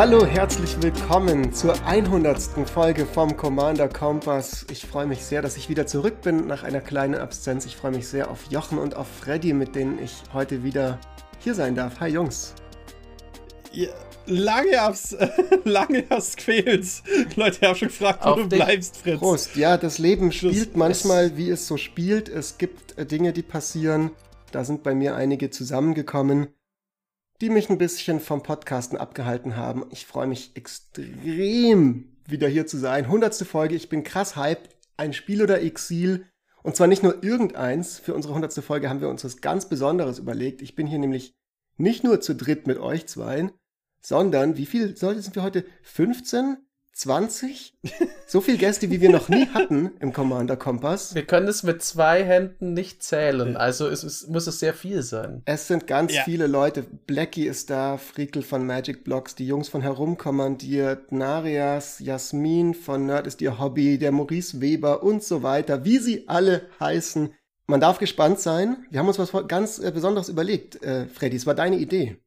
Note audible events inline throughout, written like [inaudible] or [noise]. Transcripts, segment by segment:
Hallo, herzlich willkommen zur 100. Folge vom Commander Kompass. Ich freue mich sehr, dass ich wieder zurück bin nach einer kleinen Absenz. Ich freue mich sehr auf Jochen und auf Freddy, mit denen ich heute wieder hier sein darf. Hi Jungs. Ja, lange hab's, [laughs] lange hast quält. Leute haben schon gefragt, wo Auf du dich. bleibst, Fritz. Prost. Ja, das Leben spielt Das- manchmal, wie es so spielt. Es gibt äh, Dinge, die passieren. Da sind bei mir einige zusammengekommen, die mich ein bisschen vom Podcasten abgehalten haben. Ich freue mich extrem, wieder hier zu sein. Hundertste Folge. Ich bin krass hyped. Ein Spiel oder Exil. Und zwar nicht nur irgendeins. Für unsere hundertste Folge haben wir uns was ganz Besonderes überlegt. Ich bin hier nämlich nicht nur zu dritt mit euch zweien, sondern wie viel soll- sind wir heute? 15? 20? So viele Gäste, wie wir noch nie [laughs] hatten im Commander Kompass. Wir können es mit zwei Händen nicht zählen, also es ist, muss es sehr viel sein. Es sind ganz Ja. viele Leute. Blackie ist da, Friekel von Magic Blocks, die Jungs von Herumkommandiert, Narias, Jasmin von Nerd ist ihr Hobby, der Maurice Weber und so weiter, wie sie alle heißen. Man darf gespannt sein. Wir haben uns was ganz äh, Besonderes überlegt. Äh, Freddy, es war deine Idee.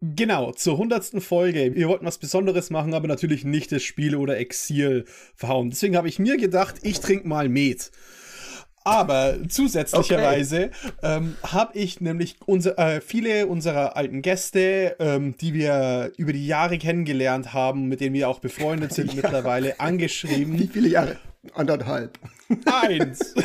Genau, zur 100. Folge. Wir wollten was Besonderes machen, aber natürlich nicht das Spiel oder Exil verhauen. Deswegen habe ich mir gedacht, ich trinke mal Met. Aber zusätzlicherweise ähm, habe ich nämlich unser, äh, viele unserer alten Gäste, ähm, die wir über die Jahre kennengelernt haben, mit denen wir auch befreundet sind [laughs] Ja. mittlerweile, Wie angeschrieben. viele Jahre? Anderthalb. Eins. [laughs] [laughs]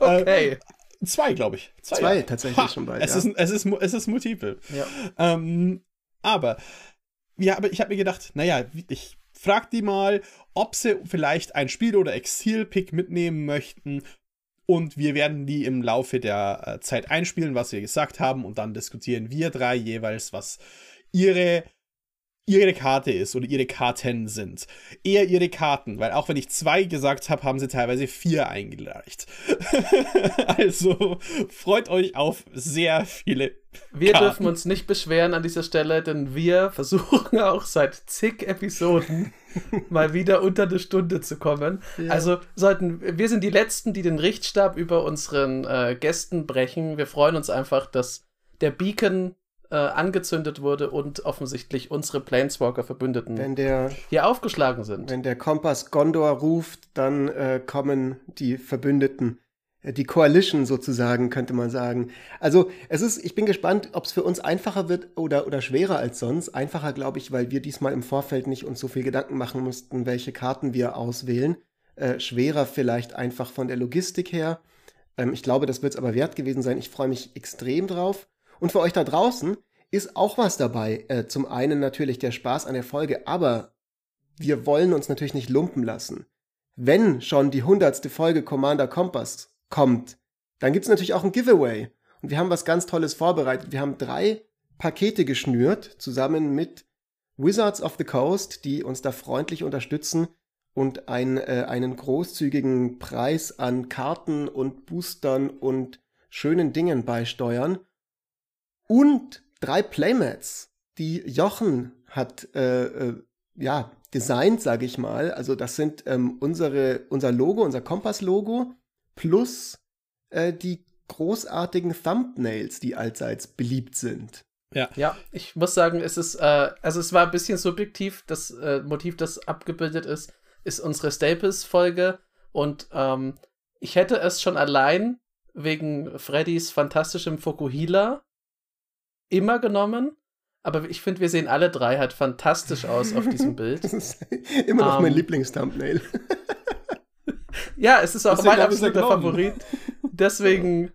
Okay. Zwei, glaube ich. Zwei, Zwei ja. tatsächlich schon bald. Es, ja. ist, es, ist, es ist multiple. Ja. Ähm, aber, ja, aber ich habe mir gedacht, naja, ich frag die mal, ob sie vielleicht ein Spiel- oder Exil-Pick mitnehmen möchten. Und wir werden die im Laufe der äh, Zeit einspielen, was wir gesagt haben. Und dann diskutieren wir drei jeweils, was ihre, ihre Karte ist oder ihre Karten sind. Eher ihre Karten, weil auch wenn ich zwei gesagt habe, haben sie teilweise vier eingereicht. [laughs] also freut euch auf sehr viele Wir Karten. dürfen uns nicht beschweren an dieser Stelle, denn wir [laughs] versuchen auch seit zig Episoden [laughs] mal wieder unter eine Stunde zu kommen. Ja. Also sollten wir sind die letzten, die den Richtstab über unseren äh, Gästen brechen. Wir freuen uns einfach, dass der Beacon äh, angezündet wurde und offensichtlich unsere Planeswalker-Verbündeten hier aufgeschlagen sind. Wenn der Kompass Gondor ruft, dann äh, kommen die Verbündeten, äh, die Coalition sozusagen, könnte man sagen. Also es ist, ich bin gespannt, ob es für uns einfacher wird oder, oder schwerer als sonst. Einfacher, glaube ich, weil wir diesmal im Vorfeld nicht uns so viel Gedanken machen mussten, welche Karten wir auswählen. Äh, schwerer vielleicht einfach von der Logistik her. Ähm, ich glaube, das wird es aber wert gewesen sein. Ich freue mich extrem drauf. Und für euch da draußen ist auch was dabei. Äh, zum einen natürlich der Spaß an der Folge, aber wir wollen uns natürlich nicht lumpen lassen. Wenn schon die hundertste Folge Commander Kompass kommt, dann gibt's natürlich auch ein Giveaway. Und wir haben was ganz Tolles vorbereitet. Wir haben drei Pakete geschnürt, zusammen mit Wizards of the Coast, die uns da freundlich unterstützen und ein, äh, einen großzügigen Preis an Karten und Boostern und schönen Dingen beisteuern. Und drei Playmats, die Jochen hat äh, äh, ja, designt, sage ich mal. Also das sind ähm, unsere, unser Logo, unser Kompass-Logo plus äh, die großartigen Thumbnails, die allseits beliebt sind. Ja, ich muss sagen, es ist, äh, also es war ein bisschen subjektiv. Das äh, Motiv, das abgebildet ist, ist unsere Staples-Folge. Und ähm, ich hätte es schon allein wegen Freddys fantastischem Fokuhila immer genommen. Aber ich finde, wir sehen alle drei halt fantastisch aus auf diesem [laughs] Bild. Das ist immer noch mein Ähm, Lieblings-Thumbnail. [laughs] Ja, es ist auch Deswegen mein absoluter. Favorit. Deswegen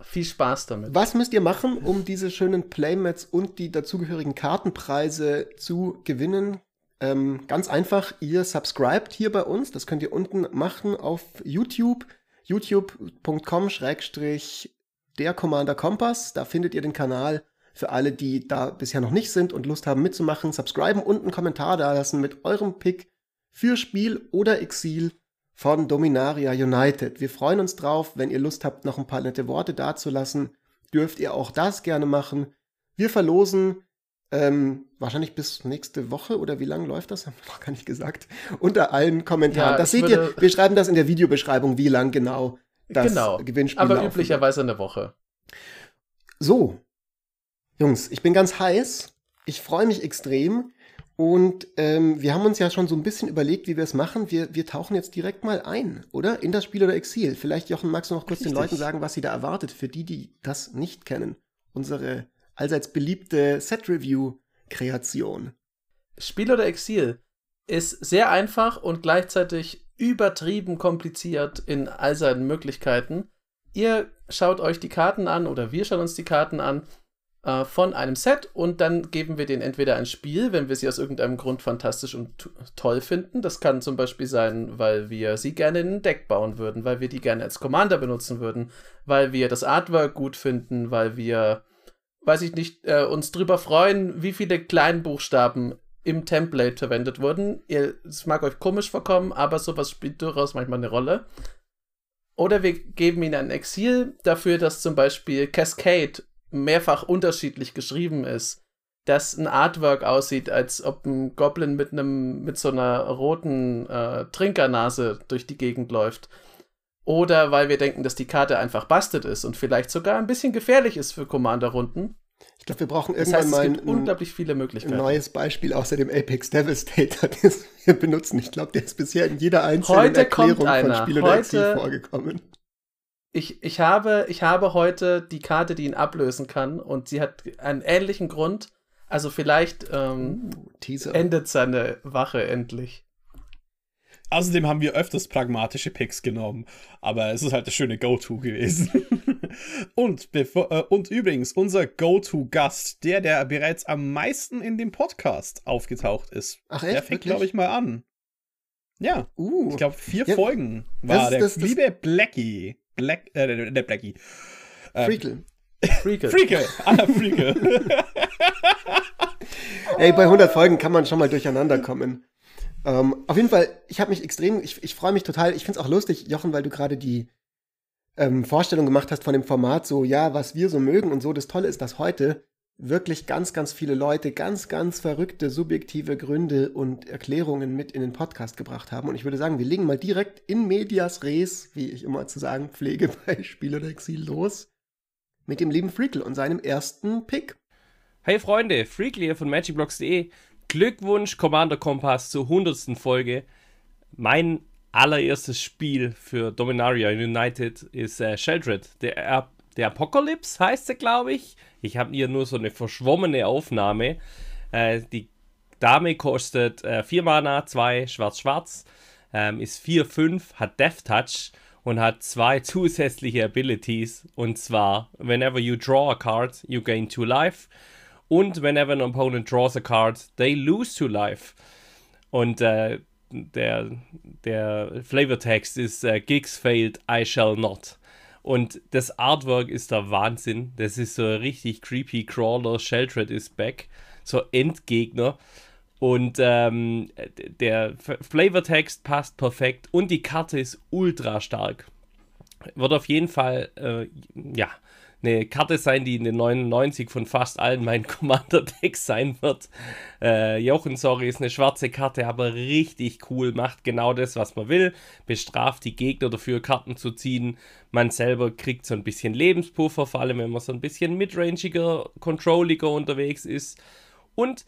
viel Spaß damit. Was müsst ihr machen, um diese schönen Playmats und die dazugehörigen Kartenpreise zu gewinnen? Ähm, ganz einfach, ihr subscribt hier bei uns. Das könnt ihr unten machen auf YouTube. youtube.com der Commander Kompass. Da findet ihr den Kanal für alle, die da bisher noch nicht sind und Lust haben mitzumachen. Subscriben und einen Kommentar da lassen mit eurem Pick für Spiel oder Exil von Dominaria United. Wir freuen uns drauf. Wenn ihr Lust habt, noch ein paar nette Worte dazulassen, dürft ihr auch das gerne machen. Wir verlosen ähm, wahrscheinlich bis nächste Woche oder wie lange läuft das? [laughs] Haben wir noch gar nicht gesagt. Unter allen Kommentaren. Ja, das seht ihr, wir schreiben das in der Videobeschreibung, wie lang genau das genau. Gewinnspiel Aber laufen üblicherweise eine Woche. So. Jungs, ich bin ganz heiß. Ich freue mich extrem. Und ähm, wir haben uns ja schon so ein bisschen überlegt, wie wir es machen. Wir, wir tauchen jetzt direkt mal ein, oder? In das Spiel oder Exil. Vielleicht, Jochen, magst du noch kurz Richtig. den Leuten sagen, was sie da erwartet, für die, die das nicht kennen. Unsere allseits beliebte Set-Review-Kreation. Spiel oder Exil ist sehr einfach und gleichzeitig übertrieben kompliziert in all seinen Möglichkeiten. Ihr schaut euch die Karten an oder wir schauen uns die Karten an äh, von einem Set und dann geben wir denen entweder ein Spiel, wenn wir sie aus irgendeinem Grund fantastisch und toll finden. Das kann zum Beispiel sein, weil wir sie gerne in ein Deck bauen würden, weil wir die gerne als Commander benutzen würden, weil wir das Artwork gut finden, weil wir, weiß ich nicht, äh, uns drüber freuen, wie viele Kleinbuchstaben im Template verwendet wurden. Es mag euch komisch vorkommen, aber sowas spielt durchaus manchmal eine Rolle. Oder wir geben ihnen ein Exil dafür, dass zum Beispiel Cascade mehrfach unterschiedlich geschrieben ist. Dass ein Artwork aussieht, als ob ein Goblin mit einem mit so einer roten äh, Trinkernase durch die Gegend läuft. Oder weil wir denken, dass die Karte einfach busted ist und vielleicht sogar ein bisschen gefährlich ist für Commander-Runden. Ich glaube, wir brauchen Das irgendwann heißt, es mal gibt ein, unglaublich viele ein Möglichkeiten. neues Beispiel außer dem Apex Devastator, [laughs] das wir benutzen. Ich glaube, der ist bisher in jeder einzelnen Heute Erklärung von Spiel oder Exil Heute- vorgekommen. Ich, ich, habe, ich habe heute die Karte, die ihn ablösen kann, und sie hat einen ähnlichen Grund. Also vielleicht ähm, Uh, endet seine Wache endlich. Außerdem haben wir öfters pragmatische Picks genommen, aber es ist halt das schöne Go-To gewesen. [laughs] und, bevor, äh, und übrigens, unser Go-To-Gast, der, der bereits am meisten in dem Podcast aufgetaucht ist, Ach der echt? fängt, Wirklich? glaube ich, mal an. Ja, Uh, ich glaube, vier Ja, Folgen war ist der das- das- liebe Blackie. Black, äh, der der Blackie. Äh, Freakle. Freakle. Freakle, Anna Freakle. [laughs] Ey, bei 100 Folgen kann man schon mal durcheinander kommen. Ähm, auf jeden Fall, ich habe mich extrem, ich, ich freue mich total. Ich finde es auch lustig, Jochen, weil du gerade die ähm, Vorstellung gemacht hast von dem Format, so, ja, was wir so mögen und so. Das Tolle ist, dass heute wirklich ganz, ganz viele Leute ganz, ganz verrückte, subjektive Gründe und Erklärungen mit in den Podcast gebracht haben. Und ich würde sagen, wir legen mal direkt in medias res, wie ich immer zu sagen pflege bei Spiel oder Exil, los mit dem lieben Freakle und seinem ersten Pick. Hey Freunde, Freakly hier von MagicBlocks.de. Glückwunsch Commander Kompass zur 100. Folge. Mein allererstes Spiel für Dominaria United ist äh, Sheldred. Der, der Apocalypse heißt er, glaube ich. Ich habe hier nur so eine verschwommene Aufnahme. Äh, die Dame kostet 4 Mana, 2 schwarz-schwarz, ähm, ist 4-5, hat Death Touch und hat zwei [laughs] zusätzliche Abilities. Und zwar, whenever you draw a card, you gain 2 life. Und whenever an opponent draws a card, they lose 2 life. Und äh, der, der Flavortext ist äh, Gigs failed, I shall not. Und das Artwork ist der Wahnsinn. Das ist so ein richtig creepy Crawler. Sheldred is back. So Endgegner. Und ähm, der Flavortext passt perfekt. Und die Karte ist ultra stark. Wird auf jeden Fall, äh, ja, eine Karte sein, die in den 99 von fast allen meinen [laughs] Commander-Decks sein wird. Äh, Jochen, sorry, ist eine schwarze Karte, aber richtig cool. Macht genau das, was man will. Bestraft die Gegner dafür, Karten zu ziehen. Man selber kriegt so ein bisschen Lebenspuffer, vor allem wenn man so ein bisschen midrangiger, controlliger unterwegs ist. Und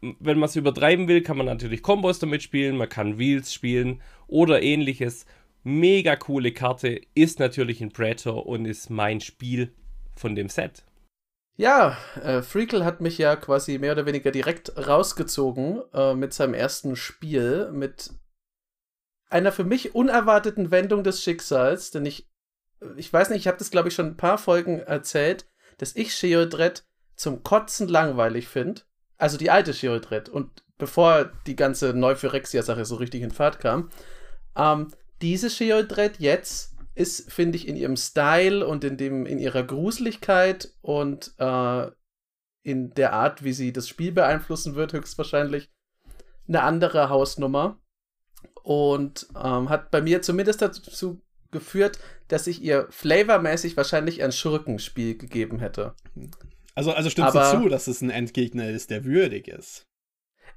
wenn man es übertreiben will, kann man natürlich Kombos damit spielen, man kann Wheels spielen oder ähnliches. Mega coole Karte, ist natürlich ein Predator und ist mein Spiel von dem Set. Ja, äh, Freakle hat mich ja quasi mehr oder weniger direkt rausgezogen äh, mit seinem ersten Spiel, mit einer für mich unerwarteten Wendung des Schicksals, denn ich, ich weiß nicht, ich habe das glaube ich schon ein paar Folgen erzählt, dass ich Sheodred zum Kotzen langweilig finde. Also die alte Sheodred und bevor die ganze Neuphyrexia-Sache so richtig in Fahrt kam. Ähm, diese Sheodred jetzt ist, finde ich, in ihrem Style und in, dem, in ihrer Gruseligkeit und äh, in der Art, wie sie das Spiel beeinflussen wird, höchstwahrscheinlich eine andere Hausnummer. Und ähm, hat bei mir zumindest dazu geführt, dass ich ihr flavormäßig wahrscheinlich ein Schurkenspiel gegeben hätte. Also, also stimmst Aber- du zu, dass es ein Endgegner ist, der würdig ist?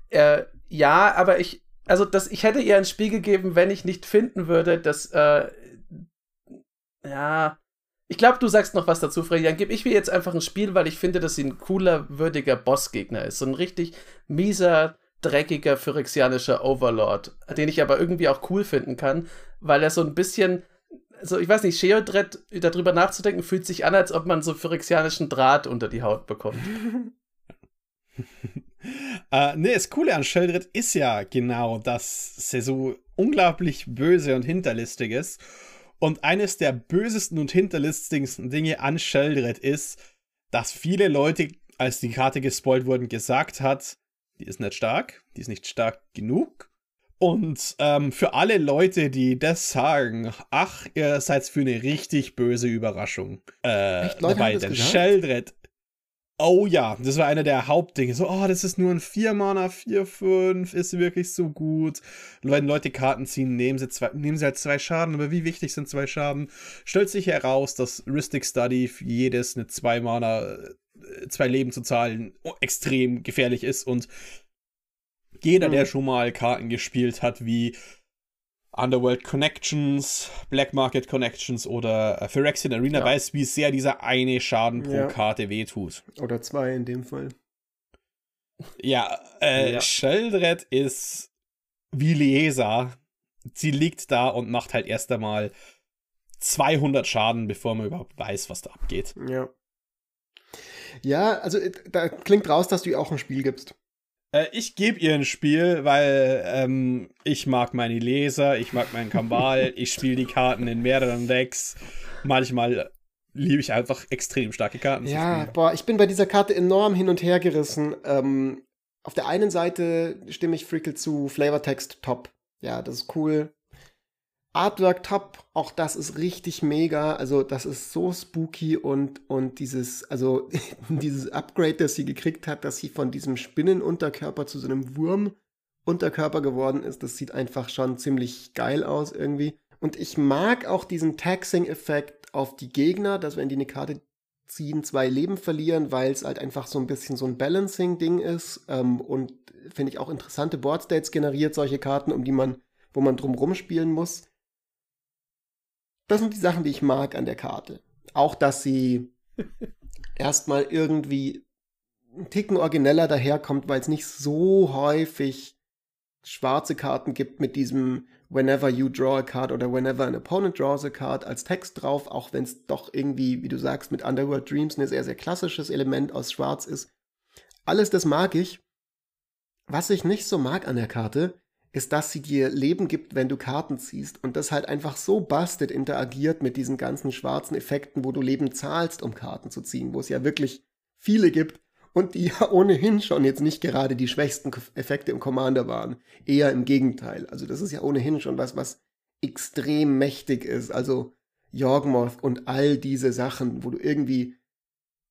Äh, ja, aber ich, also das, ich hätte ihr ein Spiel gegeben, wenn ich nicht finden würde, dass, äh, ja, Ich glaube, du sagst noch was dazu, Freddy. Dann gebe ich mir jetzt einfach ein Spiel, weil ich finde, dass sie ein cooler, würdiger Bossgegner ist. So ein richtig mieser, dreckiger, phyrexianischer Overlord, den ich aber irgendwie auch cool finden kann, weil er so ein bisschen, so ich weiß nicht, Sheodred, darüber nachzudenken, fühlt sich an, als ob man so phyrexianischen Draht unter die Haut bekommt. [laughs] äh, nee, das Coole an Sheldred ist ja genau, dass sie so unglaublich böse und hinterlistig ist. Und eines der bösesten und hinterlistigsten Dinge an Sheldred ist, dass viele Leute, als die Karte gespoilt wurden, gesagt hat, die ist nicht stark, die ist nicht stark genug. Und ähm, für alle Leute, die das sagen, ach, ihr seid für eine richtig böse Überraschung äh, Echt, Leute dabei. Denn Sheldred Oh ja, das war einer der Hauptdinge. So, oh, das ist nur ein 4-Mana, 4-5, ist wirklich so gut. Wenn Leute Karten ziehen, nehmen sie, zwei, nehmen sie halt zwei Schaden, aber wie wichtig sind zwei Schaden? Stellt sich heraus, dass Ristic Study für jedes eine 2-Mana, äh, zwei Leben zu zahlen, extrem gefährlich ist und jeder, mhm. der schon mal Karten gespielt hat, wie Underworld Connections, Black Market Connections oder äh, Phyrexian Arena ja. weiß, wie sehr dieser eine Schaden pro ja. Karte wehtut. Oder zwei in dem Fall. Ja, äh, ja. Sheldred ist wie Liesa. Sie liegt da und macht halt erst einmal 200 Schaden, bevor man überhaupt weiß, was da abgeht. Ja. Ja, also äh, da klingt raus, dass du ihr auch ein Spiel gibst. Äh, ich gebe ihr ein Spiel, weil ähm, ich mag meine Leser, ich mag meinen Kambal, [laughs] ich spiele die Karten in mehreren Decks. Manchmal liebe ich einfach extrem starke Karten. Ja, boah, ich bin bei dieser Karte enorm hin und her gerissen. Ähm, auf der einen Seite stimme ich Frickle zu, Flavortext top. Ja, das ist cool. Artwork top, auch das ist richtig mega. Also, das ist so spooky und, und dieses, also, [laughs] dieses Upgrade, das sie gekriegt hat, dass sie von diesem Spinnenunterkörper zu so einem Wurmunterkörper geworden ist, das sieht einfach schon ziemlich geil aus irgendwie. Und ich mag auch diesen Taxing-Effekt auf die Gegner, dass wenn die eine Karte ziehen, zwei Leben verlieren, weil es halt einfach so ein bisschen so ein Balancing-Ding ist. Ähm, und finde ich auch interessante Boardstates generiert, solche Karten, um die man, wo man drum rumspielen muss. Das sind die Sachen, die ich mag an der Karte. Auch, dass sie [laughs] erstmal irgendwie einen Ticken origineller daherkommt, weil es nicht so häufig schwarze Karten gibt mit diesem Whenever you draw a card oder Whenever an opponent draws a card als Text drauf, auch wenn es doch irgendwie, wie du sagst, mit Underworld Dreams ein sehr, sehr klassisches Element aus Schwarz ist. Alles das mag ich. Was ich nicht so mag an der Karte, ist, dass sie dir Leben gibt, wenn du Karten ziehst und das halt einfach so busted interagiert mit diesen ganzen schwarzen Effekten, wo du Leben zahlst, um Karten zu ziehen, wo es ja wirklich viele gibt und die [laughs] ja ohnehin schon jetzt nicht gerade die schwächsten Effekte im Commander waren. Eher im Gegenteil. Also das ist ja ohnehin schon was, was extrem mächtig ist. Also Jorgmoth und all diese Sachen, wo du irgendwie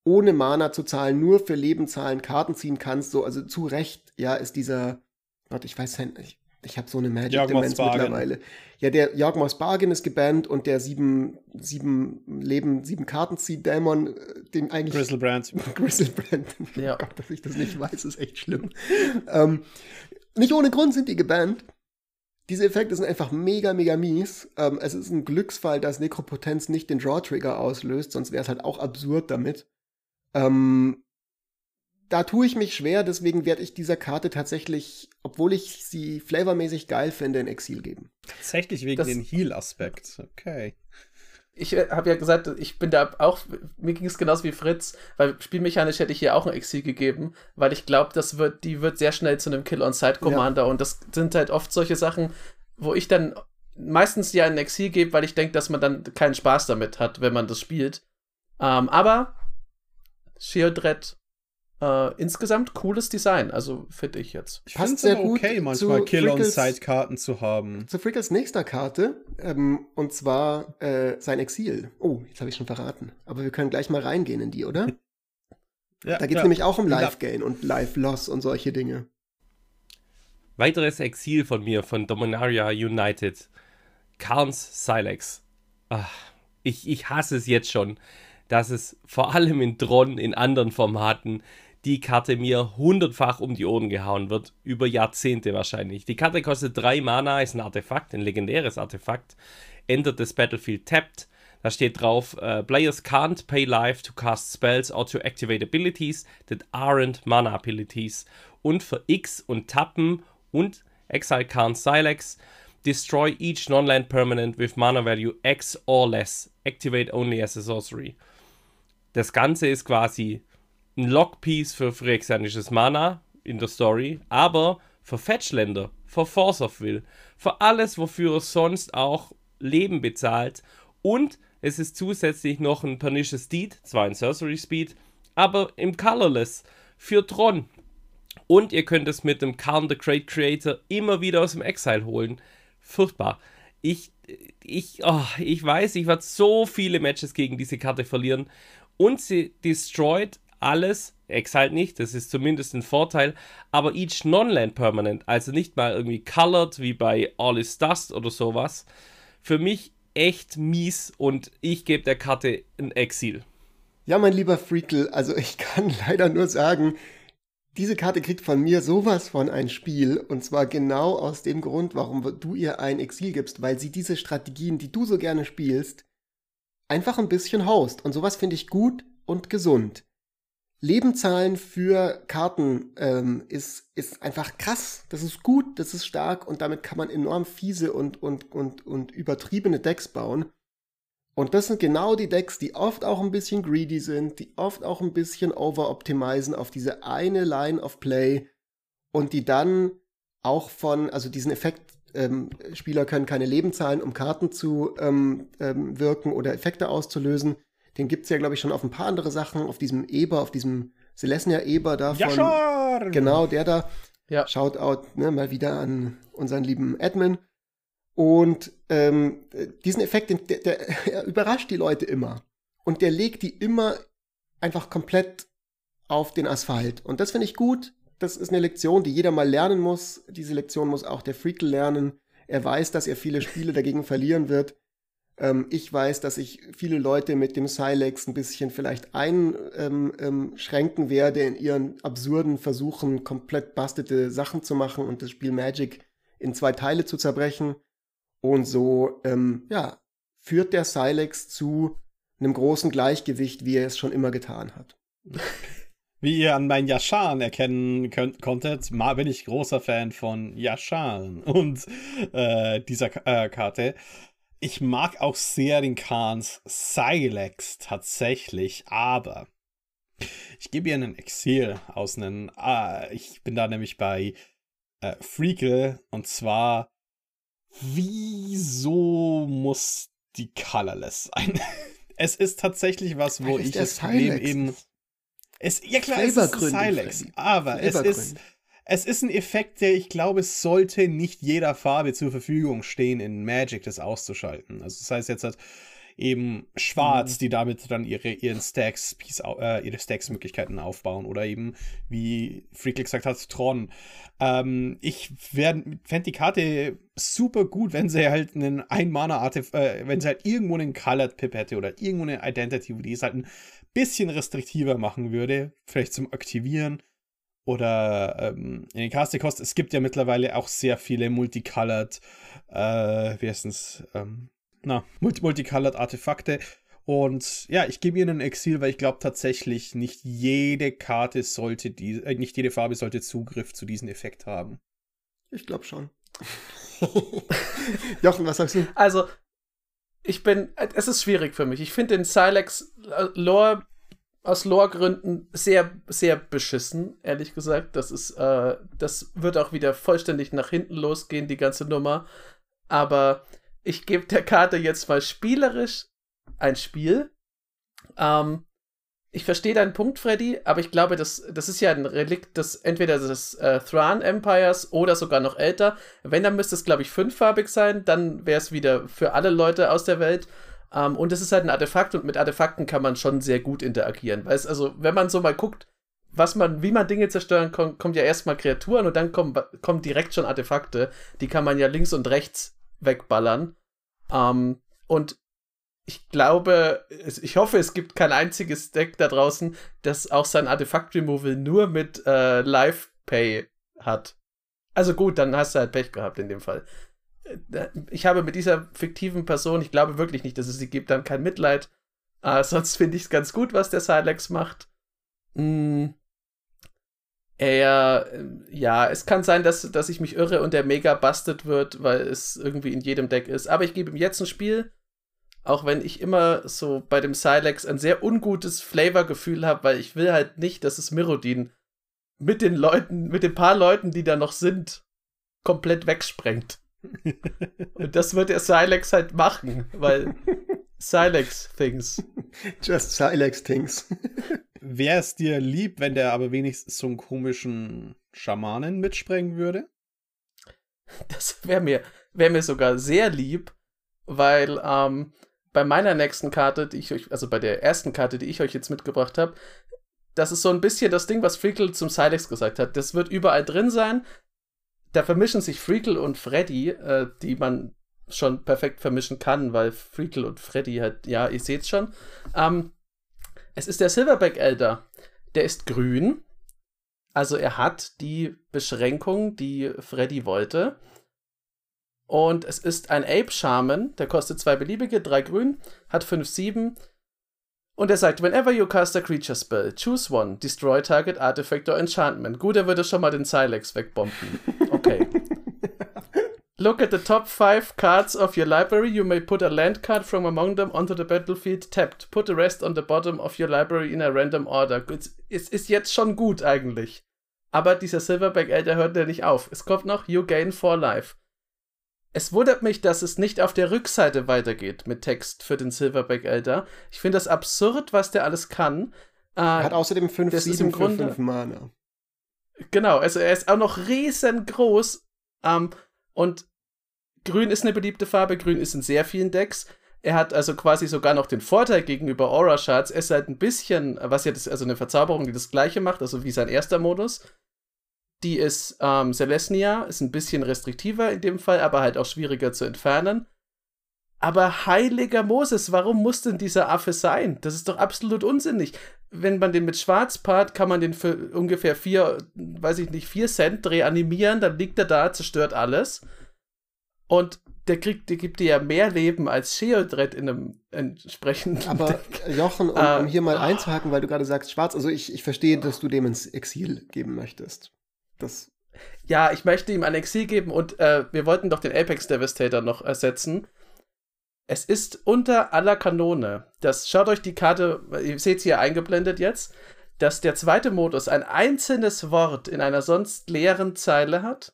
ohne Mana zu zahlen, nur für Leben zahlen, Karten ziehen kannst, so, also zu Recht, ja, ist dieser, warte, ich weiß nicht, ich habe so eine Magic Jagmos Demenz Bargain. mittlerweile. Ja, der Jagmos Bargain ist gebannt und der sieben, sieben Leben, sieben Karten zieht Dämon, äh, den eigentlich. Grizzlebrand. [laughs] Grizzlebrand. [laughs] Ja. Oh Gott, dass ich das nicht weiß, ist echt schlimm. ähm, nicht ohne Grund sind die gebannt. Diese Effekte sind einfach mega, mega mies. Ähm, es ist ein Glücksfall, dass Nekropotenz nicht den Draw-Trigger auslöst, sonst wäre es halt auch absurd damit. Ähm, da tue ich mich schwer, deswegen werde ich dieser Karte tatsächlich, obwohl ich sie flavormäßig geil finde, in Exil geben. Tatsächlich wegen das, den Heal-Aspekt. Okay. Ich äh, habe ja gesagt, ich bin da auch, mir ging es genauso wie Fritz, weil spielmechanisch hätte ich hier auch ein Exil gegeben, weil ich glaube, das wird, die wird sehr schnell zu einem Kill-on-Side-Commander ja. und das sind halt oft solche Sachen, wo ich dann meistens ja ein Exil gebe, weil ich denke, dass man dann keinen Spaß damit hat, wenn man das spielt. Ähm, aber Sheodred äh, insgesamt cooles Design, also finde ich jetzt. Ich Passt sehr gut okay, manchmal Kill-on-Side-Karten zu haben. Zu Frickles nächster Karte, ähm, und zwar äh, sein Exil. Oh, jetzt habe ich schon verraten. Aber wir können gleich mal reingehen in die, oder? [laughs] ja, da geht es ja. nämlich auch um Live-Gain und Live-Loss und solche Dinge. Weiteres Exil von mir, von Dominaria United. Karns Silex. Ach, ich, ich hasse es jetzt schon, dass es vor allem in Tron, in anderen Formaten, die Karte mir hundertfach um die Ohren gehauen wird, über Jahrzehnte wahrscheinlich. Die Karte kostet 3 Mana, ist ein Artefakt, ein legendäres Artefakt, ändert das Battlefield tapped. Da steht drauf, uh, Players can't pay life to cast spells or to activate abilities that aren't mana abilities. Und für X und Tappen und Exile can't Silex, destroy each non-land permanent with mana value X or less. Activate only as a sorcery. Das Ganze ist quasi ein Lockpiece für phyrexianisches Mana in der Story, aber für Fetchländer, für Force of Will, für alles, wofür er sonst auch Leben bezahlt und es ist zusätzlich noch ein Pernicious Deed, zwar ein Sorcery Speed, aber im Colorless für Tron. Und ihr könnt es mit dem Karn the Great Creator immer wieder aus dem Exile holen. Furchtbar. Ich, ich, oh, ich weiß, ich werde so viele Matches gegen diese Karte verlieren. Und sie destroyt alles, Exile nicht, das ist zumindest ein Vorteil, aber each Non-Land Permanent, also nicht mal irgendwie colored wie bei All is Dust oder sowas. Für mich echt mies und ich gebe der Karte ein Exil. Ja, mein lieber Freakle, also ich kann [laughs] leider nur sagen, diese Karte kriegt von mir sowas von ein Spiel und zwar genau aus dem Grund, warum du ihr ein Exil gibst, weil sie diese Strategien, die du so gerne spielst, einfach ein bisschen haust und sowas finde ich gut und gesund. Lebenzahlen für Karten ähm, ist, ist einfach krass. Das ist gut, das ist stark und damit kann man enorm fiese und, und, und, und übertriebene Decks bauen. Und das sind genau die Decks, die oft auch ein bisschen greedy sind, die oft auch ein bisschen overoptimisen auf diese eine Line of Play und die dann auch von, also diesen Effekt, ähm, Spieler können keine Leben zahlen, um Karten zu ähm, ähm, wirken oder Effekte auszulösen. Den gibt's ja, glaube ich, schon auf ein paar andere Sachen, auf diesem Eber, auf diesem Celestia Eber da von. Yashar! Genau, der da. Ja. Shoutout ne, mal wieder an unseren lieben Admin. Und ähm, diesen Effekt, den, der, der [laughs] überrascht die Leute immer. Und der legt die immer einfach komplett auf den Asphalt. Und das finde ich gut. Das ist eine Lektion, die jeder mal lernen muss. Diese Lektion muss auch der Freakle lernen. Er weiß, dass er viele Spiele dagegen verlieren wird. Ähm, ich weiß, dass ich viele Leute mit dem Silex ein bisschen vielleicht einschränken ähm, ähm, werde in ihren absurden Versuchen, komplett bastete Sachen zu machen und das Spiel Magic in zwei Teile zu zerbrechen. Und so, ähm, ja, führt der Silex zu einem großen Gleichgewicht, wie er es schon immer getan hat. [laughs] Wie ihr an meinen Yashan erkennen könnt, konntet, bin ich großer Fan von Yashan und äh, dieser äh, Karte. Ich mag auch sehr den Khans Silex tatsächlich, aber ich gebe ihr einen Exil aus einem. Ah, ich bin da nämlich bei äh, Freakle und zwar, wieso muss die Colorless sein? [laughs] es ist tatsächlich was, wo ich das Problem eben. Es, ja klar, es ist Silex, aber es ist es ist ein Effekt, der ich glaube, es sollte nicht jeder Farbe zur Verfügung stehen, in Magic das auszuschalten. Also das heißt jetzt halt eben Schwarz, mhm. die damit dann ihre, ihren Stacks, Piece, äh, ihre Stacks-Möglichkeiten aufbauen. Oder eben, wie Freakly gesagt hat, Tron. Ähm, ich fände die Karte super gut, wenn sie halt einen Ein-Mana-Artefakt, äh, wenn sie halt irgendwo einen Colored Pip hätte oder irgendwo eine Identity, die es halt ein bisschen restriktiver machen würde, vielleicht zum Aktivieren oder ähm, in den Casticost, es gibt ja mittlerweile auch sehr viele Multicolored, äh, wie heißt es, ähm, na, Multi Multicolored Artefakte. Und ja, ich gebe ihnen Exil, weil ich glaube tatsächlich, nicht jede Karte sollte die, äh, nicht jede Farbe sollte Zugriff zu diesem Effekt haben. Ich glaube schon. [laughs] Jochen, was sagst du? Also, ich bin, es ist schwierig für mich. Ich finde den Silex äh, Lore aus Lore-Gründen sehr, sehr beschissen, ehrlich gesagt. Das ist, äh, das wird auch wieder vollständig nach hinten losgehen, die ganze Nummer. Aber ich gebe der Karte jetzt mal spielerisch ein Spiel. Ähm, ich verstehe deinen Punkt, Freddy, aber ich glaube, das, das ist ja ein Relikt des entweder des äh, Thrawn Empires oder sogar noch älter. Wenn, dann müsste es, glaube ich, fünffarbig sein. Dann wäre es wieder für alle Leute aus der Welt. Ähm, und es ist halt ein Artefakt und mit Artefakten kann man schon sehr gut interagieren. Weißt also, wenn man so mal guckt, was man, wie man Dinge zerstören kann, kommt ja erstmal Kreaturen und dann kommen, kommen direkt schon Artefakte. Die kann man ja links und rechts wegballern. Ähm, und ich glaube, ich hoffe, es gibt kein einziges Deck da draußen, das auch sein Artefakt-Removal nur mit äh, Live-Pay hat. Also gut, dann hast du halt Pech gehabt in dem Fall. äh, ich habe mit dieser fiktiven Person, ich glaube wirklich nicht, dass es sie gibt, dann kein Mitleid. Äh, sonst finde ich es ganz gut, was der Silex macht. Mm. Er, äh, ja, es kann sein, dass, dass ich mich irre und der mega busted wird, weil es irgendwie in jedem Deck ist. Aber ich gebe ihm jetzt ein Spiel, auch wenn ich immer so bei dem Silex ein sehr ungutes Flavor-Gefühl habe, weil ich will halt nicht, dass es Mirodin mit den Leuten, mit den paar Leuten, die da noch sind, komplett wegsprengt. [laughs] Und das wird der Silex halt machen, weil [laughs] Silex Things. [laughs] Just Silex Things. [laughs] Wäre es dir lieb, wenn der aber wenigstens so einen komischen Schamanen mitsprengen würde? Das wäre mir, wär mir sogar sehr lieb, weil ähm, bei meiner nächsten Karte, die ich euch, also bei der ersten Karte, die ich euch jetzt mitgebracht habe, das ist so ein bisschen das Ding, was Freakle zum Silex gesagt hat. Das wird überall drin sein. Da vermischen sich Freakle und Freddy, äh, die man schon perfekt vermischen kann, weil Freakle und Freddy halt, ja, ihr seht's schon. Ähm, es ist der Silverback Elder. Der ist grün. Also er hat die Beschränkung, die Freddy wollte. Und es ist ein Ape Shaman, der kostet zwei beliebige, drei grün, hat 5, 7. Und er sagt, whenever you cast a creature spell, choose one, destroy target artifact or enchantment. Gut, er würde schon mal den Silex wegbomben. Okay. [laughs] Look at the top five cards of your library. You may put a land card from among them onto the battlefield tapped. Put the rest on the bottom of your library in a random order. Es ist jetzt schon gut eigentlich. Aber dieser Silverback Elder hört ja nicht auf. Es kommt noch, you gain 4 life. Es wundert mich, dass es nicht auf der Rückseite weitergeht mit Text für den Silverback Elder. Ich finde das absurd, was der alles kann. Äh, Hat außerdem 5 7 für 5 Mana. Genau, also er ist auch noch riesengroß. Ähm, und Grün ist eine beliebte Farbe, Grün ist in sehr vielen Decks. Er hat also quasi sogar noch den Vorteil gegenüber Aura Shards. Er ist halt ein bisschen, was ja das, also eine Verzauberung, die das gleiche macht, also wie sein erster Modus. Die ist ähm, Celestia, ist ein bisschen restriktiver in dem Fall, aber halt auch schwieriger zu entfernen. Aber heiliger Moses, warum muss denn dieser Affe sein? Das ist doch absolut unsinnig. Wenn man den mit Schwarz paart, kann man den für ungefähr vier, weiß ich nicht, vier Cent reanimieren, dann liegt er da, zerstört alles. Und der kriegt, der gibt dir ja mehr Leben als Sheodred in einem entsprechenden. Aber Deck. Jochen, um, um ähm, hier mal einzuhaken, weil du gerade sagst Schwarz, also ich, ich verstehe, dass du dem ins Exil geben möchtest. Das. Ja, ich möchte ihm ein Exil geben und äh, wir wollten doch den Apex Devastator noch ersetzen. Es ist unter aller Kanone. Das schaut euch die Karte, ihr seht sie hier eingeblendet jetzt, dass der zweite Modus ein einzelnes Wort in einer sonst leeren Zeile hat.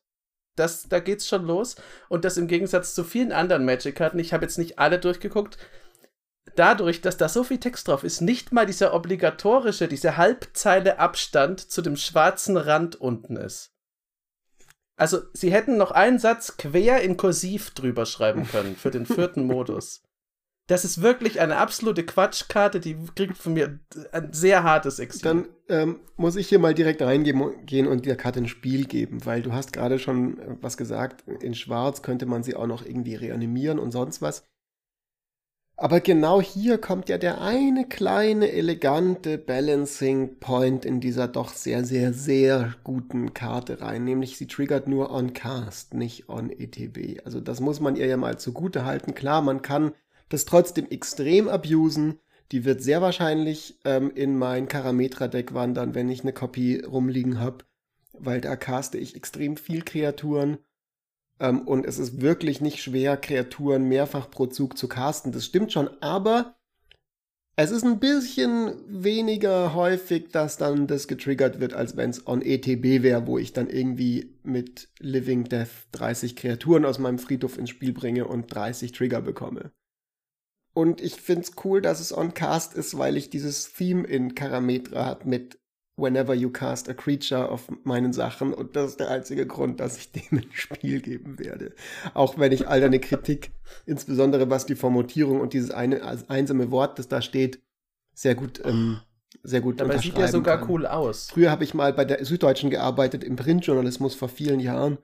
Das, da geht's schon los. Und das im Gegensatz zu vielen anderen Magic-Karten, ich habe jetzt nicht alle durchgeguckt, dadurch, dass da so viel Text drauf ist, nicht mal dieser obligatorische, diese Halbzeile Abstand zu dem schwarzen Rand unten ist. Also, sie hätten noch einen Satz quer in Kursiv drüber schreiben können für den vierten Modus. Das ist wirklich eine absolute Quatschkarte, die kriegt von mir ein sehr hartes Exil. Dann ähm, muss ich hier mal direkt reingehen und der Karte ein Spiel geben, weil du hast gerade schon äh, was gesagt, in Schwarz könnte man sie auch noch irgendwie reanimieren und sonst was. Aber genau hier kommt ja der eine kleine, elegante Balancing Point in dieser doch sehr, sehr, sehr guten Karte rein. Nämlich sie triggert nur on Cast, nicht on ETB. Also das muss man ihr ja mal zugute halten. Klar, man kann das trotzdem extrem abusen. Die wird sehr wahrscheinlich ähm, in mein Karametra-Deck wandern, wenn ich eine Kopie rumliegen habe. Weil da caste ich extrem viel Kreaturen ähm, und es ist wirklich nicht schwer, Kreaturen mehrfach pro Zug zu casten. Das stimmt schon, aber es ist ein bisschen weniger häufig, dass dann das getriggert wird, als wenn es on ETB wäre, wo ich dann irgendwie mit Living Death 30 Kreaturen aus meinem Friedhof ins Spiel bringe und 30 Trigger bekomme. Und ich find's cool, dass es on Cast ist, weil ich dieses Theme in Karametra hat mit whenever you cast a creature auf meinen Sachen und das ist der einzige Grund, dass ich dem ein Spiel geben werde. Auch wenn ich all deine Kritik, insbesondere was die Formulierung und dieses eine einsame Wort, das da steht, sehr gut ähm, sehr gut Aber sieht ja sogar kann. cool aus. Früher habe ich mal bei der Süddeutschen gearbeitet im Printjournalismus vor vielen Jahren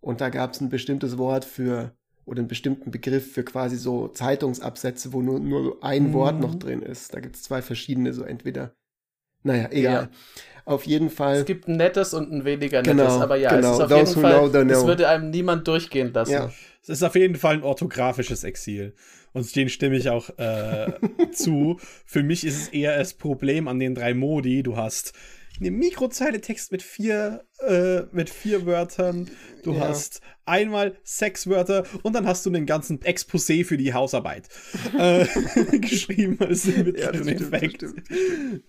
und da gab es ein bestimmtes Wort für oder einen bestimmten Begriff für quasi so Zeitungsabsätze, wo nur, nur ein mm. Wort noch drin ist. Da gibt es zwei verschiedene, so entweder Naja, egal. Ja. Auf jeden Fall. Es gibt ein nettes und ein weniger nettes, genau, aber ja, genau. es ist auf Those jeden Fall, das würde einem niemand durchgehen lassen. Ja. Es ist auf jeden Fall ein orthografisches Exil. Und den stimme ich auch äh, [laughs] zu. Für mich ist es eher das Problem an den drei Modi. Du hast eine Mikrozeile Text mit vier, äh, mit vier Wörtern. Du ja. hast einmal sechs Wörter und dann hast du einen ganzen Exposé für die Hausarbeit äh, [laughs] geschrieben als mit ja.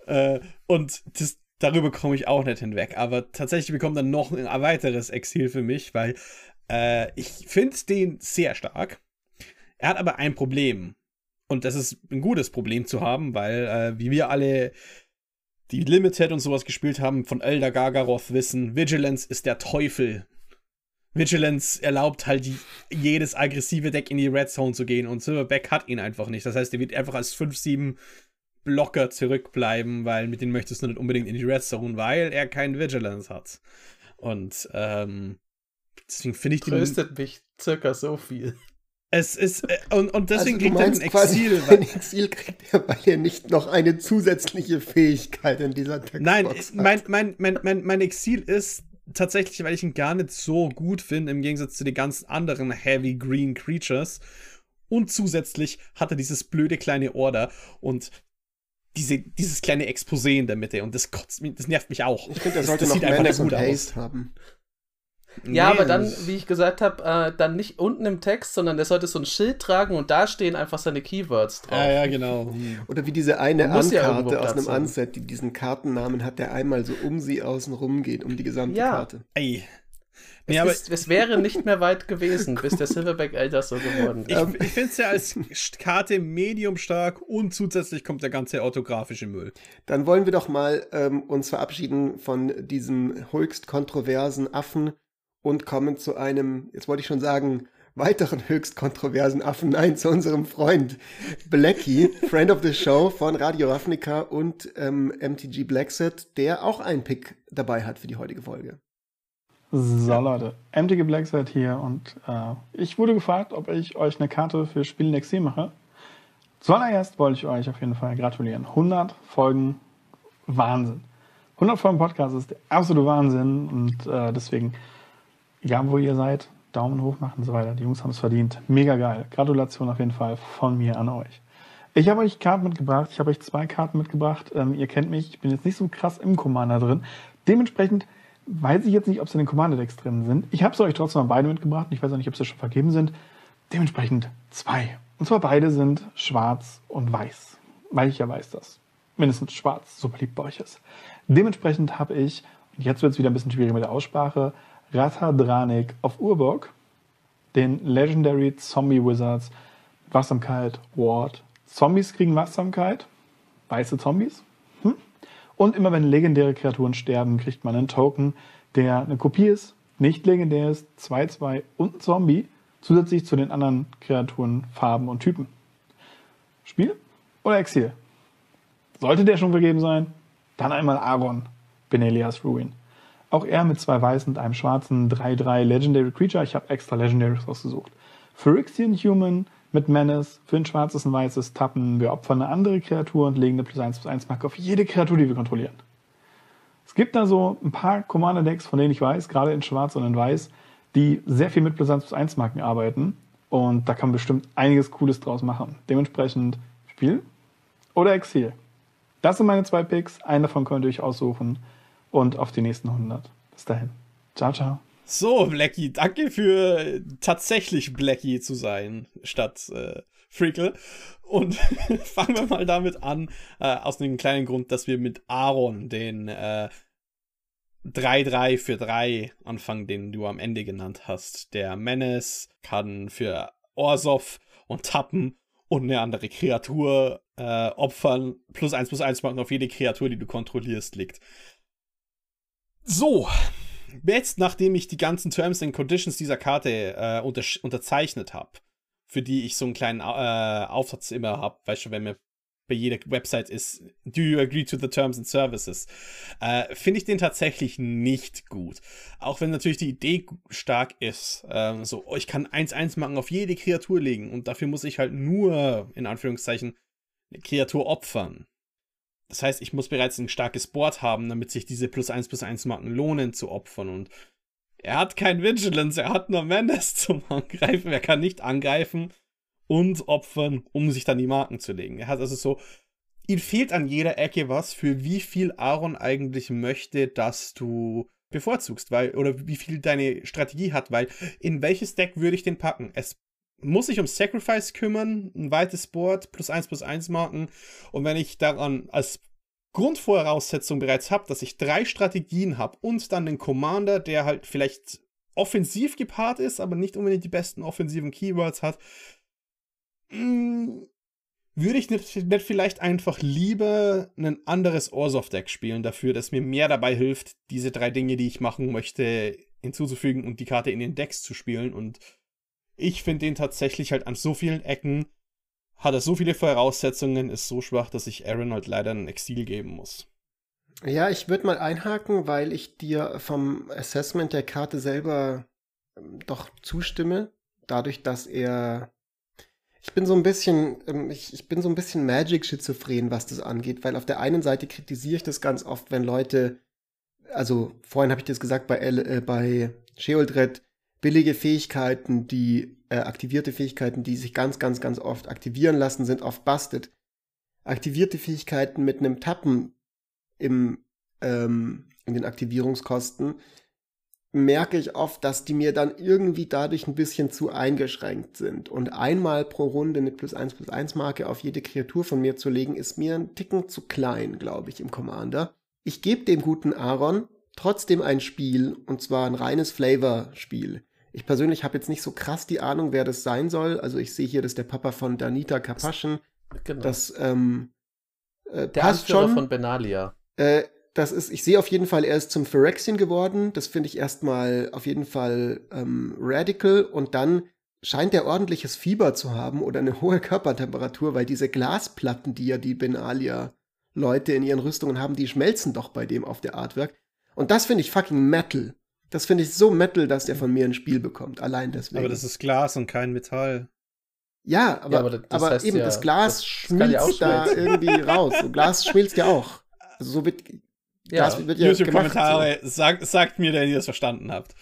Äh, und das, darüber komme ich auch nicht hinweg. Aber tatsächlich bekommt dann noch ein weiteres Exil für mich, weil äh, ich finde den sehr stark. Er hat aber ein Problem. Und das ist ein gutes Problem zu haben, weil, äh, wie wir alle die Limited und sowas gespielt haben, von Elder Gargaroth wissen, Vigilance ist der Teufel. Vigilance erlaubt halt jedes aggressive Deck in die Red Zone zu gehen und Silverback hat ihn einfach nicht. Das heißt, er wird einfach als 5-7 Blocker zurückbleiben, weil mit denen möchtest du nicht unbedingt in die Red Zone, weil er keinen Vigilance hat. Und ähm, deswegen finde ich den. Tröstet mich circa so viel. Es ist, äh, und, und deswegen also, kriegt er ein Exil. [laughs] Ein Exil kriegt er, weil er nicht noch eine zusätzliche Fähigkeit in dieser Textbox Nein, mein, mein, mein, mein, mein Exil ist tatsächlich, weil ich ihn gar nicht so gut finde, im Gegensatz zu den ganzen anderen Heavy Green Creatures. Und zusätzlich hat er dieses blöde kleine Order und diese, dieses kleine Exposé in der Mitte. Und das kotzt mich, das nervt mich auch. Ich finde, er sollte das, noch Menace und Haste haben. Ja, nee, aber dann, wie ich gesagt habe, äh, dann nicht unten im Text, sondern der sollte so ein Schild tragen und da stehen einfach seine Keywords drauf. Ja, ja, genau. Oder wie diese eine Ankarte ja aus einem Unset, die diesen Kartennamen hat, der einmal so um sie außen rum geht, um die gesamte ja. Karte. Ey. Nee, es, ist, es, wäre nicht mehr weit gewesen, bis der Silverback Elder so geworden ist. Ich, ich finde es ja als Karte medium stark und zusätzlich kommt der ganze orthografische Müll. Dann wollen wir doch mal ähm, uns verabschieden von diesem höchst kontroversen Affen und kommen zu einem, jetzt wollte ich schon sagen, weiteren höchst kontroversen Affen. Nein, zu unserem Freund Blackie, Friend of the Show von Radio Ravnica und ähm, MTG Blackset, der auch einen Pick dabei hat für die heutige Folge. So Leute, MTG Blackset hier und äh, ich wurde gefragt, ob ich euch eine Karte für Spiel Nexi mache. Zuallererst wollte ich euch auf jeden Fall gratulieren. 100 Folgen Wahnsinn. 100 Folgen Podcast ist der absolute Wahnsinn und äh, deswegen egal wo ihr seid, Daumen hoch machen und so weiter. Die Jungs haben es verdient. Mega geil. Gratulation auf jeden Fall von mir an euch. Ich habe euch Karten mitgebracht. Ich habe euch zwei Karten mitgebracht. Ähm, ihr kennt mich. Ich bin jetzt nicht so krass im Commander drin. Dementsprechend weiß ich jetzt nicht, ob sie in den Commander-Decks drin sind. Ich habe sie euch trotzdem mal beide mitgebracht. Ich weiß auch nicht, ob sie schon vergeben sind. Dementsprechend zwei. Und zwar beide sind schwarz und weiß. Weil ich ja weiß, dass mindestens schwarz so beliebt bei euch ist. Dementsprechend habe ich, und jetzt wird es wieder ein bisschen schwierig mit der Aussprache, Rathadranik auf Urburg, den Legendary Zombie Wizards, Wachsamkeit, Ward. Zombies kriegen Wachsamkeit, weiße Zombies. Hm? Und immer wenn legendäre Kreaturen sterben, kriegt man einen Token, der eine Kopie ist, nicht legendär ist, 2-2 und Zombie, zusätzlich zu den anderen Kreaturen, Farben und Typen. Spiel oder Exil? Sollte der schon vergeben sein? Dann einmal Aaron, Benelias Ruin. Auch er mit zwei weißen und einem schwarzen 3-3 Legendary Creature. Ich habe extra Legendaries rausgesucht. Phyrexian Human mit Menace. Für ein schwarzes und weißes tappen wir opfern eine andere Kreatur und legen eine plus 1 plus 1 Marke auf jede Kreatur, die wir kontrollieren. Es gibt da so ein paar Commander-Decks, von denen ich weiß, gerade in schwarz und in weiß, die sehr viel mit plus 1 plus 1 Marken arbeiten. Und da kann man bestimmt einiges Cooles draus machen. Dementsprechend Spiel oder Exil. Das sind meine zwei Picks. Einen davon könnt ihr euch aussuchen und auf die nächsten 100. Bis dahin. Ciao, ciao. So, Blackie, danke für tatsächlich Blackie zu sein, statt äh, Freakle. Und [laughs] fangen wir mal damit an, äh, aus einem kleinen Grund, dass wir mit Aaron den äh, 3-3 für 3 anfangen, den du am Ende genannt hast. Der Menace kann für Orsov und Tappen und eine andere Kreatur äh, opfern. Plus 1 plus 1 machen auf jede Kreatur, die du kontrollierst, liegt. So, jetzt nachdem ich die ganzen Terms and Conditions dieser Karte äh, unter unterzeichnet habe, für die ich so einen kleinen äh, Aufsatz immer habe, weißt du, wenn mir bei jeder Website ist, do you agree to the terms and services, äh, finde ich den tatsächlich nicht gut. Auch wenn natürlich die Idee stark ist, äh, so, oh, ich kann 1-1 machen, auf jede Kreatur legen und dafür muss ich halt nur, in Anführungszeichen, eine Kreatur opfern. Das heißt, ich muss bereits ein starkes Board haben, damit sich diese plus 1 plus 1 Marken lohnen zu opfern. Und er hat kein Vigilance, er hat nur Menace zum [laughs] Angreifen. Er kann nicht angreifen und opfern, um sich dann die Marken zu legen. Er hat also so, ihm fehlt an jeder Ecke was, für wie viel Aaron eigentlich möchte, dass du bevorzugst, weil, oder wie viel deine Strategie hat, weil in welches Deck würde ich den packen? Es muss sich um Sacrifice kümmern, ein weites Board, plus 1 plus 1 Marken. Und wenn ich daran als Grundvoraussetzung bereits habe, dass ich drei Strategien habe und dann den Commander, der halt vielleicht offensiv gepaart ist, aber nicht unbedingt die besten offensiven Keywords hat, hm, würde ich nicht, vielleicht einfach lieber ein anderes Orsov-Deck spielen dafür, dass mir mehr dabei hilft, diese drei Dinge, die ich machen möchte, hinzuzufügen und die Karte in den Decks zu spielen. Und ich finde den tatsächlich halt an so vielen Ecken, hat er so viele Voraussetzungen, ist so schwach, dass ich Aaron halt leider ein Exil geben muss. Ja, ich würde mal einhaken, weil ich dir vom Assessment der Karte selber ähm, doch zustimme. Dadurch, dass er ich bin so ein bisschen, ähm, ich, bin so ein bisschen Magic-schizophren, was das angeht, weil auf der einen Seite kritisiere ich das ganz oft, wenn Leute, also vorhin habe ich das gesagt bei, äh, bei Sheoldred, billige Fähigkeiten, die äh, aktivierte Fähigkeiten, die sich ganz, ganz, ganz oft aktivieren lassen, sind oft busted. Aktivierte Fähigkeiten mit einem Tappen im, ähm, in den Aktivierungskosten merke ich oft, dass die mir dann irgendwie dadurch ein bisschen zu eingeschränkt sind. Und einmal pro Runde eine plus 1 plus 1 Marke auf jede Kreatur von mir zu legen, ist mir ein Ticken zu klein, glaube ich, im Commander. Ich gebe dem guten Aaron trotzdem ein Spiel, und zwar ein reines Flavor-Spiel. Ich persönlich habe jetzt nicht so krass die Ahnung, wer das sein soll. Also ich sehe hier, dass der Papa von Danita Kapaschen. Genau. Das ähm, äh, der passt Anführer schon. von Benalia. Äh, das ist, ich sehe auf jeden Fall, er ist zum Phyrexian geworden. Das finde ich erstmal auf jeden Fall ähm, radical. Und dann scheint er ordentliches Fieber zu haben oder eine hohe Körpertemperatur, weil diese Glasplatten, die ja die Benalia-Leute in ihren Rüstungen haben, die schmelzen doch bei dem auf der Artwork. Und das finde ich fucking Metal. Das finde ich so Metal, dass der von mir ein Spiel bekommt. Allein deswegen. Aber das ist Glas und kein Metall. Ja, aber, ja, aber, das, aber heißt eben ja, das Glas das schmilzt da irgendwie [laughs] raus. So, Glas schmilzt ja auch. Also so wird ja, das wird ja YouTube-Kommentare, so. sagt, sagt mir, wenn ihr das verstanden habt.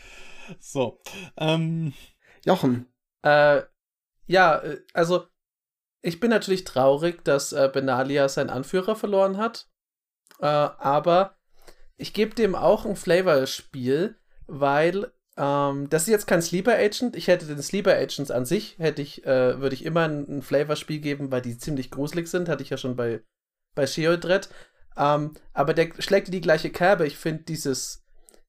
So. Ähm. Jochen. Äh, ja, äh, also ich bin natürlich traurig, dass äh, Benalia seinen Anführer verloren hat. Äh, aber ich gebe dem auch ein Flavor-Spiel, weil ähm, das ist jetzt kein Sleeper Agent. Ich hätte den Sleeper Agents an sich, hätte ich, äh, würde ich immer ein, ein Flavor-Spiel geben, weil die ziemlich gruselig sind. Hatte ich ja schon bei, bei Sheodred. Ähm, aber der schlägt die gleiche Kerbe. Ich finde, dieses,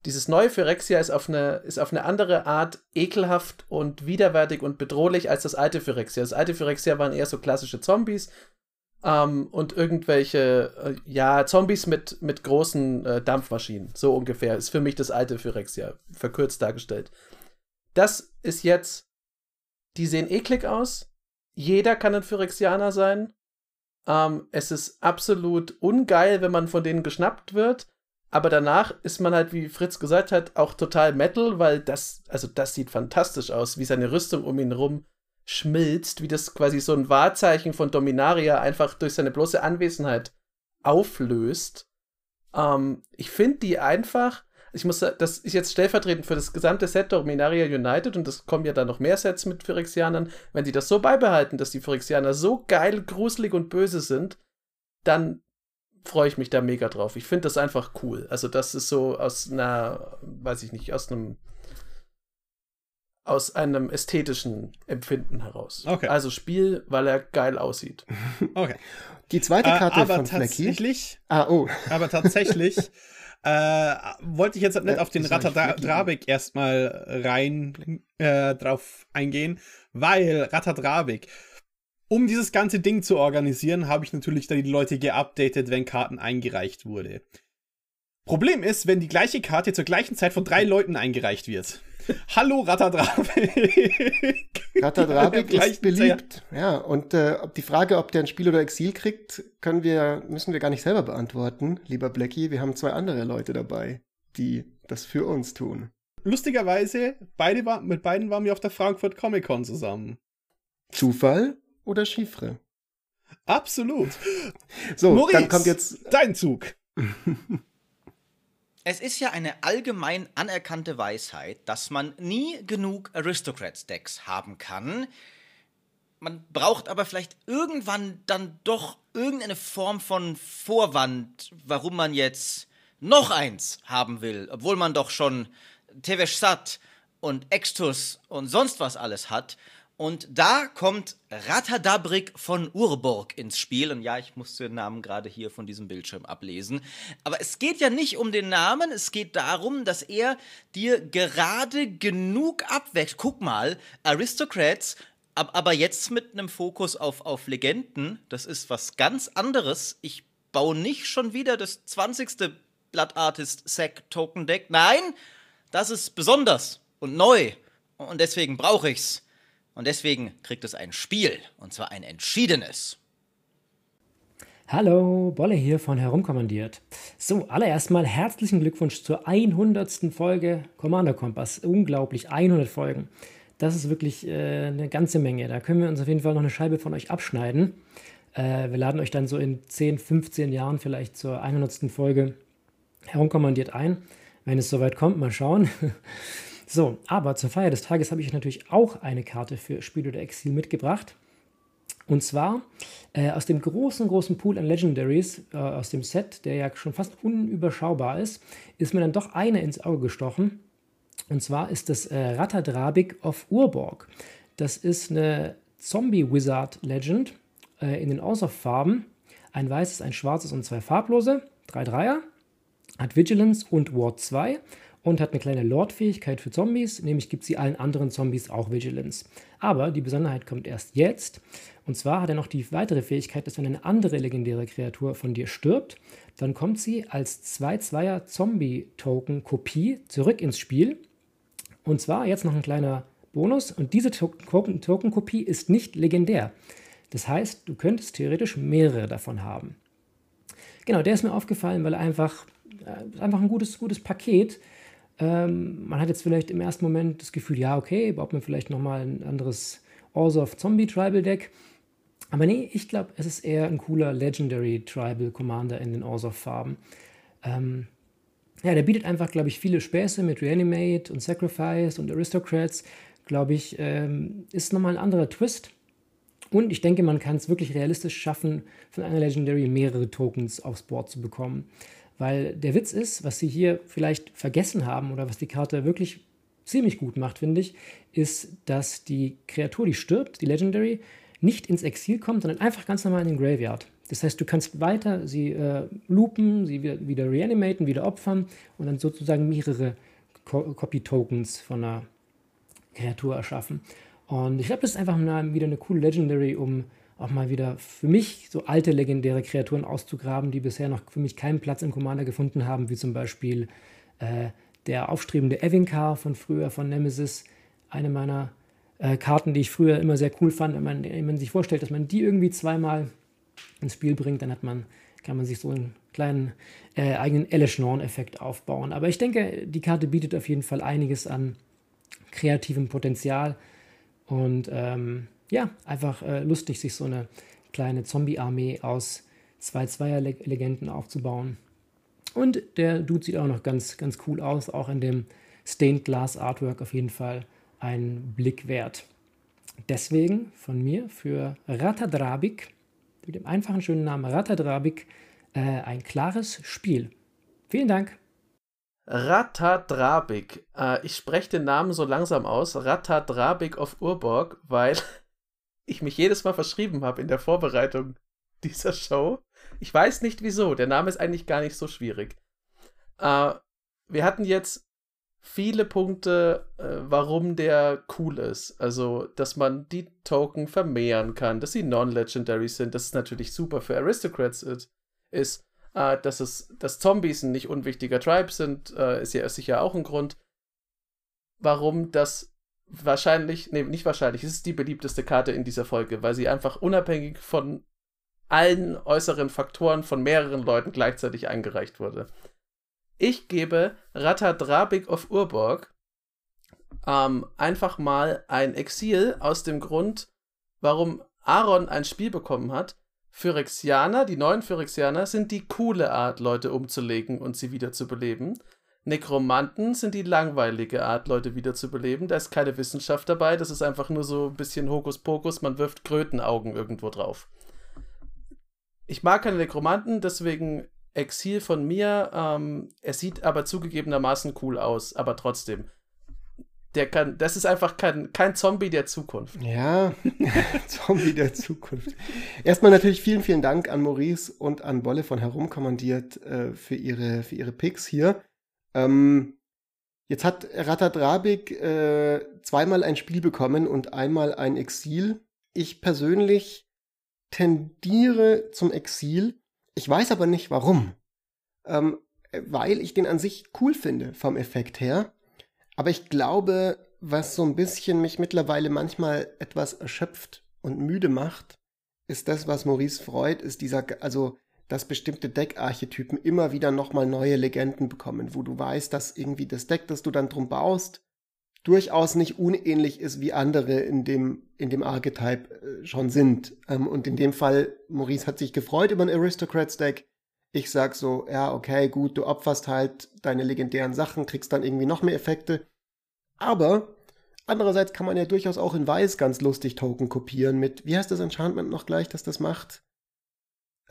dieses neue Phyrexia ist auf, eine, ist auf eine andere Art ekelhaft und widerwärtig und bedrohlich als das alte Phyrexia. Das alte Phyrexia waren eher so klassische Zombies ähm, und irgendwelche, äh, ja, Zombies mit, mit großen äh, Dampfmaschinen. So ungefähr ist für mich das alte Phyrexia, verkürzt dargestellt. Das ist jetzt, die sehen eklig aus. Jeder kann ein Phyrexianer sein. Ähm, es ist absolut ungeil, wenn man von denen geschnappt wird. Aber danach ist man halt, wie Fritz gesagt hat, auch total Metal, weil das, also das sieht fantastisch aus, wie seine Rüstung um ihn rum schmilzt, wie das quasi so ein Wahrzeichen von Dominaria einfach durch seine bloße Anwesenheit auflöst. Ähm, ich finde die einfach, ich muss das ist jetzt stellvertretend für das gesamte Set Dominaria United und es kommen ja dann noch mehr Sets mit Phyrexianern. Wenn sie das so beibehalten, dass die Phyrexianer so geil, gruselig und böse sind, dann freue ich mich da mega drauf. Ich finde das einfach cool. Also, das ist so aus einer, weiß ich nicht, aus einem aus einem ästhetischen Empfinden heraus. Okay. Also Spiel, weil er geil aussieht. [laughs] Okay. Die zweite äh, Karte äh, aber von tatsächlich, Ah, oh. [laughs] Aber tatsächlich Äh, wollte ich jetzt nicht ja, auf den Ratadrabik erstmal rein äh, drauf eingehen, weil Ratadrabik, um dieses ganze Ding zu organisieren, habe ich natürlich dann die Leute geupdatet, wenn Karten eingereicht wurde. Problem ist, wenn die gleiche Karte zur gleichen Zeit von drei Leuten eingereicht wird. [laughs] Hallo Ratadrabik. Ratadrabik [laughs] ist beliebt. Ja, und äh, die Frage, ob der ein Spiel oder Exil kriegt, können wir, müssen wir gar nicht selber beantworten, lieber Blackie. Wir haben zwei andere Leute dabei, die das für uns tun. Lustigerweise, beide war, mit beiden waren wir auf der Frankfurt Comic Con zusammen. Zufall oder Chiffre? Absolut. So, Maurice, dann kommt jetzt dein Zug. [laughs] Es ist ja eine allgemein anerkannte Weisheit, dass man nie genug Aristocrats-Decks haben kann. Man braucht aber vielleicht irgendwann dann doch irgendeine Form von Vorwand, warum man jetzt noch eins haben will, obwohl man doch schon Tevesh Sat und Extus und sonst was alles hat. Und da kommt Ratadabrik von Urburg ins Spiel. Und ja, ich musste den Namen gerade hier von diesem Bildschirm ablesen. Aber es geht ja nicht um den Namen, es geht darum, dass er dir gerade genug abweckt. Guck mal, Aristocrats, aber jetzt mit einem Fokus auf, auf Legenden. Das ist was ganz anderes. Ich baue nicht schon wieder das 20. Blood Artist Sack Token Deck. Nein, das ist besonders und neu. Und deswegen brauche ich's. Und deswegen kriegt es ein Spiel, und zwar ein entschiedenes. Hallo, Bolle hier von Herumkommandiert. So, allererst mal herzlichen Glückwunsch zur 100. Folge Commander Kompass. Unglaublich, 100 Folgen. Das ist wirklich äh, eine ganze Menge. Da können wir uns auf jeden Fall noch eine Scheibe von euch abschneiden. Äh, wir laden euch dann so in 10, 15 Jahren vielleicht zur 100. Folge herumkommandiert ein. Wenn es soweit kommt, mal schauen. [laughs] So, aber zur Feier des Tages habe ich natürlich auch eine Karte für Spiel oder Exil mitgebracht. Und zwar äh, aus dem großen, großen Pool an Legendaries, äh, aus dem Set, der ja schon fast unüberschaubar ist, ist mir dann doch eine ins Auge gestochen. Und zwar ist das äh, Ratadrabik of Urborg. Das ist eine Zombie-Wizard-Legend äh, in den Außerfarben. Ein weißes, ein schwarzes und zwei farblose. Drei Dreier. Hat Vigilance und Ward 2 und hat eine kleine Lord-Fähigkeit für Zombies, nämlich gibt sie allen anderen Zombies auch Vigilance. Aber die Besonderheit kommt erst jetzt. Und zwar hat er noch die weitere Fähigkeit, dass wenn eine andere legendäre Kreatur von dir stirbt, dann kommt sie als 2-2er Zombie-Token-Kopie zurück ins Spiel. Und zwar jetzt noch ein kleiner Bonus. Und diese Token-Kopie ist nicht legendär. Das heißt, du könntest theoretisch mehrere davon haben. Genau, der ist mir aufgefallen, weil er einfach, äh, einfach ein gutes, gutes Paket ähm, man hat jetzt vielleicht im ersten Moment das Gefühl, ja, okay, baut man vielleicht nochmal ein anderes Orzhov Zombie Tribal Deck. Aber nee, ich glaube, es ist eher ein cooler Legendary Tribal Commander in den Orzhov Farben. Ähm, ja, der bietet einfach, glaube ich, viele Späße mit Reanimate und Sacrifice und Aristocrats. Glaube ich, ähm, ist nochmal ein anderer Twist. Und ich denke, man kann es wirklich realistisch schaffen, von einer Legendary mehrere Tokens aufs Board zu bekommen. Weil der Witz ist, was sie hier vielleicht vergessen haben oder was die Karte wirklich ziemlich gut macht, finde ich, ist, dass die Kreatur, die stirbt, die Legendary, nicht ins Exil kommt, sondern einfach ganz normal in den Graveyard. Das heißt, du kannst weiter sie äh, loopen, sie wieder, wieder reanimaten, wieder opfern und dann sozusagen mehrere Co Copy-Tokens von einer Kreatur erschaffen. Und ich glaube, das ist einfach wieder eine coole Legendary, um auch mal wieder für mich so alte legendäre Kreaturen auszugraben, die bisher noch für mich keinen Platz im Commander gefunden haben, wie zum Beispiel äh, der aufstrebende Evinkar von früher von Nemesis, eine meiner äh, Karten, die ich früher immer sehr cool fand. Wenn man, wenn man sich vorstellt, dass man die irgendwie zweimal ins Spiel bringt, dann hat man, kann man sich so einen kleinen äh, eigenen Elishnorn-Effekt aufbauen. Aber ich denke, die Karte bietet auf jeden Fall einiges an kreativem Potenzial und ähm, ja, einfach äh, lustig, sich so eine kleine Zombie-Armee aus zwei Zweier-Legenden aufzubauen. Und der Dude sieht auch noch ganz, ganz cool aus, auch in dem Stained Glass Artwork auf jeden Fall ein Blick wert. Deswegen von mir für Ratadrabik, mit dem einfachen schönen Namen Ratadrabik, äh, ein klares Spiel. Vielen Dank. Ratadrabik. Äh, ich spreche den Namen so langsam aus. Ratadrabik of Urborg, weil ich mich jedes Mal verschrieben habe in der Vorbereitung dieser Show. Ich weiß nicht wieso. Der Name ist eigentlich gar nicht so schwierig. Äh, wir hatten jetzt viele Punkte, äh, warum der cool ist. Also, dass man die Token vermehren kann, dass sie non-legendary sind. Das ist natürlich super für Aristocrats ist. Äh, dass, es, dass Zombies ein nicht unwichtiger Tribe sind, äh, ist ja sicher auch ein Grund. Warum das wahrscheinlich, nee, nicht wahrscheinlich, es ist die beliebteste Karte in dieser Folge, weil sie einfach unabhängig von allen äußeren Faktoren von mehreren Leuten gleichzeitig eingereicht wurde. Ich gebe Ratadrabik of Urborg ähm, einfach mal ein Exil aus dem Grund, warum Aaron ein Spiel bekommen hat, Phyrexianer, die neuen Phyrexianer, sind die coole Art, Leute umzulegen und sie wieder zu beleben. Nekromanten sind die langweilige Art, Leute wieder zu beleben. Da ist keine Wissenschaft dabei, das ist einfach nur so ein bisschen Hokuspokus, man wirft Krötenaugen irgendwo drauf. Ich mag keine Nekromanten, deswegen Exil von mir. Ähm, er sieht aber zugegebenermaßen cool aus, aber trotzdem. Der kann, das ist einfach kein, kein Zombie der Zukunft. Ja, [laughs] Zombie der Zukunft. Erstmal natürlich vielen, vielen Dank an Maurice und an Bolle von Herumkommandiert äh, für, ihre, für ihre Picks hier. Ähm, jetzt hat Ratadrabik äh, zweimal ein Spiel bekommen und einmal ein Exil. Ich persönlich tendiere zum Exil. Ich weiß aber nicht warum. Ähm, weil ich den an sich cool finde vom Effekt her. Aber ich glaube, was so ein bisschen mich mittlerweile manchmal etwas erschöpft und müde macht, ist das, was Maurice freut, ist dieser, also, dass bestimmte Deckarchetypen immer wieder nochmal neue Legenden bekommen, wo du weißt, dass irgendwie das Deck, das du dann drum baust, durchaus nicht unähnlich ist, wie andere in dem, in dem Archetype äh, schon sind. Ähm, und in dem Fall, Maurice hat sich gefreut über ein Aristocrats Deck. Ich sag so, ja, okay, gut, du opferst halt deine legendären Sachen, kriegst dann irgendwie noch mehr Effekte. Aber andererseits kann man ja durchaus auch in Weiß ganz lustig Token kopieren mit, wie heißt das Enchantment noch gleich, dass das macht?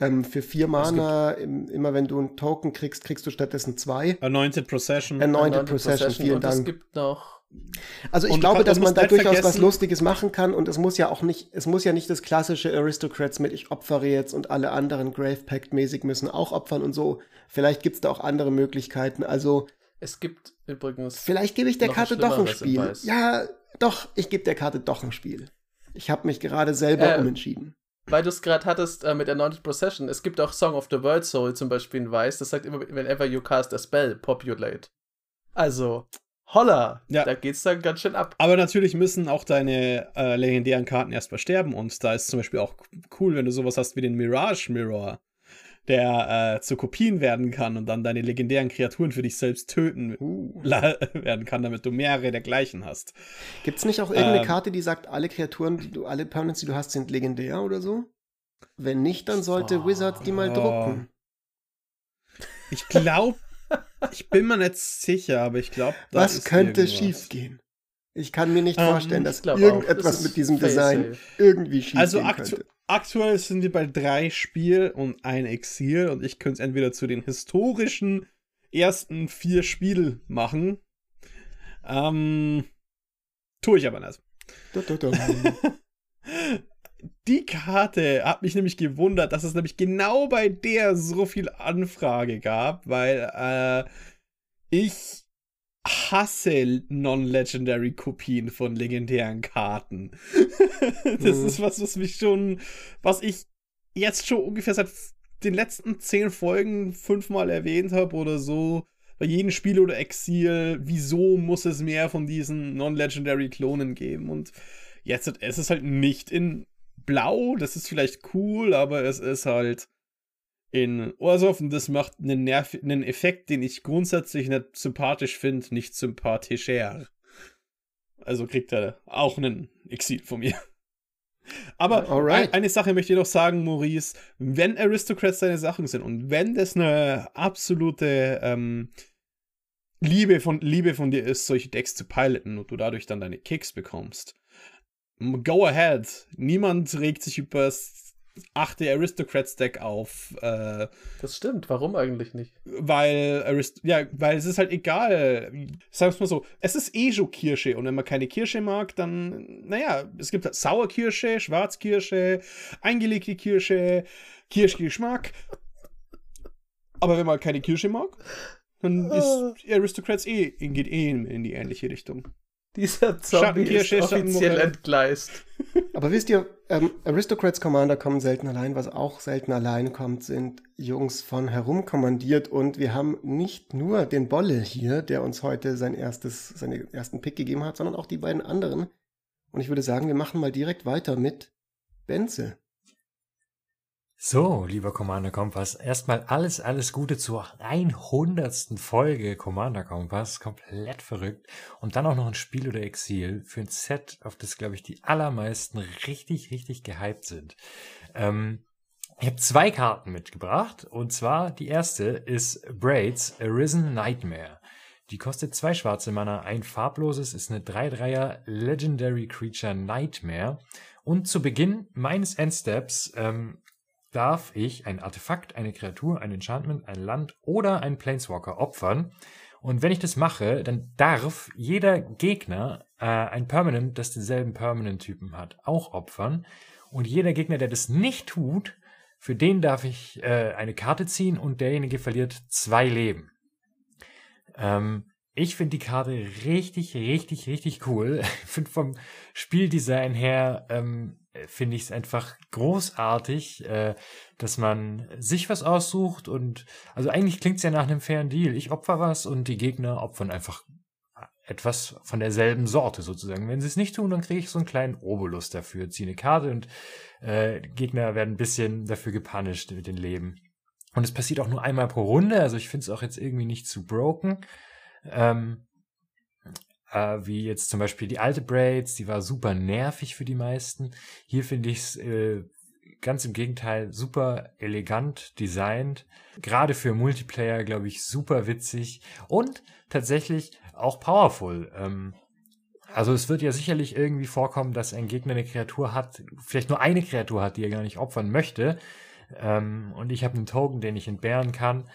Ähm, für vier Mana, im, immer wenn du einen Token kriegst, kriegst du stattdessen zwei. Anointed Procession. Anointed, Anointed Procession, Procession, vielen und Dank. Es gibt noch also ich Und glaube, dass man da durchaus was Lustiges machen kann und es muss ja auch nicht, es muss ja nicht das klassische Aristocrats mit ich opfere jetzt und alle anderen Grave Pact mäßig müssen auch opfern und so. Vielleicht gibt's da auch andere Möglichkeiten. Also Es gibt übrigens. vielleicht gebe ich der Karte doch ein Spiel. Ja, doch, ich gebe der Karte doch ein Spiel. Ich habe mich gerade selber Äh, umentschieden. Weil du es gerade hattest äh, mit Anointed Procession. Es gibt auch Song of the World Soul zum Beispiel in Weiß. Das sagt immer, whenever you cast a spell, populate. Also, holla! Ja. Da geht's dann ganz schön ab. Aber natürlich müssen auch deine äh, legendären Karten erstmal sterben und da ist zum Beispiel auch cool, wenn du sowas hast wie den Mirage Mirror, der äh, zu Kopien werden kann und dann deine legendären Kreaturen für dich selbst töten Uh. [laughs] werden kann, damit du mehrere der gleichen hast. Gibt's nicht auch irgendeine ähm, Karte, die sagt, alle Kreaturen, die du, alle Permanents, die du hast, sind legendär oder so? Wenn nicht, dann sollte Oh. Wizards die mal drucken. Ich glaube, ich bin mir nicht sicher, aber ich glaube, Was könnte schiefgehen? Ich kann mir nicht Ähm, vorstellen, dass irgendetwas Das mit diesem Design safe. irgendwie schief Also aktu könnte. aktuell sind wir bei drei Spiel und ein Exil und ich könnte es entweder zu den historischen ersten vier Spiel machen. Ähm, tue ich aber nicht. Da, da, da. Die Karte hat mich nämlich gewundert, dass es nämlich genau bei der so viel Anfrage gab, weil äh, ich hasse non-legendary Kopien von legendären Karten. [laughs] das Mhm. ist was, was mich schon, was ich jetzt schon ungefähr seit den letzten zehn Folgen fünfmal erwähnt habe oder so. Bei jedem Spiel oder Exil, wieso muss es mehr von diesen non-legendary Klonen geben? Und jetzt es ist halt nicht in Blau, das ist vielleicht cool, aber es ist halt in Orsov und das macht einen, Nerv einen Effekt, den ich grundsätzlich nicht sympathisch finde, nicht sympathischer. Also kriegt er auch einen Exil von mir. Aber Alright. ein, eine Sache möchte ich noch sagen, Maurice. Wenn Aristocrats deine Sachen sind und wenn das eine absolute ähm, Liebe, von, Liebe von dir ist, solche Decks zu piloten und du dadurch dann deine Kicks bekommst, go ahead. Niemand regt sich über das achte Aristocrats-Deck auf. Äh, Das stimmt. Warum eigentlich nicht? weil Arist ja, weil es ist halt egal. Sag's mal so, es ist eh schon Kirsche und wenn man keine Kirsche mag, dann naja, es gibt halt Sauerkirsche, Schwarzkirsche, eingelegte Kirsche, Kirschgeschmack. Aber wenn man keine Kirsche mag, dann ist Aristocrats eh geht eh in die ähnliche Richtung. Dieser Zombie ist offiziell entgleist. [laughs] Aber wisst ihr, ähm, Aristocrats Commander kommen selten allein. Was auch selten allein kommt, sind Jungs von herumkommandiert. Und wir haben nicht nur den Bolle hier, der uns heute sein erstes, seinen ersten Pick gegeben hat, sondern auch die beiden anderen. Und ich würde sagen, wir machen mal direkt weiter mit Benze. So, lieber Commander Kompass, erstmal alles, alles Gute zur 100. Folge Commander Kompass, komplett verrückt. Und dann auch noch ein Spiel oder Exil für ein Set, auf das, glaube ich, die allermeisten richtig, richtig gehypt sind. Ähm, Ich habe zwei Karten mitgebracht. Und zwar die erste ist Braids Arisen Nightmare. Die kostet zwei schwarze Mana, ein farbloses, ist eine 3-3er Legendary Creature Nightmare. Und zu Beginn meines Endsteps ähm, darf ich ein Artefakt, eine Kreatur, ein Enchantment, ein Land oder einen Planeswalker opfern. Und wenn ich das mache, dann darf jeder Gegner äh, ein Permanent, das denselben Permanent-Typen hat, auch opfern. Und jeder Gegner, der das nicht tut, für den darf ich äh, eine Karte ziehen und derjenige verliert zwei Leben. Ähm, ich finde die Karte richtig, richtig, richtig cool. [laughs] Ich finde vom Spieldesign her ähm, finde ich es einfach großartig, äh, dass man sich was aussucht und also eigentlich klingt es ja nach einem fairen Deal. Ich opfer was und die Gegner opfern einfach etwas von derselben Sorte sozusagen. Wenn sie es nicht tun, dann kriege ich so einen kleinen Obolus dafür, ziehe eine Karte und äh, Gegner werden ein bisschen dafür gepunished mit den Leben. Und es passiert auch nur einmal pro Runde, also ich finde es auch jetzt irgendwie nicht zu broken. Ähm, äh, wie jetzt zum Beispiel die alte Braids, die war super nervig für die meisten. Hier finde ich es äh, ganz im Gegenteil super elegant designt. Gerade für Multiplayer, glaube ich, super witzig und tatsächlich auch powerful. Ähm, also es wird ja sicherlich irgendwie vorkommen, dass ein Gegner eine Kreatur hat, vielleicht nur eine Kreatur hat, die er gar nicht opfern möchte. Ähm, und ich habe einen Token, den ich entbehren kann.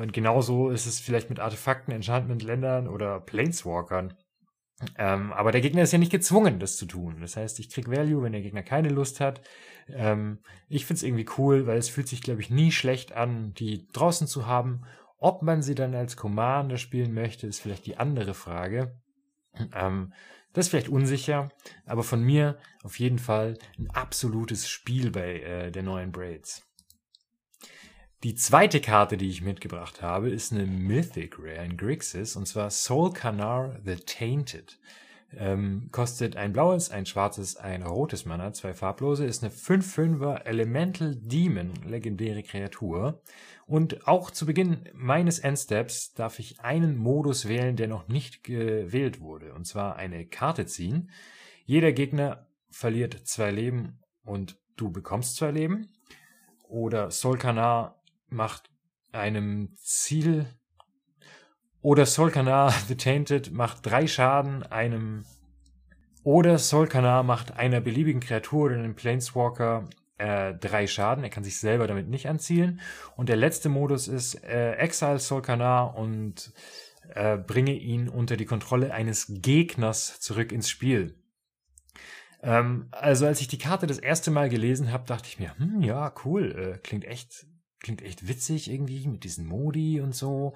Und genauso ist es vielleicht mit Artefakten, Enchantment-Ländern oder Planeswalkern. Ähm, aber der Gegner ist ja nicht gezwungen, das zu tun. Das heißt, ich krieg Value, wenn der Gegner keine Lust hat. Ähm, ich find's irgendwie cool, weil es fühlt sich, glaube ich, nie schlecht an, die draußen zu haben. Ob man sie dann als Commander spielen möchte, ist vielleicht die andere Frage. Ähm, das ist vielleicht unsicher, aber von mir auf jeden Fall ein absolutes Spiel bei äh, der neuen Braids. Die zweite Karte, die ich mitgebracht habe, ist eine Mythic Rare in Grixis und zwar Soul Canar the Tainted. Ähm, kostet ein blaues, ein schwarzes, ein rotes Mana, zwei farblose, ist eine 5-5er Elemental Demon, legendäre Kreatur. Und auch zu Beginn meines Endsteps darf ich einen Modus wählen, der noch nicht gewählt wurde, und zwar eine Karte ziehen. Jeder Gegner verliert zwei Leben und du bekommst zwei Leben. Oder Solkanar macht einem Ziel oder Solkanar [laughs] The Tainted macht drei Schaden einem oder Solkanar macht einer beliebigen Kreatur oder einem Planeswalker äh, drei Schaden. Er kann sich selber damit nicht anzielen. Und der letzte Modus ist äh, Exile Solkanar und äh, bringe ihn unter die Kontrolle eines Gegners zurück ins Spiel. Ähm, also als ich die Karte das erste Mal gelesen habe, dachte ich mir, hm, ja, cool, äh, klingt echt klingt echt witzig irgendwie mit diesen Modi und so.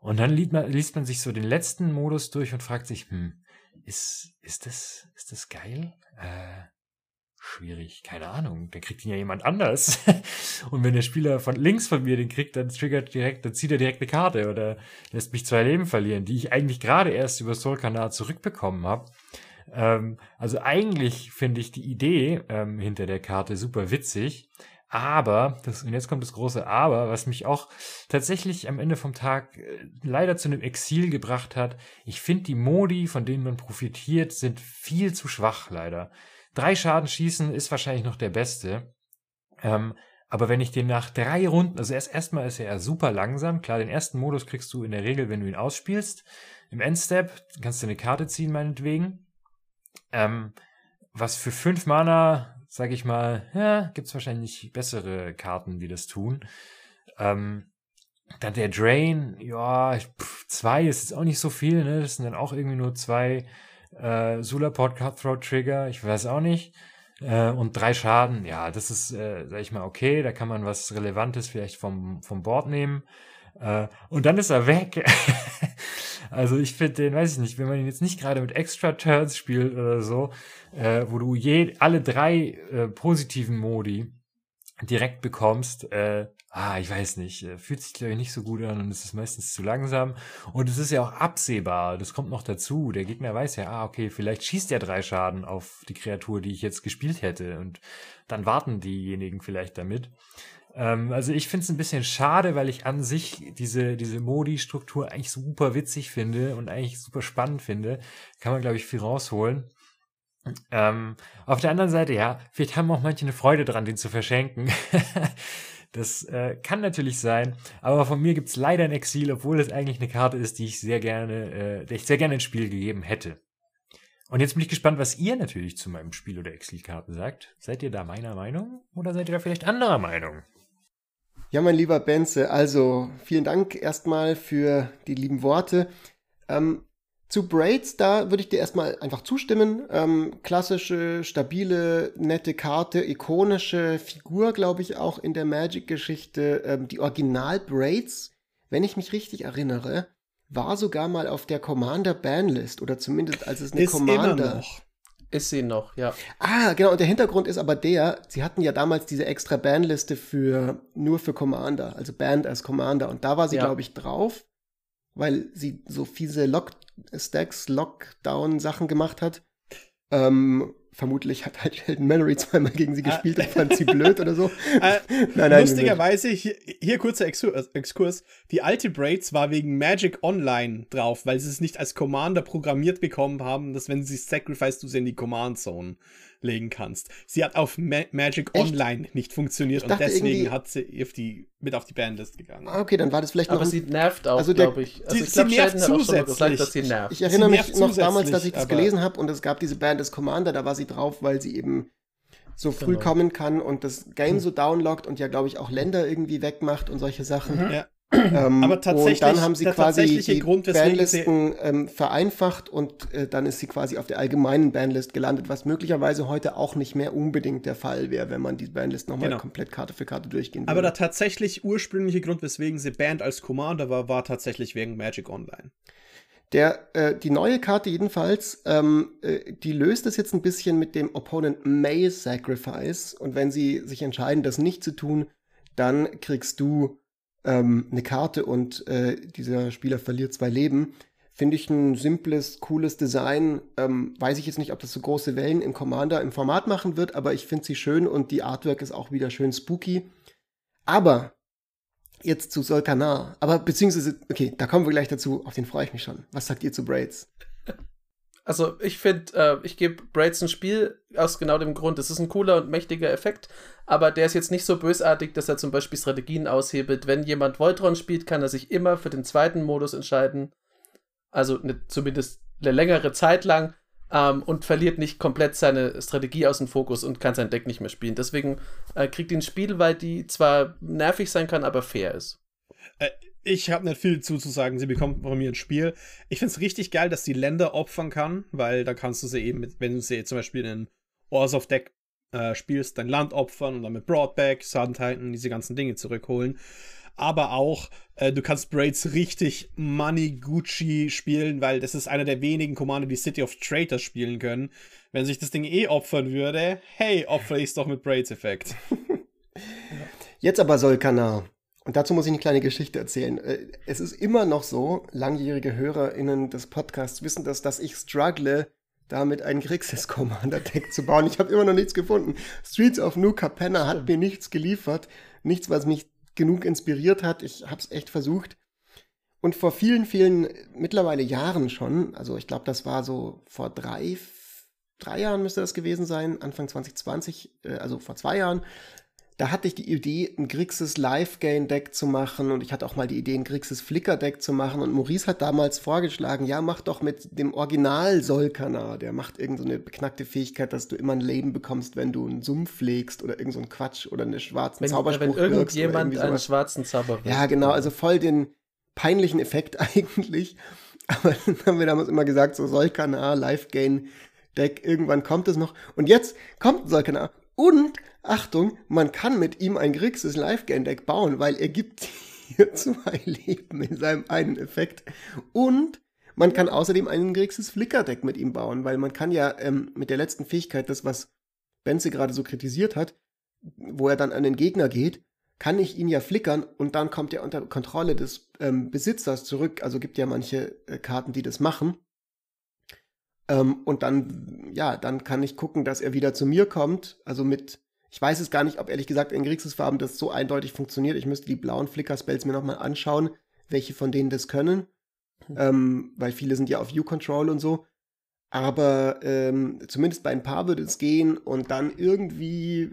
Und dann liest man, liest man sich so den letzten Modus durch und fragt sich, hm, ist, ist das, ist das geil? Äh, schwierig, keine Ahnung. Dann kriegt ihn ja jemand anders. [laughs] und wenn der Spieler von links von mir den kriegt, dann triggert direkt, dann zieht er direkt eine Karte oder lässt mich zwei Leben verlieren, die ich eigentlich gerade erst über Soul Kanal zurückbekommen habe. Ähm, also eigentlich finde ich die Idee ähm, hinter der Karte super witzig. Aber, das, und jetzt kommt das große Aber, was mich auch tatsächlich am Ende vom Tag äh, leider zu einem Exil gebracht hat. Ich finde, die Modi, von denen man profitiert, sind viel zu schwach, leider. Drei Schaden schießen ist wahrscheinlich noch der beste. Ähm, aber wenn ich den nach drei Runden, also erst erstmal ist er super langsam. Klar, den ersten Modus kriegst du in der Regel, wenn du ihn ausspielst. Im Endstep kannst du eine Karte ziehen, meinetwegen. Ähm, was für fünf Mana sage ich mal, ja, gibt's wahrscheinlich bessere Karten, die das tun. Ähm, dann der Drain, ja, pff, zwei ist jetzt auch nicht so viel, ne? Das sind dann auch irgendwie nur zwei äh, Sulaport Cutthroat Trigger, ich weiß auch nicht. Äh, und drei Schaden, ja, das ist, äh, sag ich mal, okay, da kann man was Relevantes vielleicht vom, vom Board nehmen. Äh, und dann ist er weg. [laughs] Also ich finde den, weiß ich nicht, wenn man ihn jetzt nicht gerade mit Extra Turns spielt oder so, äh, wo du je alle drei äh, positiven Modi direkt bekommst, äh, ah, ich weiß nicht, äh, fühlt sich glaube ich nicht so gut an und es ist meistens zu langsam und es ist ja auch absehbar, das kommt noch dazu, der Gegner weiß ja, ah, okay, vielleicht schießt er drei Schaden auf die Kreatur, die ich jetzt gespielt hätte und dann warten diejenigen vielleicht damit. Ähm, also ich finde es ein bisschen schade, weil ich an sich diese, diese Modi-Struktur eigentlich super witzig finde und eigentlich super spannend finde. Kann man, glaube ich, viel rausholen. Ähm, auf der anderen Seite, ja, vielleicht haben auch manche eine Freude dran, den zu verschenken. [laughs] das äh, kann natürlich sein, aber von mir gibt es leider ein Exil, obwohl es eigentlich eine Karte ist, die ich sehr gerne, äh, der ich sehr gerne ins Spiel gegeben hätte. Und jetzt bin ich gespannt, was ihr natürlich zu meinem Spiel- oder Exilkarten sagt. Seid ihr da meiner Meinung oder seid ihr da vielleicht anderer Meinung? Ja, mein lieber Benze, also vielen Dank erstmal für die lieben Worte. Ähm, zu Braids, da würde ich dir erstmal einfach zustimmen. Ähm, klassische, stabile, nette Karte, ikonische Figur, glaube ich, auch in der Magic-Geschichte. Ähm, die Original-Braids, wenn ich mich richtig erinnere, war sogar mal auf der Commander-Banlist oder zumindest als es eine Ist Commander. immer noch. Ist sie noch, ja. Ah, genau, und der Hintergrund ist aber der, sie hatten ja damals diese extra Bandliste für nur für Commander, also Band als Commander. Und da war sie, Ja. glaube ich, drauf, weil sie so fiese Lock-Stacks, Lockdown-Sachen gemacht hat. Ähm, vermutlich hat halt Sheldon Mallory zweimal gegen sie gespielt und fand sie blöd oder so. [laughs] Äh, Nein, nein, Lustigerweise, hier, hier kurzer Exkurs, Exkurs. Die alte Braids war wegen Magic Online drauf, weil sie es nicht als Commander programmiert bekommen haben, dass wenn sie Sacrifice du sie in die Command Zone legen kannst. Sie hat auf Ma Magic Echt? Online nicht funktioniert Ich und deswegen irgendwie- hat sie auf die, mit auf die Bandlist gegangen. Ah, Okay, dann war das vielleicht noch Aber ein sie nervt auch, Also der- glaube ich. Also sie- ich glaube, sie nervt Sheldon zusätzlich. gesagt, dass sie nervt. Ich erinnere Sie mich nervt noch damals, dass ich das aber- gelesen habe und es gab diese Band des Commander, da war sie drauf, weil sie eben so früh Genau. kommen kann und das Game so downlockt und ja, glaube ich, auch Länder irgendwie wegmacht und solche Sachen. Ja. Ähm, Aber tatsächlich- und dann haben sie der quasi die Grund, Bandlisten ähm, vereinfacht und äh, dann ist sie quasi auf der allgemeinen Bandlist gelandet, was möglicherweise heute auch nicht mehr unbedingt der Fall wäre, wenn man die Bandlist nochmal Genau. komplett Karte für Karte durchgehen würde. Aber der tatsächlich ursprüngliche Grund, weswegen sie banned als Commander war, war tatsächlich wegen Magic Online. Der, äh, die neue Karte jedenfalls, ähm, äh, die löst es jetzt ein bisschen mit dem Opponent May Sacrifice. Und wenn sie sich entscheiden, das nicht zu tun, dann kriegst du ähm, eine Karte und äh, dieser Spieler verliert zwei Leben. Finde ich ein simples, cooles Design. Ähm, weiß ich jetzt nicht, ob das so große Wellen im Commander im Format machen wird, aber ich finde sie schön und die Artwork ist auch wieder schön spooky. Aber jetzt zu Solkanar. Aber beziehungsweise, okay, da kommen wir gleich dazu. Auf den freue ich mich schon. Was sagt ihr zu Braids? Also ich finde, äh, ich gebe Braids ein Spiel aus genau dem Grund. Es ist ein cooler und mächtiger Effekt, aber der ist jetzt nicht so bösartig, dass er zum Beispiel Strategien aushebelt. Wenn jemand Voltron spielt, kann er sich immer für den zweiten Modus entscheiden. Also ne, zumindest eine längere Zeit lang. Ähm, und verliert nicht komplett seine Strategie aus dem Fokus und kann sein Deck nicht mehr spielen. Deswegen äh, kriegt ihn ein Spiel, weil die zwar nervig sein kann, aber fair ist. Äh, ich habe nicht viel zuzusagen. Sie bekommt von mir ein Spiel. Ich finde es richtig geil, dass sie Länder opfern kann, weil da kannst du sie eben, mit, wenn du sie zum Beispiel in Wars of Deck äh, spielst, dein Land opfern und dann mit Broadback, Sandhalten, diese ganzen Dinge zurückholen. Aber auch, äh, du kannst Braids richtig Money Gucci spielen, weil das ist einer der wenigen Commander, die City of Traitors spielen können. Wenn sich das Ding eh opfern würde, hey, opfer ich es doch mit Braids-Effekt. [laughs] Jetzt aber Solkanar. Und dazu muss ich eine kleine Geschichte erzählen. Äh, Es ist immer noch so, langjährige HörerInnen des Podcasts wissen das, dass ich struggle, damit ein Grixis [laughs] Commander Deck zu bauen. Ich habe immer noch nichts gefunden. Streets of New Capenna hat mir nichts geliefert. Nichts, was mich genug inspiriert hat. Ich habe es echt versucht. Und vor vielen, vielen, mittlerweile Jahren schon, also ich glaube, das war so vor drei, drei Jahren müsste das gewesen sein, Anfang 2020, äh, also vor zwei Jahren, da hatte ich die Idee, ein Grixis Live-Gain-Deck zu machen und ich hatte auch mal die Idee, ein Grixis Flicker-Deck zu machen und Maurice hat damals vorgeschlagen, ja, mach doch mit dem Original Solkanar, der macht irgend so eine beknackte Fähigkeit, dass du immer ein Leben bekommst, wenn du einen Sumpf legst oder irgend so ein Quatsch oder eine schwarzen Wenn, Zauberspruch wenn irgendjemand einen schwarzen Zauber Ja, wirkt. genau, also voll den peinlichen Effekt [laughs] eigentlich. Aber dann haben wir damals immer gesagt, so Solkanar, Live-Gain-Deck, irgendwann kommt es noch. Und jetzt kommt Solkanar. Und, Achtung, man kann mit ihm ein Grixis Live-Gain-Deck bauen, weil er gibt [laughs] hier zwei Leben in seinem einen Effekt. Und man kann außerdem einen Grixis Flicker-Deck mit ihm bauen, weil man kann ja ähm, mit der letzten Fähigkeit, das was Benze gerade so kritisiert hat, wo er dann an den Gegner geht, kann ich ihn ja flickern und dann kommt er unter Kontrolle des ähm, Besitzers zurück. Also gibt ja manche äh, Karten, die das machen. Ähm, und dann, ja, dann kann ich gucken, dass er wieder zu mir kommt. Also mit, ich weiß es gar nicht, ob ehrlich gesagt in Grixis-Farben das so eindeutig funktioniert. Ich müsste die blauen Flicker-Spells mir nochmal anschauen, welche von denen das können. Ähm, weil viele sind ja auf View-Control und so. Aber ähm, zumindest bei ein paar würde es gehen und dann irgendwie,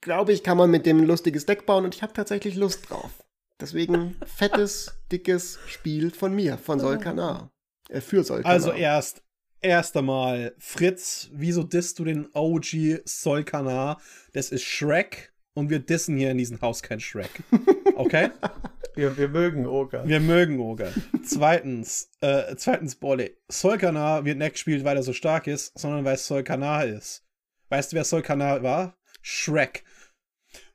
glaube ich, kann man mit dem ein lustiges Deck bauen und ich habe tatsächlich Lust drauf. Deswegen [laughs] fettes, dickes Spiel von mir, von Solkanar. Äh, für Solkanar. Also erst, erst einmal, Fritz, wieso disst du den OG Solkanar? Das ist Shrek und wir dissen hier in diesem Haus kein Shrek. [laughs] Okay? Wir, wir mögen Ogre. Wir mögen Ogre. zweitens, äh, zweitens, Bolle, Solkanar wird nicht gespielt, weil er so stark ist, sondern weil es Solkanar ist. Weißt du, wer Solkanar war? Shrek.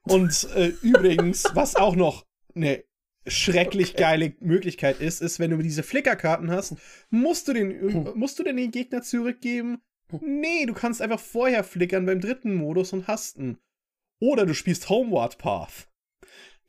Und äh, übrigens, was auch noch eine schrecklich geile Möglichkeit ist, ist, wenn du diese Flickerkarten hast, musst du den, musst du denn den Gegner zurückgeben? Nee, du kannst einfach vorher flickern beim dritten Modus und hast ihn. Oder du spielst Homeward Path.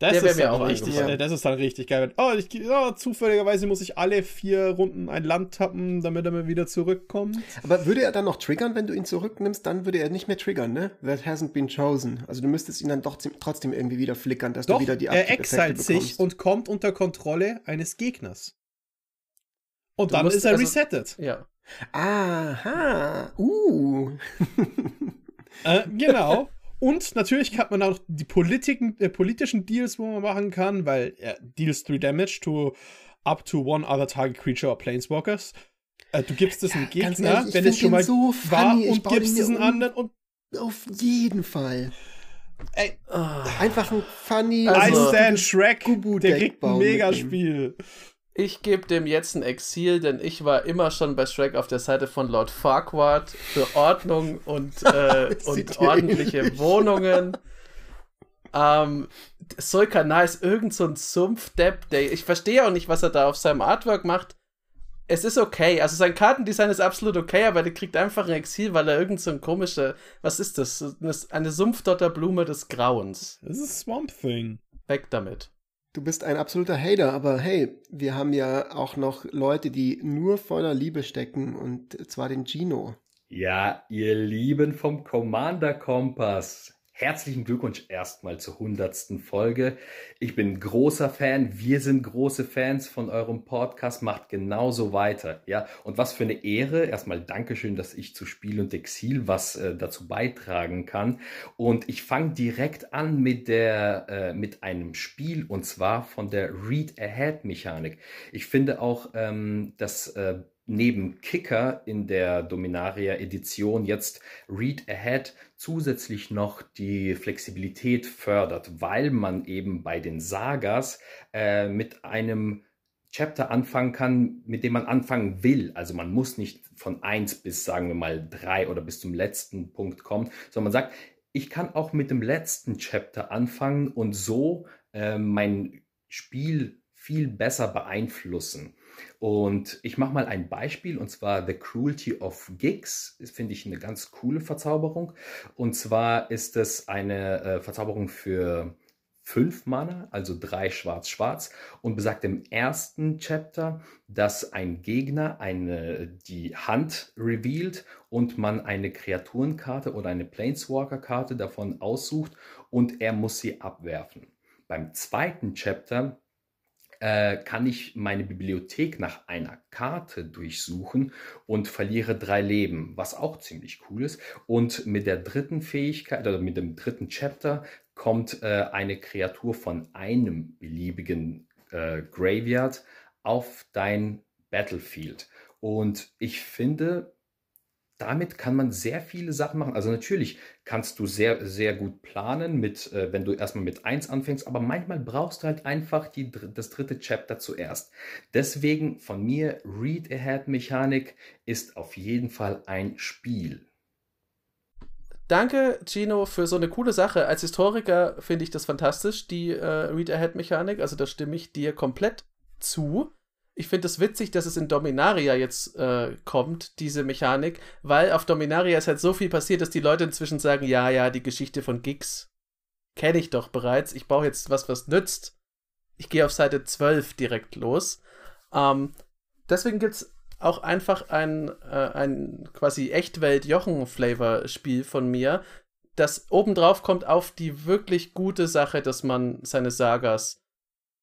Das Der wär ist mir dann auch richtig, äh, das ist dann richtig geil. Oh, ich, oh, zufälligerweise muss ich alle vier Runden ein Land tappen, damit er mir wieder zurückkommt. Aber würde er dann noch triggern, wenn du ihn zurücknimmst? Dann würde er nicht mehr triggern, ne? That hasn't been chosen. Also du müsstest ihn dann doch trotzdem irgendwie wieder flickern, dass Doch, du wieder die er exilt sich und kommt unter Kontrolle eines Gegners. Und Du dann musst ist er also- resettet. Ja. Aha, uh. [laughs] Äh, genau. Und natürlich hat man auch die Politiken, äh, politischen Deals, wo man machen kann, weil äh, Deals 3 Damage to up to one other target creature or planeswalkers. Äh, du gibst es einem ganz Gegner, ehrlich, ich wenn es schon mal so war funny, und gibst diesen um. anderen und Auf jeden Fall. ey, Einfach ein funny, Also- I stand Shrek, der kriegt ein bauen mit. Megaspiel. Ich gebe dem jetzt ein Exil, denn ich war immer schon bei Shrek auf der Seite von Lord Farquaad für Ordnung und, [laughs] äh, und ordentliche ähnlich. Wohnungen. Ähm, Solkana ist irgend so ein Sumpfdepp, der ich verstehe auch nicht, was er da auf seinem Artwork macht. Es ist okay, also sein Kartendesign ist absolut okay, aber der kriegt einfach ein Exil, weil er irgend so ein komischer, was ist das? Eine- Eine Sumpfdotterblume des Grauens. Das ist Swamp Thing. Weg damit. Du bist ein absoluter Hater, aber hey, wir haben ja auch noch Leute, die nur voller Liebe stecken und zwar den Gino. Ja, ihr Lieben vom Commander Kompass. Herzlichen Glückwunsch erstmal zur hundertsten Folge. Ich bin großer Fan. Wir sind große Fans von eurem Podcast. Macht genauso weiter. Ja, und was für eine Ehre. Erstmal Dankeschön, dass ich zu Spiel und Exil was äh, dazu beitragen kann. Und ich fange direkt an mit der, äh, mit einem Spiel und zwar von der Read Ahead Mechanik. Ich finde auch, ähm, dass äh, neben Kicker in der Dominaria Edition jetzt Read Ahead zusätzlich noch die Flexibilität fördert, weil man eben bei den Sagas äh, mit einem Chapter anfangen kann, mit dem man anfangen will. Also man muss nicht von eins bis, sagen wir mal, drei oder bis zum letzten Punkt kommen, sondern man sagt, ich kann auch mit dem letzten Chapter anfangen und so äh, mein Spiel viel besser beeinflussen. Und ich mache mal ein Beispiel, und zwar The Cruelty of Gigs. Das finde ich eine ganz coole Verzauberung. Und zwar ist es eine äh, Verzauberung für fünf Mana, also drei Schwarz-Schwarz, und besagt im ersten Chapter, dass ein Gegner eine, die Hand revealed und man eine Kreaturenkarte oder eine Planeswalker-Karte davon aussucht und er muss sie abwerfen. Beim zweiten Chapter äh, kann ich meine Bibliothek nach einer Karte durchsuchen und verliere drei Leben, was auch ziemlich cool ist. Und mit der dritten Fähigkeit oder mit dem dritten Chapter kommt äh, eine Kreatur von einem beliebigen äh, Graveyard auf dein Battlefield. Und ich finde, damit kann man sehr viele Sachen machen. Also natürlich kannst du sehr, sehr gut planen, mit, äh, wenn du erstmal mit 1 anfängst, aber manchmal brauchst du halt einfach die, das dritte Chapter zuerst. Deswegen von mir, Read-Ahead-Mechanik ist auf jeden Fall ein Spiel. Danke, Gino, für so eine coole Sache. Als Historiker finde ich das fantastisch, die äh, Read-Ahead-Mechanik. Also da stimme ich dir komplett zu. Ich finde es witzig, dass es in Dominaria jetzt äh, kommt, diese Mechanik, weil auf Dominaria ist halt so viel passiert, dass die Leute inzwischen sagen, ja, ja, die Geschichte von Gigs kenne ich doch bereits. Ich brauche jetzt was, was nützt. Ich gehe auf Seite 12 direkt los. Ähm, deswegen gibt es auch einfach ein, äh, ein quasi Echtwelt-Jochen-Flavor-Spiel von mir, das obendrauf kommt auf die wirklich gute Sache, dass man seine Sagas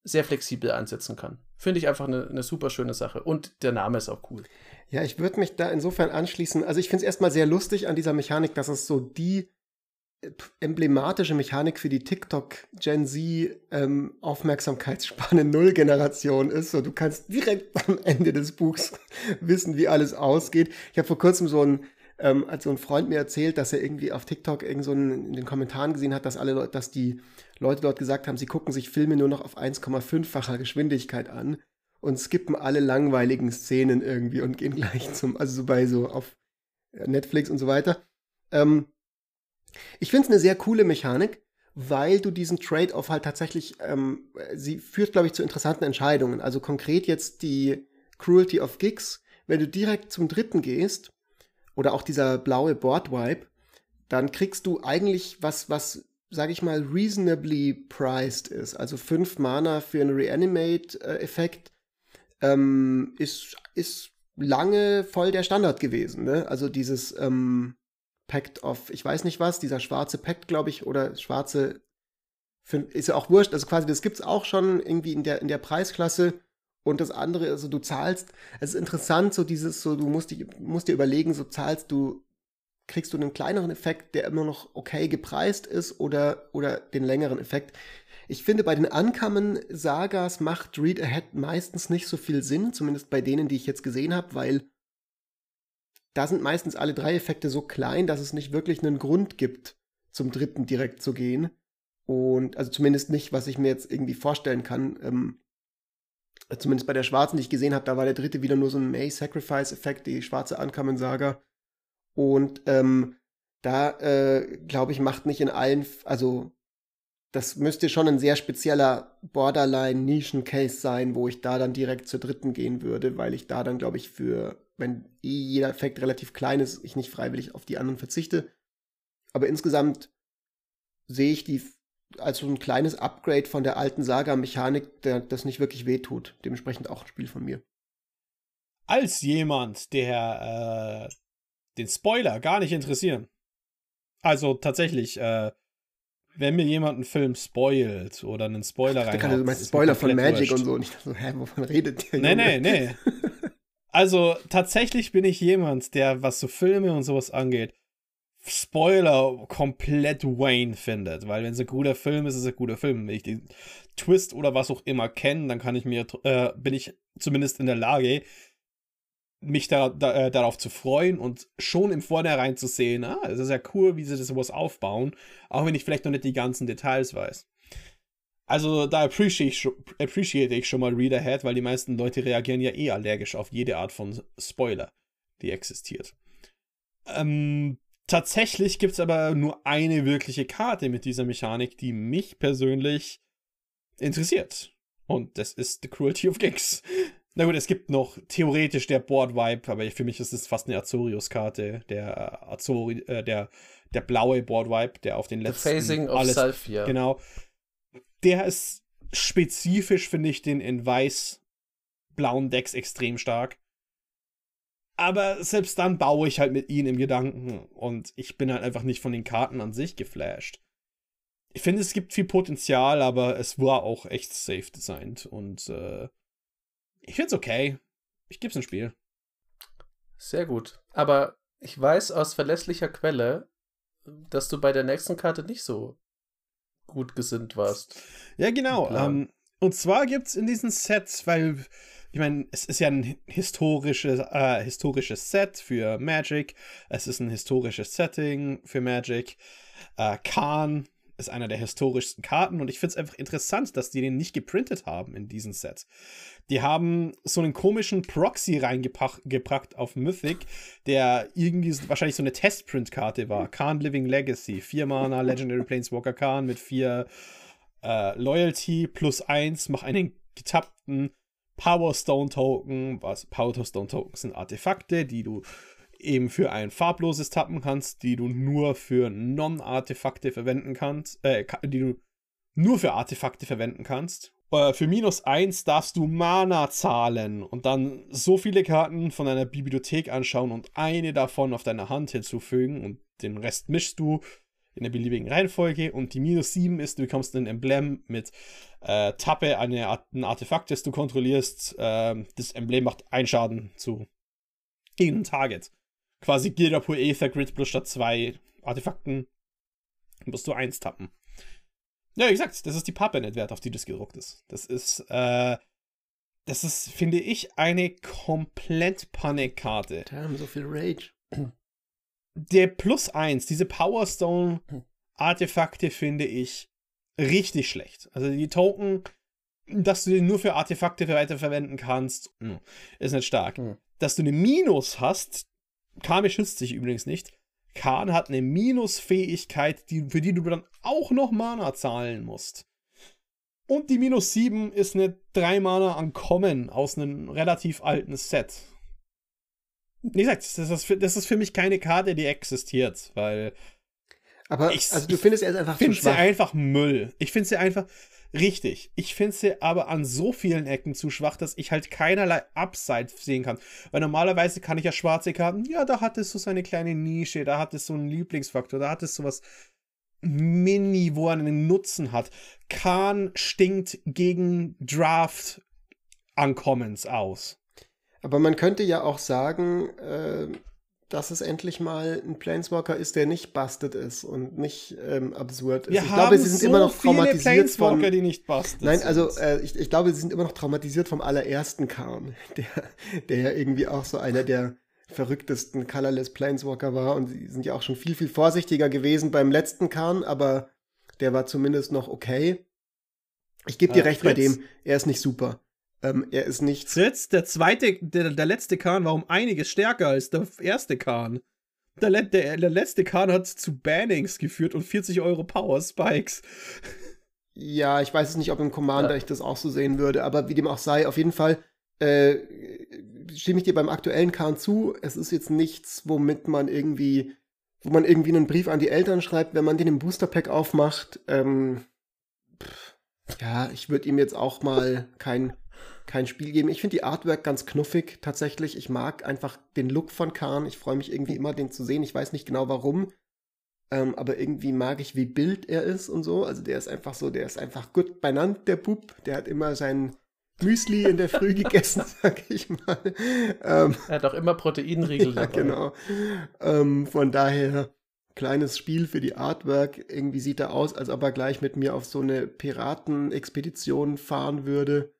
sehr flexibel einsetzen kann. Finde ich einfach eine, eine super schöne Sache. Und der Name ist auch cool. Ja, ich würde mich da insofern anschließen. Also ich finde es erstmal sehr lustig an dieser Mechanik, dass es so die äh, emblematische Mechanik für die TikTok Gen Z ähm, Aufmerksamkeitsspanne [laughs] Null Generation ist. So, du kannst direkt [laughs] am Ende des Buchs wissen, wie alles ausgeht. Ich habe vor kurzem so ein ähm, als so ein Freund mir erzählt, dass er irgendwie auf TikTok irgend so einen, in den Kommentaren gesehen hat, dass alle Leute, dass die Leute dort gesagt haben, sie gucken sich Filme nur noch auf 1,5-facher Geschwindigkeit an und skippen alle langweiligen Szenen irgendwie und gehen [laughs] gleich zum, also so bei so auf Netflix und so weiter. Ähm, ich finde es eine sehr coole Mechanik, weil du diesen Trade-off halt tatsächlich, ähm, sie führt, glaube ich, zu interessanten Entscheidungen. Also konkret jetzt die Cruelty of Gigs, wenn du direkt zum dritten gehst, oder auch dieser blaue Board-Wipe, dann kriegst du eigentlich was, was, sag ich mal, reasonably priced ist. Also fünf Mana für einen Reanimate-Effekt ähm, ist, ist lange voll der Standard gewesen. Ne? Also dieses ähm, Pact of, ich weiß nicht was, dieser schwarze Pact, glaube ich, oder schwarze, ist ja auch wurscht. Also quasi, das gibt's auch schon irgendwie in der, in der Preisklasse. Und das andere, also du zahlst, es ist interessant, so dieses, so du musst, musst dir überlegen, so zahlst du, kriegst du einen kleineren Effekt, der immer noch okay gepreist ist oder, oder den längeren Effekt. Ich finde, bei den Ankamen-Sagas macht Read Ahead meistens nicht so viel Sinn, zumindest bei denen, die ich jetzt gesehen habe, weil da sind meistens alle drei Effekte so klein, dass es nicht wirklich einen Grund gibt, zum dritten direkt zu gehen. Und also zumindest nicht, was ich mir jetzt irgendwie vorstellen kann. Ähm, zumindest bei der schwarzen, die ich gesehen habe, da war der dritte wieder nur so ein May Sacrifice-Effekt, die schwarze Ankamen-Saga. Und ähm, da, äh, glaube ich, macht nicht in allen, also das müsste schon ein sehr spezieller Borderline-Nischen-Case sein, wo ich da dann direkt zur dritten gehen würde, weil ich da dann, glaube ich, für, wenn eh jeder Effekt relativ klein ist, ich nicht freiwillig auf die anderen verzichte. Aber insgesamt sehe ich die als so ein kleines Upgrade von der alten Saga-Mechanik, das nicht wirklich wehtut. Dementsprechend auch ein Spiel von mir. Als jemand, der äh, den Spoiler gar nicht interessieren. Also tatsächlich, äh, wenn mir jemand einen Film spoilt oder einen Spoiler rein. Du meinst Spoiler von Magic wurscht. und so. Und ich dachte so, hä, wovon redet der? Nee, nee, nee. [laughs] Also tatsächlich bin ich jemand, der, was so Filme und sowas angeht, Spoiler komplett Wayne findet, weil wenn es ein guter Film ist, ist es ein guter Film. Wenn ich den Twist oder was auch immer kenne, dann kann ich mir, äh, bin ich zumindest in der Lage, mich da, da, äh, darauf zu freuen und schon im Vornherein zu sehen, ah, es ist ja cool, wie sie das sowas aufbauen, auch wenn ich vielleicht noch nicht die ganzen Details weiß. Also da appreciate ich, schon mal Read Ahead, weil die meisten Leute reagieren ja eh allergisch auf jede Art von Spoiler, die existiert. Ähm, Tatsächlich gibt es aber nur eine wirkliche Karte mit dieser Mechanik, die mich persönlich interessiert. Und das ist The Cruelty of Gigs. Na gut, es gibt noch theoretisch der Board Vibe, aber für mich ist es fast eine Azorius-Karte. Der Azori, äh, der, der blaue Board Vibe, der auf den letzten. The Phasing of alles, Salfia. Genau. Der ist spezifisch, finde ich, den in weiß-blauen Decks extrem stark. Aber selbst dann baue ich halt mit ihnen im Gedanken und ich bin halt einfach nicht von den Karten an sich geflasht. Ich finde, es gibt viel Potenzial, aber es war auch echt safe designed und äh, ich finde es okay. Ich gebe es ein Spiel. Sehr gut. Aber ich weiß aus verlässlicher Quelle, dass du bei der nächsten Karte nicht so gut gesinnt warst. Ja, genau. Ähm, und zwar gibt es in diesen Sets, weil ich meine, es ist ja ein historisches, äh, historisches Set für Magic. Es ist ein historisches Setting für Magic. Äh, Khan ist einer der historischsten Karten und ich finde es einfach interessant, dass die den nicht geprintet haben in diesem Set. Die haben so einen komischen Proxy reingepackt auf Mythic, der irgendwie wahrscheinlich so eine Testprint-Karte war. Khan Living Legacy, 4 Mana, Legendary Planeswalker Khan mit 4 äh, Loyalty plus 1, mach einen getappten Power Stone Token. Was Power Stone Tokens sind Artefakte, die du eben für ein farbloses tappen kannst, die du nur für Non-Artefakte verwenden kannst, äh, die du nur für Artefakte verwenden kannst. Äh, für minus 1 darfst du Mana zahlen und dann so viele Karten von deiner Bibliothek anschauen und eine davon auf deiner Hand hinzufügen und den Rest mischst du in der beliebigen Reihenfolge. Und die minus 7 ist, du bekommst ein Emblem mit äh, Tappe, eine Art, ein Artefakt, das du kontrollierst. Äh, das Emblem macht einen Schaden zu gegen ein Target. Quasi Gilda pur Aether Grid plus statt zwei Artefakten musst du eins tappen. Ja, wie gesagt, das ist die Pappe-Net-Wert, auf die das gedruckt ist. Das ist, äh, das ist, finde ich, eine komplett Panikkarte. Damn, so viel Rage. Der Plus 1, diese Power Stone Artefakte finde ich richtig schlecht. Also die Token, dass du die nur für Artefakte weiterverwenden kannst, hm, ist nicht stark. Hm. Dass du eine Minus hast, Kami schützt sich übrigens nicht. Khan hat eine Minusfähigkeit, die, für die du dann auch noch Mana zahlen musst. Und die Minus 7 ist eine 3 Mana an Common aus einem relativ alten Set. Wie gesagt, das ist, für, das ist für mich keine Karte, die existiert, weil. Aber Ich- also du findest er ist einfach Ich finde sie einfach Müll. Ich finde sie einfach richtig. Ich finde sie aber an so vielen Ecken zu schwach, dass ich halt keinerlei Upside sehen kann. Weil normalerweise kann ich ja schwarze Karten, ja, da hat es so seine kleine Nische, da hat es so einen Lieblingsfaktor, da hat es sowas Mini, wo er einen Nutzen hat. Khan stinkt gegen Draft Uncommons aus. Aber man könnte ja auch sagen, äh, dass es endlich mal ein Planeswalker ist, der nicht busted ist und nicht ähm, absurd ist. Wir ich glaube, sie sind so immer noch traumatisiert Planeswalker, von. die nicht busted Nein, also äh, ich, ich glaube, sie sind immer noch traumatisiert vom allerersten Karn, [laughs] der, der ja irgendwie auch so einer der verrücktesten Colorless Planeswalker war und sie sind ja auch schon viel, viel vorsichtiger gewesen beim letzten Karn, aber der war zumindest noch okay. Ich gebe dir Äh, recht bei Fritz? dem, er ist nicht super. Ähm, er ist nicht Fritz, der zweite, der, der letzte Kahn war um einiges stärker als der erste Kahn. Der, der, der letzte Kahn hat zu Bannings geführt und 40 Euro Power Spikes. Ja, ich weiß es nicht, ob im Commander Ja. ich das auch so sehen würde, aber wie dem auch sei, auf jeden Fall äh, stimme ich dir beim aktuellen Kahn zu. Es ist jetzt nichts, womit man irgendwie, wo man irgendwie einen Brief an die Eltern schreibt, wenn man den im Booster Pack aufmacht. Ähm, pff, ja, ich würde ihm jetzt auch mal kein, kein Spiel geben. Ich finde die Artwork ganz knuffig tatsächlich. Ich mag einfach den Look von Kahn. Ich freue mich irgendwie immer, den zu sehen. Ich weiß nicht genau warum. Ähm, aber irgendwie mag ich, wie Bild er ist und so. Also der ist einfach so, der ist einfach gut benannt, der Bub. Der hat immer sein Müsli in der Früh [laughs] gegessen, sag ich mal. Ähm, Er hat auch immer Proteinriegel [laughs] ja, dabei. genau. Ähm, von daher, kleines Spiel für die Artwork. Irgendwie sieht er aus, als ob er gleich mit mir auf so eine Piratenexpedition fahren würde.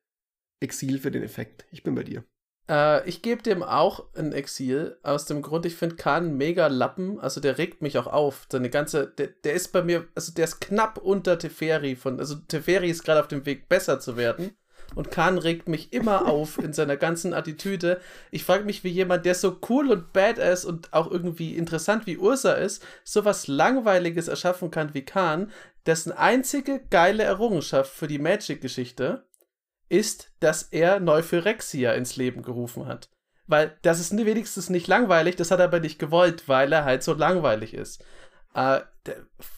Exil für den Effekt. Ich bin bei dir. Äh, ich gebe dem auch ein Exil, aus dem Grund, ich finde Khan mega Lappen, also der regt mich auch auf. Seine ganze, der, der ist bei mir, also der ist knapp unter Teferi von, also Teferi ist gerade auf dem Weg besser zu werden. Und Khan regt mich immer [laughs] auf in seiner ganzen Attitüde. Ich frage mich, wie jemand, der so cool und badass und auch irgendwie interessant wie Ursa ist, sowas Langweiliges erschaffen kann wie Khan, dessen einzige geile Errungenschaft für die Magic-Geschichte ist, dass er Neuphyrexia ins Leben gerufen hat. Weil das ist wenigstens nicht langweilig, das hat er aber nicht gewollt, weil er halt so langweilig ist. Äh, der,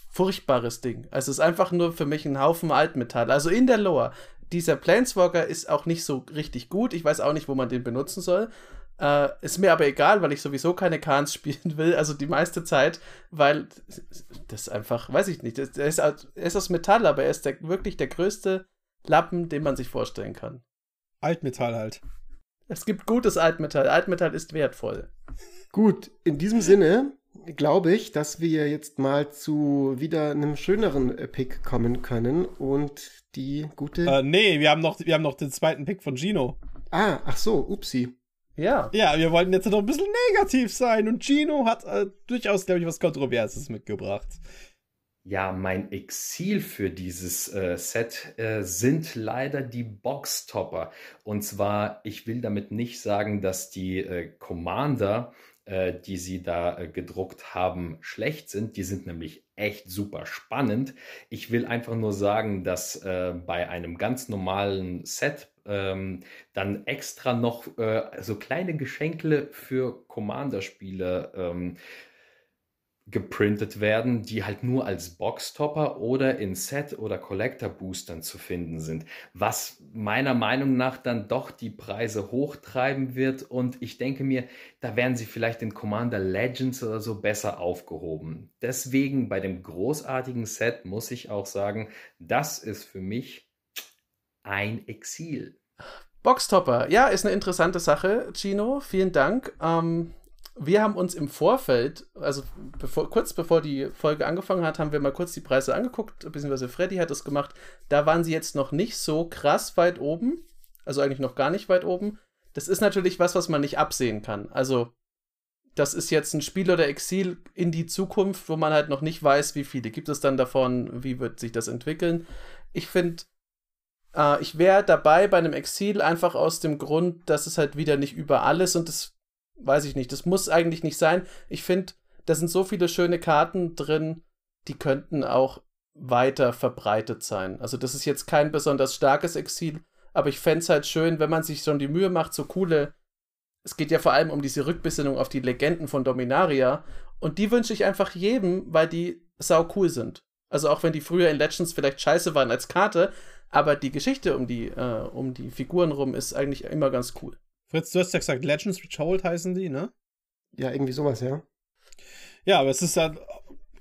furchtbares Ding. Also es ist einfach nur für mich ein Haufen Altmetall. Also in der Lore. Dieser Planeswalker ist auch nicht so richtig gut. Ich weiß auch nicht, wo man den benutzen soll. Äh, ist mir aber egal, weil ich sowieso keine Khans [laughs] spielen will, also die meiste Zeit, weil das einfach, weiß ich nicht, er, ist, aus- ist aus Metall, aber er ist der, wirklich der größte Lappen, den man sich vorstellen kann. Altmetall halt. Es gibt gutes Altmetall. Altmetall ist wertvoll. Gut, in diesem Sinne glaube ich, dass wir jetzt mal zu wieder einem schöneren äh, Pick kommen können und die gute. Äh, nee, wir haben, noch, wir haben noch den zweiten Pick von Gino. ah, ach so, upsi. Ja. Ja, wir wollten jetzt noch ein bisschen negativ sein und Gino hat äh, durchaus, glaube ich, was Kontroverses mitgebracht. Ja, mein Exil für dieses äh, Set äh, sind leider die Boxtopper. Und zwar, ich will damit nicht sagen, dass die äh, Commander, äh, die sie da äh, gedruckt haben, schlecht sind. Die sind nämlich echt super spannend. Ich will einfach nur sagen, dass äh, bei einem ganz normalen Set ähm, dann extra noch so kleine Geschenkle für Commander-Spiele ähm, geprintet werden, die halt nur als Boxtopper oder in Set- oder Collector-Boostern zu finden sind, was meiner Meinung nach dann doch die Preise hochtreiben wird und ich denke mir, da werden sie vielleicht in Commander Legends oder so besser aufgehoben. Deswegen bei dem großartigen Set muss ich auch sagen, das ist für mich ein Exil. Boxtopper, ja, ist eine interessante Sache, Chino. Vielen Dank. Ähm, wir haben uns im Vorfeld, also bevor, kurz bevor die Folge angefangen hat, haben wir mal kurz die Preise angeguckt, beziehungsweise Freddy hat das gemacht. Da waren sie jetzt noch nicht so krass weit oben, also eigentlich noch gar nicht weit oben. Das ist natürlich was, was man nicht absehen kann. Also, das ist jetzt ein Spiel oder Exil in die Zukunft, wo man halt noch nicht weiß, wie viele gibt es dann davon, wie wird sich das entwickeln. Ich finde, äh, ich wäre dabei bei einem Exil einfach aus dem Grund, dass es halt wieder nicht überall ist und das weiß ich nicht. Das muss eigentlich nicht sein. Ich finde, da sind so viele schöne Karten drin, die könnten auch weiter verbreitet sein. Also das ist jetzt kein besonders starkes Exil, aber ich fände es halt schön, wenn man sich schon die Mühe macht, so coole. Es geht ja vor allem um diese Rückbesinnung auf die Legenden von Dominaria. Und die wünsche ich einfach jedem, weil die sau cool sind. Also auch wenn die früher in Legends vielleicht scheiße waren als Karte, aber die Geschichte um die, äh, um die Figuren rum ist eigentlich immer ganz cool. Fritz, du hast ja gesagt, Legends Retold heißen die, ne? Ja, irgendwie sowas, ja. Ja, aber es ist halt,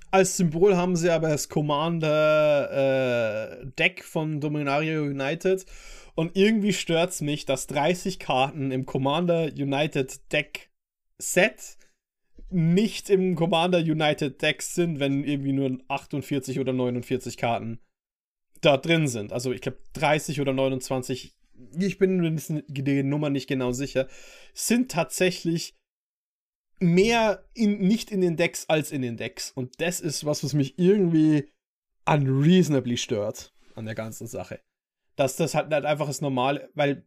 als Symbol haben sie aber das Commander-Deck äh, von Dominaria United. Und irgendwie stört es mich, dass 30 Karten im Commander United Deck Set nicht im Commander United Deck sind, wenn irgendwie nur 48 oder 49 Karten da drin sind. Also ich glaube 30 oder 29, ich bin mir die Nummer nicht genau sicher, sind tatsächlich mehr in, nicht in den Decks als in den Decks. Und das ist was, was mich irgendwie unreasonably stört an der ganzen Sache. Dass das halt, halt einfach das normale, weil,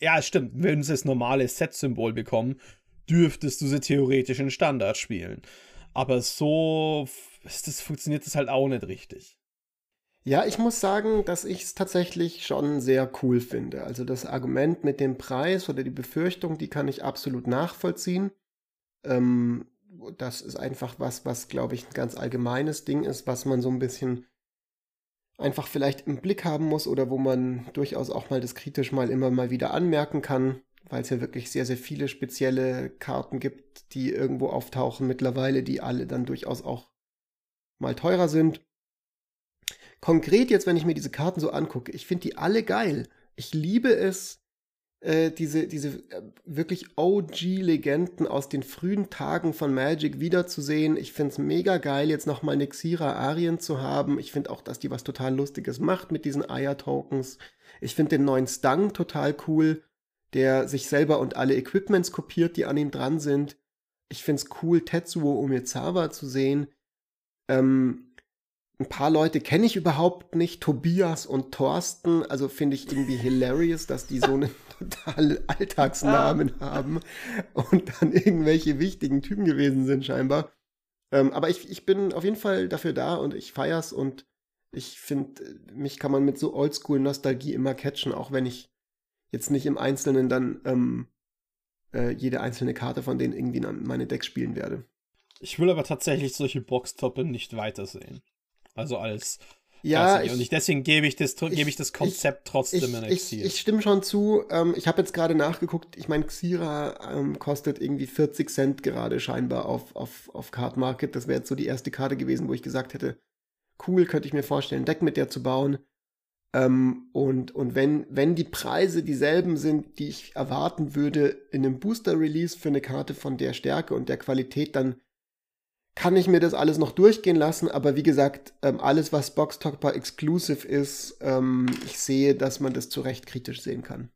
ja, stimmt, wenn sie das normale Set-Symbol bekommen, dürftest du sie theoretisch in Standard spielen. Aber so, das funktioniert das halt auch nicht richtig. Ja, ich muss sagen, dass ich es tatsächlich schon sehr cool finde. Also das Argument mit dem Preis oder die Befürchtung, die kann ich absolut nachvollziehen. Ähm, das ist einfach was, was, glaube ich, ein ganz allgemeines Ding ist, was man so ein bisschen einfach vielleicht im Blick haben muss oder wo man durchaus auch mal das kritisch mal immer mal wieder anmerken kann, weil es ja wirklich sehr, sehr viele spezielle Karten gibt, die irgendwo auftauchen mittlerweile, die alle dann durchaus auch mal teurer sind konkret jetzt, wenn ich mir diese Karten so angucke, ich finde die alle geil. Ich liebe es, äh, diese, diese äh, wirklich OG-Legenden aus den frühen Tagen von Magic wiederzusehen. Ich finde es mega geil, jetzt nochmal Nexira Arien zu haben. Ich finde auch, dass die was total Lustiges macht mit diesen Eier-Tokens. Ich finde den neuen Stang total cool, der sich selber und alle Equipments kopiert, die an ihm dran sind. Ich finde es cool, Tetsuo Umezawa zu sehen. Ähm, ein paar Leute kenne ich überhaupt nicht, Tobias und Thorsten, also finde ich irgendwie hilarious, dass die so einen [laughs] total Alltagsnamen haben und dann irgendwelche wichtigen Typen gewesen sind scheinbar. Ähm, aber ich, ich bin auf jeden Fall dafür da und ich feier's und ich finde, mich kann man mit so Oldschool-Nostalgie immer catchen, auch wenn ich jetzt nicht im Einzelnen dann ähm, äh, jede einzelne Karte von denen irgendwie in meine Decks spielen werde. Ich will aber tatsächlich solche Boxtoppe nicht weitersehen. Also als ja, ich, und ich, deswegen gebe ich das, gebe ich das Konzept ich, trotzdem ich, in Exil. Ich, ich stimme schon zu. Ähm, ich habe jetzt gerade nachgeguckt. Ich meine, Xira ähm, kostet irgendwie 40 Cent gerade scheinbar auf, auf, auf Card Market. Das wäre jetzt so die erste Karte gewesen, wo ich gesagt hätte, cool, könnte ich mir vorstellen, ein Deck mit der zu bauen. Ähm, und und wenn, wenn die Preise dieselben sind, die ich erwarten würde in einem Booster-Release für eine Karte von der Stärke und der Qualität, dann kann ich mir das alles noch durchgehen lassen, aber wie gesagt, ähm, alles, was Box Talkbar exclusive ist, ähm, ich sehe, dass man das zu Recht kritisch sehen kann.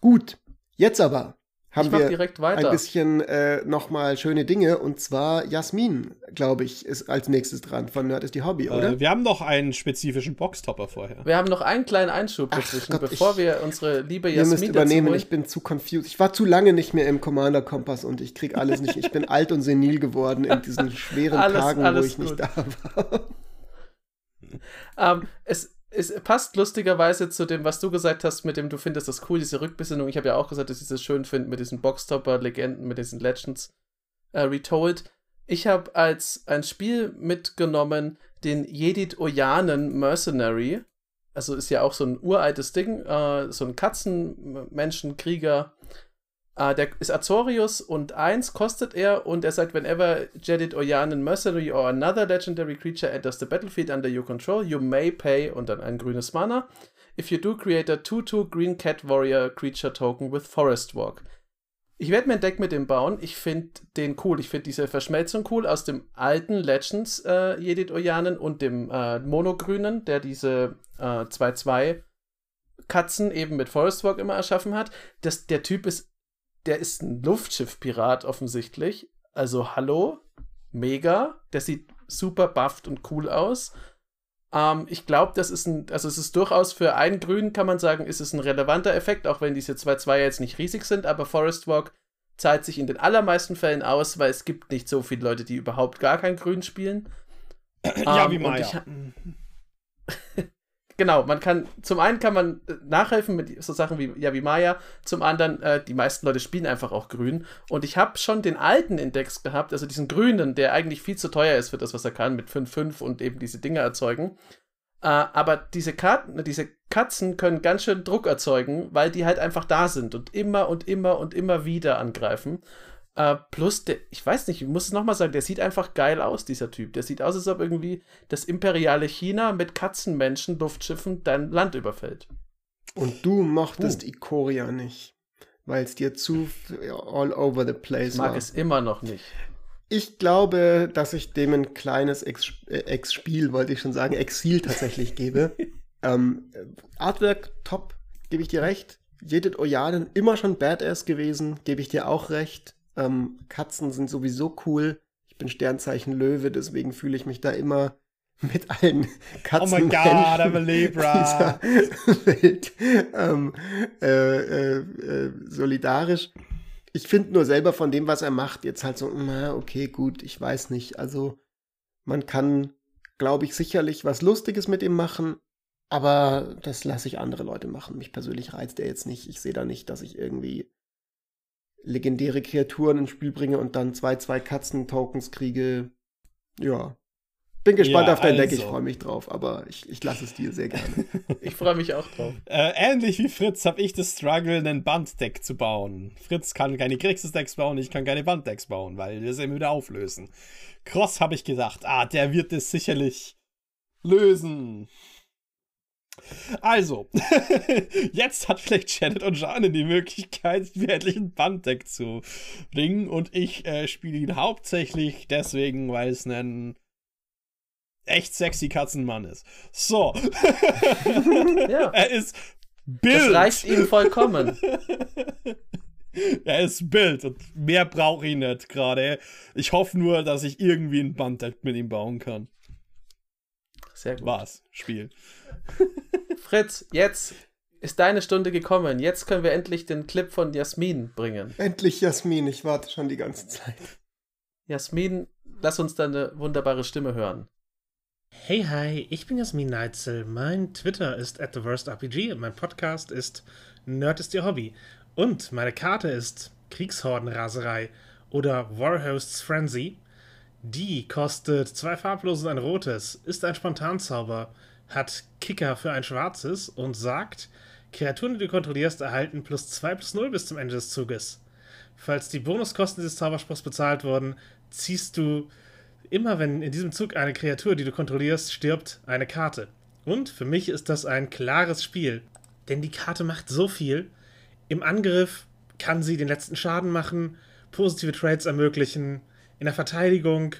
Gut, jetzt aber haben wir direkt weiter. ein bisschen äh, nochmal schöne Dinge. Und zwar Jasmin, glaube ich, ist als nächstes dran von Nerd ist die Hobby, oder? Äh, wir haben noch einen spezifischen Boxtopper vorher. Wir haben noch einen kleinen Einschub dazwischen, Gott, bevor ich, wir unsere liebe Jasmin Ihr müsst übernehmen, ich bin zu confused. Ich war zu lange nicht mehr im Commander-Kompass und ich krieg alles nicht. Ich bin alt und senil geworden in diesen schweren [laughs] alles, Tagen, alles wo ich gut. nicht da war. ähm, es, es passt lustigerweise zu dem, was du gesagt hast, mit dem du findest das cool, diese Rückbesinnung. Ich habe ja auch gesagt, dass ich das schön finde mit diesen Boxtopper-Legenden, mit diesen Legends äh, retold. Ich habe als ein Spiel mitgenommen den Jedit Oyanen Mercenary. Also ist ja auch so ein uraltes Ding, äh, so ein Katzenmenschenkrieger, Uh, der ist Azorius und eins kostet er und er sagt, whenever Jedit Oyanen Mercenary or another legendary creature enters the battlefield under your control, you may pay und dann ein grünes Mana. If you do, create a 2-2 Green Cat Warrior Creature Token with Forest Walk. Ich werde mir ein Deck mit dem bauen. Ich finde den cool. Ich finde diese Verschmelzung cool aus dem alten Legends äh, Jedit Ojanen und dem äh, Monogrünen, der diese 2-2 äh, Katzen eben mit Forest Walk immer erschaffen hat. Das, der Typ ist, der ist ein Luftschiff-Pirat offensichtlich. Also hallo, mega. Der sieht super bufft und cool aus. Ähm, ich glaube, das ist ein, also es ist durchaus für einen Grün, kann man sagen, ist es ein relevanter Effekt, auch wenn diese 2-2 jetzt nicht riesig sind, aber Forest Walk zahlt sich in den allermeisten Fällen aus, weil es gibt nicht so viele Leute, die überhaupt gar kein Grün spielen. ja, Ähm, wie Maya. ich- [laughs] Genau, man kann, zum einen kann man äh, nachhelfen mit so Sachen wie Yavimaya, zum anderen, äh, die meisten Leute spielen einfach auch grün. Und ich habe schon den alten Index gehabt, also diesen grünen, der eigentlich viel zu teuer ist für das, was er kann, mit 5-5 und eben diese Dinge erzeugen. Äh, aber diese Karten, diese Katzen können ganz schön Druck erzeugen, weil die halt einfach da sind und immer und immer und immer wieder angreifen. Äh, plus, der, ich weiß nicht, ich muss es nochmal sagen, der sieht einfach geil aus, dieser Typ. Der sieht aus, als ob irgendwie das imperiale China mit Katzenmenschen, Luftschiffen dein Land überfällt. Und du mochtest Ikoria nicht, weil es dir zu all over the place Ich mag war. es immer noch nicht. Ich glaube, dass ich dem ein kleines Ex- äh, Ex-Spiel, wollte ich schon sagen, Exil tatsächlich [laughs] gebe. ähm, äh, Artwork top, gebe ich dir recht. Jedit Ojanen immer schon Badass gewesen, gebe ich dir auch recht. Ähm, Katzen sind sowieso cool. Ich bin Sternzeichen Löwe, deswegen fühle ich mich da immer [laughs] mit allen Katzen Oh my God, I'm a Libra. [laughs] dieser Welt ähm, äh, äh, äh, solidarisch. Ich finde nur selber von dem, was er macht, jetzt halt so, na, okay, gut, ich weiß nicht. Also, man kann, glaube ich, sicherlich was Lustiges mit ihm machen, aber das lasse ich andere Leute machen. Mich persönlich reizt er jetzt nicht. Ich sehe da nicht, dass ich irgendwie legendäre Kreaturen ins Spiel bringe und dann zwei, zwei Katzen-Tokens kriege. Ja. Bin gespannt Ja, auf dein Deck, ich also. freue mich drauf, aber ich, ich lasse es dir sehr gerne. [laughs] Ich freue mich auch drauf. Äh, ähnlich wie Fritz habe ich das Struggle, ein Banddeck zu bauen. Fritz kann keine Grixis-Decks bauen, ich kann keine Banddecks bauen, weil wir es immer wieder auflösen. Cross habe ich gedacht, ah, der wird es sicherlich lösen. Also, [laughs] jetzt hat vielleicht Janet und Jane die Möglichkeit, mir endlich ein Banddeck zu bringen und ich äh, spiele ihn hauptsächlich deswegen, weil es ein echt sexy Katzenmann ist. So. [laughs] Ja. er ist Bild. Das reicht ihm vollkommen. [laughs] er ist Bild und mehr brauche ich nicht gerade. Ich hoffe nur, dass ich irgendwie ein Banddeck mit ihm bauen kann. Sehr gut. Was? Spiel. Fritz, jetzt ist deine Stunde gekommen. Jetzt können wir endlich den Clip von Jasmin bringen. Endlich Jasmin, ich warte schon die ganze Zeit. Jasmin, lass uns deine wunderbare Stimme hören. Hey, hi, ich bin Jasmin Neitzel. Mein Twitter ist at the worst RPG und mein Podcast ist Nerd ist ihr Hobby. Und meine Karte ist Kriegshordenraserei oder Warhosts Frenzy. Die kostet zwei farblose und ein rotes, ist ein Spontanzauber, hat Kicker für ein schwarzes und sagt, Kreaturen, die du kontrollierst, erhalten plus 2 plus 0 bis zum Ende des Zuges. Falls die Bonuskosten dieses Zauberspruchs bezahlt wurden, ziehst du immer, wenn in diesem Zug eine Kreatur, die du kontrollierst, stirbt, eine Karte. Und für mich ist das ein klares Spiel, denn die Karte macht so viel. Im Angriff kann sie den letzten Schaden machen, positive Trades ermöglichen, in der Verteidigung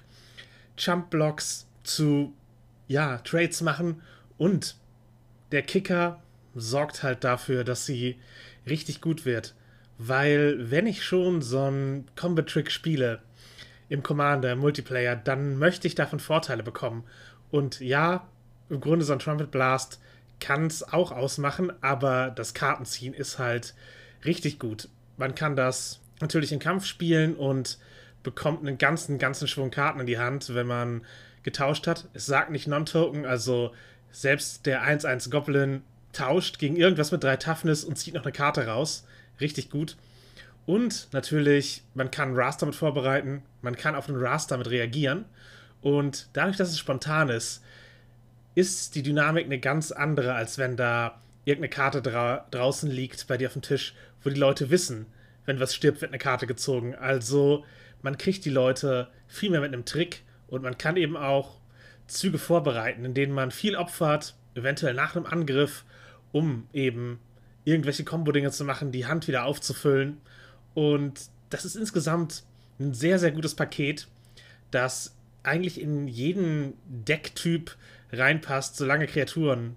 Jump-Blocks zu, ja, Trades machen und der Kicker sorgt halt dafür, dass sie richtig gut wird. Weil, wenn ich schon so einen Combat-Trick spiele, im Commander, im Multiplayer, dann möchte ich davon Vorteile bekommen. Und ja, im Grunde so ein Trumpet Blast kann es auch ausmachen, aber das Kartenziehen ist halt richtig gut. Man kann das natürlich im Kampf spielen und bekommt einen ganzen, ganzen Schwung Karten in die Hand, wenn man getauscht hat. Es sagt nicht Non-Token, also selbst der 1-1 Goblin tauscht gegen irgendwas mit 3 Toughness und zieht noch eine Karte raus. Richtig gut. Und natürlich, man kann Raster mit vorbereiten, man kann auf einen Raster mit reagieren. Und dadurch, dass es spontan ist, ist die Dynamik eine ganz andere, als wenn da irgendeine Karte dra draußen liegt bei dir auf dem Tisch, wo die Leute wissen, wenn was stirbt, wird eine Karte gezogen. Also man kriegt die Leute viel mehr mit einem Trick und man kann eben auch Züge vorbereiten, in denen man viel opfert, eventuell nach einem Angriff um eben irgendwelche Kombo-Dinge zu machen, die Hand wieder aufzufüllen. Und das ist insgesamt ein sehr, sehr gutes Paket, das eigentlich in jeden Decktyp reinpasst, solange Kreaturen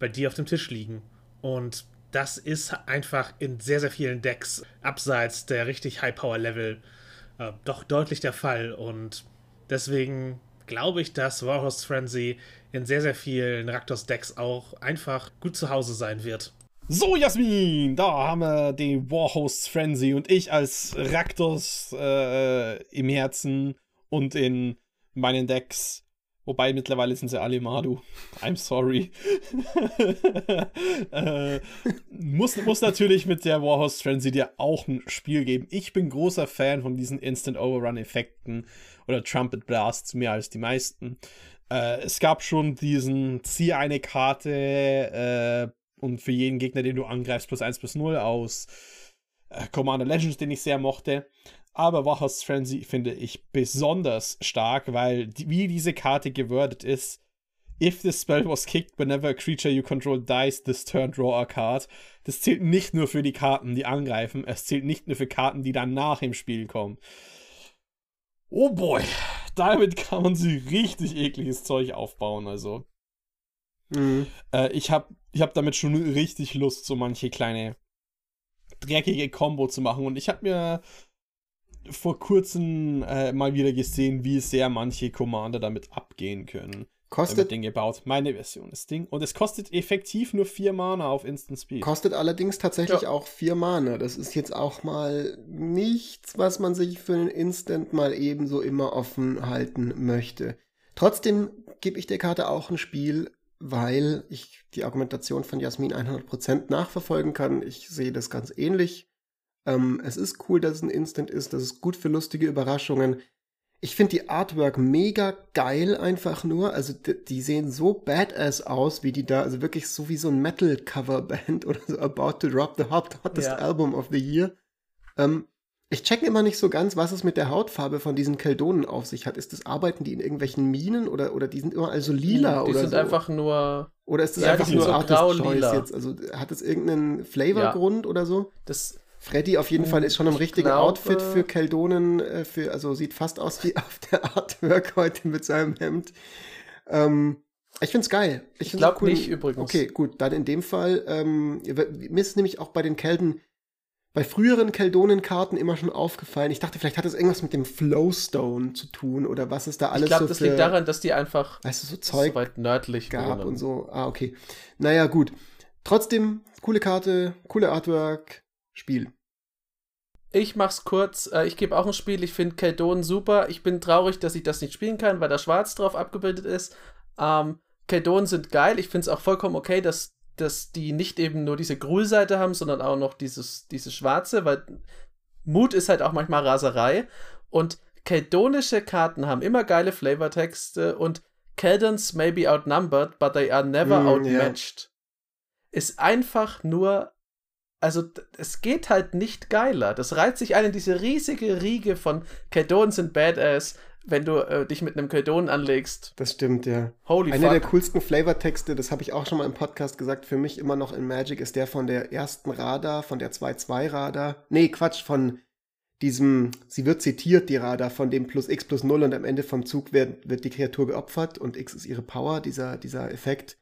bei dir auf dem Tisch liegen. Und das ist einfach in sehr, sehr vielen Decks abseits der richtig High-Power-Level äh, doch deutlich der Fall. Und deswegen glaube ich, dass Warhorse Frenzy in sehr, sehr vielen Raktos-Decks auch einfach gut zu Hause sein wird. So, Jasmin, da haben wir den Warhost Frenzy und ich als Raktos äh, im Herzen und in meinen Decks. Wobei mittlerweile sind sie alle Madu. I'm sorry. [laughs] äh, muss, muss natürlich mit der Warhost Frenzy dir auch ein Spiel geben. Ich bin großer Fan von diesen Instant Overrun-Effekten oder Trumpet Blasts mehr als die meisten. Äh, es gab schon diesen Zieh eine Karte äh, und für jeden Gegner, den du angreifst, plus 1 plus 0 aus äh, Commander Legends, den ich sehr mochte. Aber Wachos Frenzy finde ich besonders stark, weil die, wie diese Karte gewordet ist, If the spell was kicked whenever a creature you control dies this turn, draw a card. Das zählt nicht nur für die Karten, die angreifen, es zählt nicht nur für Karten, die danach im Spiel kommen. Oh boy, damit kann man sich richtig ekliges Zeug aufbauen, also. Mhm. Äh, ich habe ich hab damit schon richtig Lust, so manche kleine dreckige Combo zu machen. Und ich habe mir vor kurzem äh, mal wieder gesehen, wie sehr manche Commander damit abgehen können. Kostet Ding gebaut. Meine Version ist Ding. Und es kostet effektiv nur vier Mana auf Instant Speed. Kostet allerdings tatsächlich ja. auch vier Mana. Das ist jetzt auch mal nichts, was man sich für einen Instant mal ebenso immer offen halten möchte. Trotzdem gebe ich der Karte auch ein Spiel, weil ich die Argumentation von Jasmin 100% nachverfolgen kann. Ich sehe das ganz ähnlich. Ähm, es ist cool, dass es ein Instant ist. Das ist gut für lustige Überraschungen. Ich finde die Artwork mega geil einfach nur. Also die, die, sehen so badass aus, wie die da, also wirklich so wie so ein Metal-Cover-Band [laughs] oder so About to Drop the Hottest ja. Album of the Year. Ähm, ich check immer nicht so ganz, was es mit der Hautfarbe von diesen Keldonen auf sich hat. Ist das, arbeiten die in irgendwelchen Minen oder, oder die sind immer also lila die oder sind so? einfach nur. Oder ist das ja, einfach nur so Artist Choice jetzt? Also hat es irgendeinen Flavorgrund ja. oder so? Das. Freddy auf jeden Fall ist schon im richtigen glaube, Outfit für Keldonen, äh, für, also sieht fast aus wie [laughs] auf der Artwork heute mit seinem Hemd. Ähm, ich find's geil. Ich, ich glaube cool. nicht übrigens. Okay, gut, dann in dem Fall, ähm, mir ist nämlich auch bei den Kelden bei früheren Keldonenkarten immer schon aufgefallen. Ich dachte, vielleicht hat das irgendwas mit dem Flowstone zu tun oder was ist da alles ich glaub, so das liegt daran, dass die einfach weißt du, so Zeug so weit nördlich gab und so. Ah, okay. Naja, gut. Trotzdem, coole Karte, coole Artwork, Spiel. Ich mach's kurz. Äh, ich gebe auch ein Spiel. Ich finde Keldon super. Ich bin traurig, dass ich das nicht spielen kann, weil da schwarz drauf abgebildet ist. Ähm, Keldonen sind geil. Ich finde es auch vollkommen okay, dass dass die nicht eben nur diese Grülseite haben, sondern auch noch dieses, dieses Schwarze, weil Mut ist halt auch manchmal Raserei. Und keldonische Karten haben immer geile Flavortexte und Keldons may be outnumbered, but they are never mm, outmatched. Yeah. Ist einfach nur. Also, es geht halt nicht geiler. Das reiht sich ein in diese riesige Riege von Keldons sind Badass, wenn du äh, dich mit einem Keldon anlegst. Das stimmt, ja. Holy Einer fuck. der coolsten Flavortexte, das habe ich auch schon mal im Podcast gesagt, für mich immer noch in Magic, ist der von der ersten Radar, von der 2-2 Radar. Nee, Quatsch, von diesem, sie wird zitiert, die Radar, von dem plus x plus 0 und am Ende vom Zug wird, wird die Kreatur geopfert und x ist ihre Power, dieser, dieser Effekt.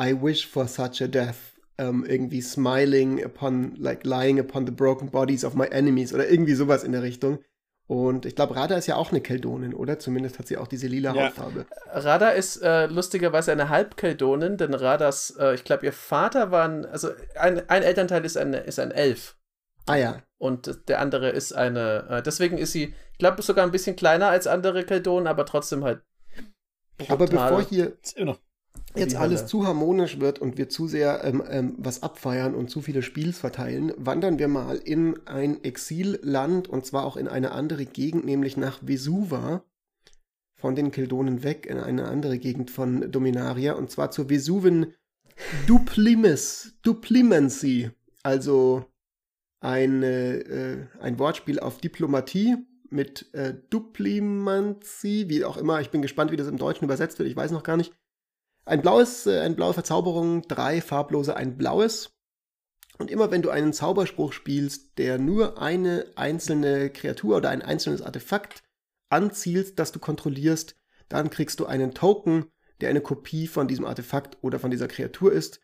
I wish for such a death. Um, ähm, irgendwie smiling upon, like lying upon the broken bodies of my enemies oder irgendwie sowas in der Richtung. Und ich glaube, Rada ist ja auch eine Keldonin, oder? Zumindest hat sie auch diese lila ja. Hautfarbe. Rada ist äh, lustigerweise eine Halbkeldonin, denn Radas, äh, ich glaube, ihr Vater war ein, also ein, ein Elternteil ist ein, ist ein Elf. Ah ja. Und der andere ist eine, äh, deswegen ist sie, ich glaube, sogar ein bisschen kleiner als andere Keldonen, aber trotzdem halt. Brutal. Aber bevor hier jetzt alles zu harmonisch wird und wir zu sehr ähm, ähm, was abfeiern und zu viele Spiels verteilen, wandern wir mal in ein Exilland und zwar auch in eine andere Gegend, nämlich nach Vesuva. Von den Kildonen weg in eine andere Gegend von Dominaria und zwar zur Vesuven Duplimis, Duplimency. Also ein, äh, ein Wortspiel auf Diplomatie mit äh, Duplimancy, wie auch immer. Ich bin gespannt, wie das im Deutschen übersetzt wird. Ich weiß noch gar nicht. Ein blaues, äh, eine blaue Verzauberung, drei farblose, ein blaues. Und immer wenn du einen Zauberspruch spielst, der nur eine einzelne Kreatur oder ein einzelnes Artefakt anzielt, das du kontrollierst, dann kriegst du einen Token, der eine Kopie von diesem Artefakt oder von dieser Kreatur ist.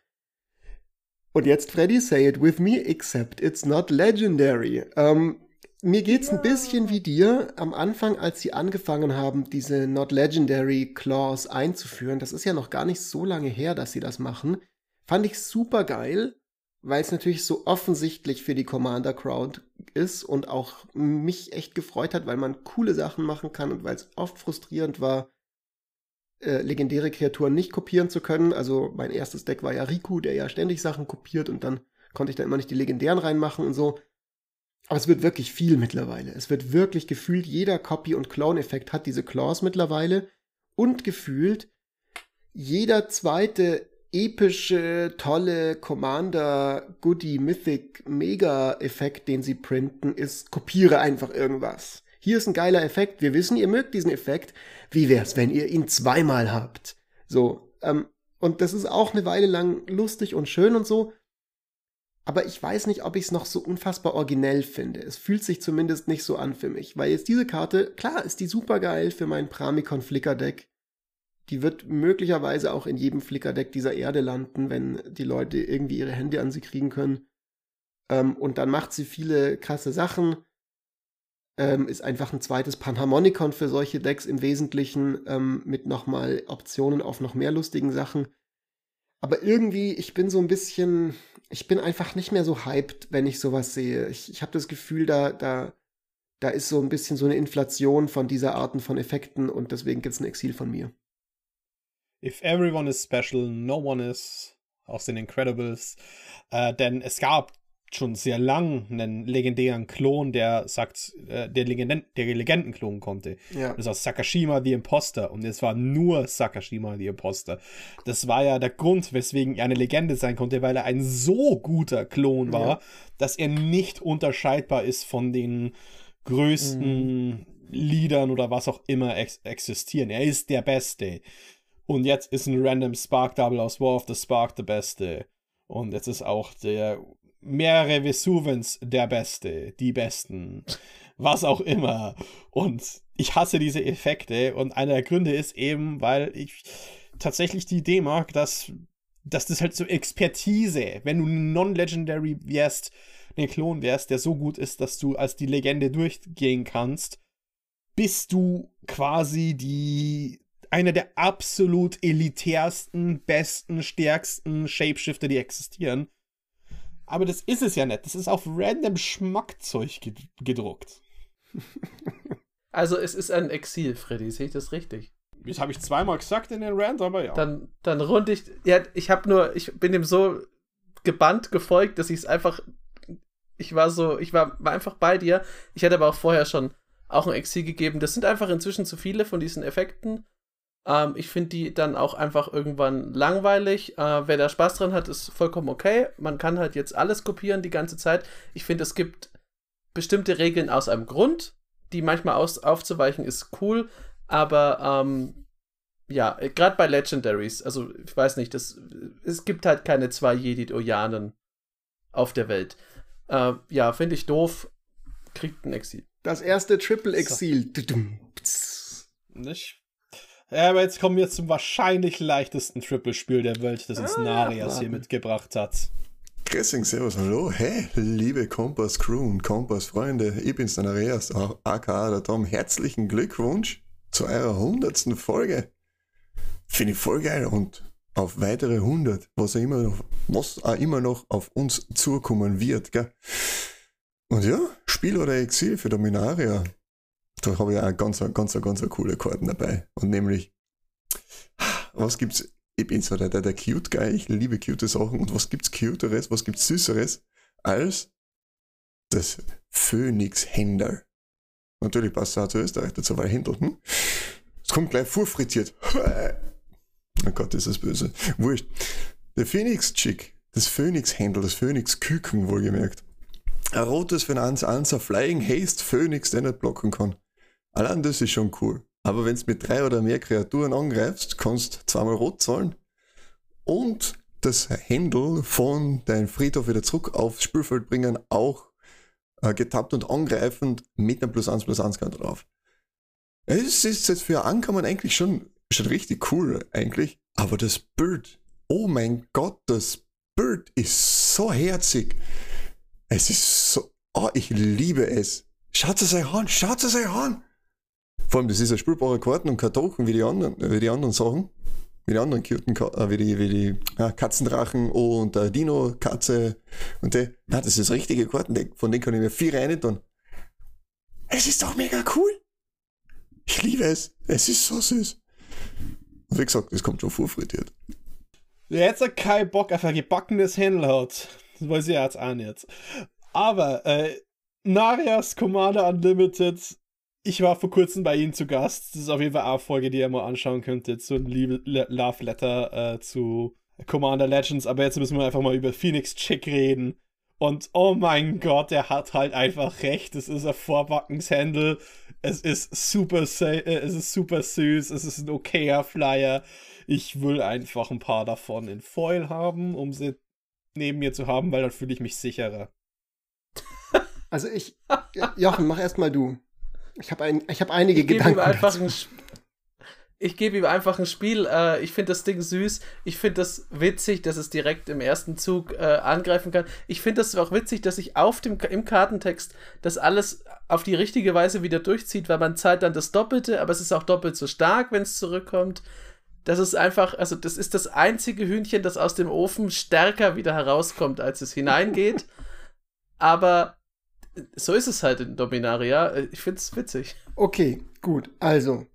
Und jetzt, Freddy, say it with me, except it's not legendary. Ähm, mir geht's ein bisschen wie dir am Anfang, als sie angefangen haben, diese Not Legendary Clause einzuführen. Das ist ja noch gar nicht so lange her, dass sie das machen. Fand ich super geil, weil es natürlich so offensichtlich für die Commander Crowd ist und auch mich echt gefreut hat, weil man coole Sachen machen kann und weil es oft frustrierend war, äh, legendäre Kreaturen nicht kopieren zu können. Also mein erstes Deck war ja Riku, der ja ständig Sachen kopiert und dann konnte ich da immer nicht die legendären reinmachen und so. Aber es wird wirklich viel mittlerweile. Es wird wirklich gefühlt, jeder Copy- und Clone-Effekt hat diese Claws mittlerweile. Und gefühlt, jeder zweite epische, tolle Commander, Goody, Mythic, Mega-Effekt, den sie printen, ist, kopiere einfach irgendwas. Hier ist ein geiler Effekt. Wir wissen, ihr mögt diesen Effekt. Wie wär's, wenn ihr ihn zweimal habt? So, ähm, und das ist auch eine Weile lang lustig und schön und so. Aber ich weiß nicht, ob ich es noch so unfassbar originell finde. Es fühlt sich zumindest nicht so an für mich. Weil jetzt diese Karte, klar, ist die super geil für mein Pramikon Flicker Deck. Die wird möglicherweise auch in jedem Flicker Deck dieser Erde landen, wenn die Leute irgendwie ihre Hände an sie kriegen können. Ähm, und dann macht sie viele krasse Sachen ähm, ist einfach ein zweites Panharmonikon für solche Decks im Wesentlichen ähm, mit nochmal Optionen auf noch mehr lustigen Sachen. Aber irgendwie, ich bin so ein bisschen, ich bin einfach nicht mehr so hyped, wenn ich sowas sehe. Ich, ich habe das Gefühl, da, da, da ist so ein bisschen so eine Inflation von dieser Arten von Effekten und deswegen gibt es ein Exil von mir. If everyone is special, no one is aus den Incredibles. Äh, denn es gab schon sehr lang einen legendären Klon, der sagt, äh, der, Legenden, der Legenden klonen konnte. Ja. Das war Sakashima the Imposter und es war nur Sakashima the Imposter. Das war ja der Grund, weswegen er eine Legende sein konnte, weil er ein so guter Klon war, ja. dass er nicht unterscheidbar ist von den größten mhm. Liedern oder was auch immer ex existieren. Er ist der Beste. Und jetzt ist ein random Spark Double aus War of the Spark der Beste. Und jetzt ist auch der mehrere Vesuvens der Beste, die Besten, was auch immer. Und ich hasse diese Effekte und einer der Gründe ist eben, weil ich tatsächlich die Idee mag, dass, dass das halt so Expertise, wenn du non-legendary wärst, ein Klon wärst, der so gut ist, dass du als die Legende durchgehen kannst, bist du quasi die einer der absolut elitärsten, besten, stärksten Shapeshifter, die existieren. Aber das ist es ja nicht. Das ist auf random Schmackzeug gedruckt. Also es ist ein Exil, Freddy, sehe ich das richtig? Das habe ich zweimal gesagt in den Rand, aber ja. Dann, dann rund ich. Ja, ich habe nur, ich bin dem so gebannt gefolgt, dass ich es einfach. Ich war so, ich war, war einfach bei dir. Ich hätte aber auch vorher schon auch ein Exil gegeben. Das sind einfach inzwischen zu viele von diesen Effekten. Ähm, ich finde die dann auch einfach irgendwann langweilig. Äh, wer da Spaß dran hat, ist vollkommen okay. Man kann halt jetzt alles kopieren die ganze Zeit. Ich finde, es gibt bestimmte Regeln aus einem Grund. Die manchmal aus aufzuweichen ist cool, aber ähm, ja, gerade bei Legendaries, also ich weiß nicht, das, es gibt halt keine zwei Jedid-Ojanen auf der Welt. Äh, ja, finde ich doof. Kriegt ein Exil. Das erste Triple-Exil. So. Nicht? Ja, aber jetzt kommen wir zum wahrscheinlich leichtesten Triple-Spiel der Welt, das uns ah, Narias hier mitgebracht hat. Grüßing, servus, hallo, hey, liebe Kompass Crew und Kompass Freunde, ich bin's der Narias, aka der Tom. Herzlichen Glückwunsch zu eurer hundertsten Folge. Finde ich voll geil und auf weitere 100, was auch immer noch, was auch immer noch auf uns zukommen wird, gell? Und ja, Spiel oder Exil für Dominaria. Da habe ich auch ganz, ganz, ganz, coole Karten dabei. Und nämlich, was gibt's? Ich bin so der, der, der cute Guy, ich liebe cute Sachen. Und was gibt's cuteres, was gibt's süßeres als das Phoenix-Händel? Natürlich passt es auch zu Österreich dazu, weil Händel, hm? Es kommt gleich vorfrittiert. [laughs] Oh Gott, ist das böse. Wurscht. Der Phoenix-Chick, das Phoenix-Händel, das Phoenix-Küken wohlgemerkt. Ein rotes 1 Flying Haste Phoenix, der nicht blocken kann. Allein das ist schon cool. Aber wenn du mit drei oder mehr Kreaturen angreifst, kannst du zweimal rot zahlen und das Händel von deinem Friedhof wieder zurück aufs Spielfeld bringen, auch äh, getappt und angreifend mit einem plus 1 plus 1 Karte drauf. Es ist jetzt für Ankommen eigentlich schon, schon richtig cool, eigentlich. Aber das Bild, oh mein Gott, das Bild ist so herzig. Es ist so, oh, ich liebe es. Schaut es euch an, schaut es euch an. Vor allem, das ist eine spielbare Karten und kein wie die anderen, wie die anderen Sachen. Wie die anderen cuten, äh, wie die, wie die ja, Katzendrachen und äh, Dino-Katze und die. Ja, das ist richtige Karten, von denen kann ich mir vier rein tun. Es ist doch mega cool. Ich liebe es. Es ist so süß. Und wie gesagt, es kommt schon vorfrittiert. Wer jetzt keinen Bock auf ein gebackenes Händel hat, das weiß ich jetzt auch nicht. Aber, äh, Narias Commander Unlimited, ich war vor kurzem bei Ihnen zu Gast. Das ist auf jeden Fall eine Folge, die ihr mal anschauen könntet. So ein Liebe, Love Letter äh, zu Commander Legends. Aber jetzt müssen wir einfach mal über Phoenix Chick reden. Und oh mein Gott, der hat halt einfach recht. Es ist ein Vorbackens-Händel. Es ist super, äh, es ist super süß. Es ist ein okayer Flyer. Ich will einfach ein paar davon in Foil haben, um sie neben mir zu haben, weil dann fühle ich mich sicherer. Also ich, Jochen, mach erst mal du. Ich habe ein, ich hab einige Ich Gedanken. ein ich gebe ihm einfach ein Spiel. Äh, ich finde das Ding süß. Ich finde das witzig, dass es direkt im ersten Zug äh, angreifen kann. Ich finde das auch witzig, dass sich auf dem im Kartentext das alles auf die richtige Weise wieder durchzieht, weil man zahlt dann das Doppelte, aber es ist auch doppelt so stark, wenn es zurückkommt. Das ist einfach, also das ist das einzige Hühnchen, das aus dem Ofen stärker wieder herauskommt, als es hineingeht. [laughs] aber so ist es halt in Dominaria. Ich finde es witzig. Okay, gut. Also,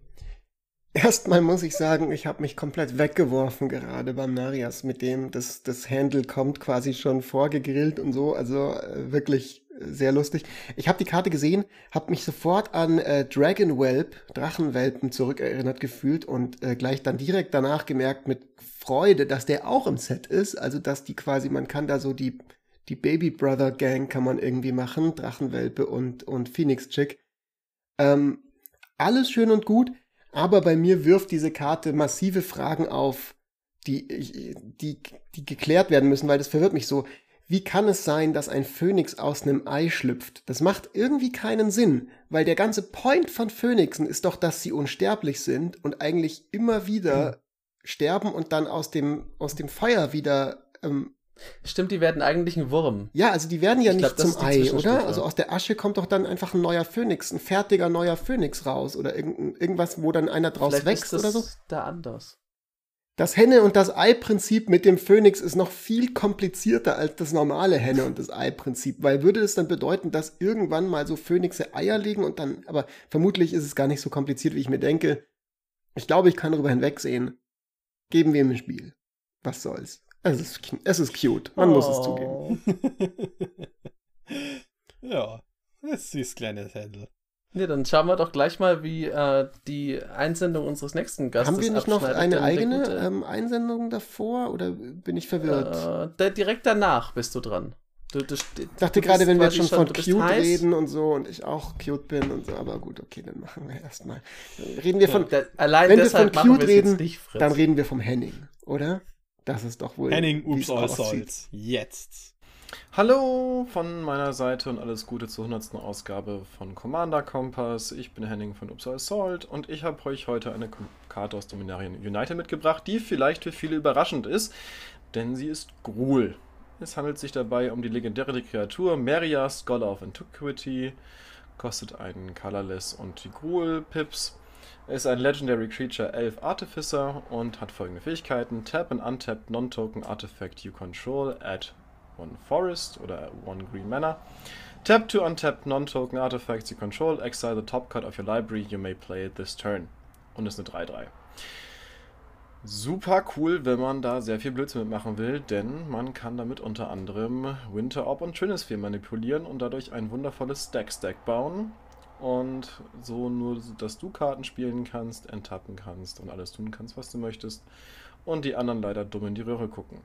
erstmal muss ich sagen, ich habe mich komplett weggeworfen gerade beim Narias mit dem, das, das Handle kommt quasi schon vorgegrillt und so. Also äh, wirklich sehr lustig. Ich habe die Karte gesehen, habe mich sofort an äh, Dragon Whelp, Drachenwelpen zurückerinnert gefühlt und äh, gleich dann direkt danach gemerkt mit Freude, dass der auch im Set ist. Also, dass die quasi, man kann da so die, die Baby Brother Gang kann man irgendwie machen, Drachenwelpe und, und Phoenix Chick. Ähm, alles schön und gut, aber bei mir wirft diese Karte massive Fragen auf, die, die, die geklärt werden müssen, weil das verwirrt mich so. Wie kann es sein, dass ein Phönix aus einem Ei schlüpft? Das macht irgendwie keinen Sinn, weil der ganze Point von Phönixen ist doch, dass sie unsterblich sind und eigentlich immer wieder sterben und dann aus dem, aus dem Feuer wieder ähm, Stimmt, die werden eigentlich ein Wurm. ja, also die werden ja Ich nicht glaub, zum Ei, oder? Also aus der Asche kommt doch dann einfach ein neuer Phönix, ein fertiger neuer Phönix raus oder irgend, irgendwas, wo dann einer draus Vielleicht wächst ist das oder so. da anders. Das Henne- und das Ei-Prinzip mit dem Phönix ist noch viel komplizierter als das normale Henne- und das Ei-Prinzip, weil würde es dann bedeuten, dass irgendwann mal so Phönixe Eier legen und dann, aber vermutlich ist es gar nicht so kompliziert, wie ich mir denke. Ich glaube, ich kann darüber hinwegsehen. Geben wir ihm ein Spiel. Was soll's? Es ist, es ist cute. Man muss es zugeben. [laughs] ja, das ist süß kleines Händel. Ne, dann schauen wir doch gleich mal, wie äh, die Einsendung unseres nächsten Gastes Haben wir nicht noch eine eigene gute- ähm, Einsendung davor oder bin ich verwirrt? Äh, direkt danach bist du dran. Du, du, ich dachte gerade, wenn wir jetzt schon von cute heiß. reden und so und ich auch cute bin und so, aber gut, okay, dann machen wir erstmal. Reden wir von, Da, allein wenn wir von cute reden, nicht, dann reden wir vom Henning, oder? Das ist doch wohl. Henning, ups, all. Jetzt. Hallo von meiner Seite und alles Gute zur 100. Ausgabe von Commander Kompass. Ich bin Henning von Upsal Assault und ich habe euch heute eine Karte aus Dominarien United mitgebracht, die vielleicht für viele überraschend ist, denn sie ist Gruul. Es handelt sich dabei um die legendäre Kreatur Meria, Scholar of Antiquity, kostet einen Colorless und die Gruul-Pips. Ist ein Legendary Creature Elf Artificer und hat folgende Fähigkeiten: Tap and Untap Non-Token Artifact you control at one Forest oder one Green Mana. Tap to untap non-token artifacts you control, exile the top card of your library, you may play it this turn. Und ist eine 3-3. Super cool, wenn man da sehr viel Blödsinn mitmachen will, denn man kann damit unter anderem Winter Orb und Trinisphere manipulieren und dadurch ein wundervolles Stack-Stack bauen. Und so nur, dass du Karten spielen kannst, enttappen kannst und alles tun kannst, was du möchtest. Und die anderen leider dumm in die Röhre gucken.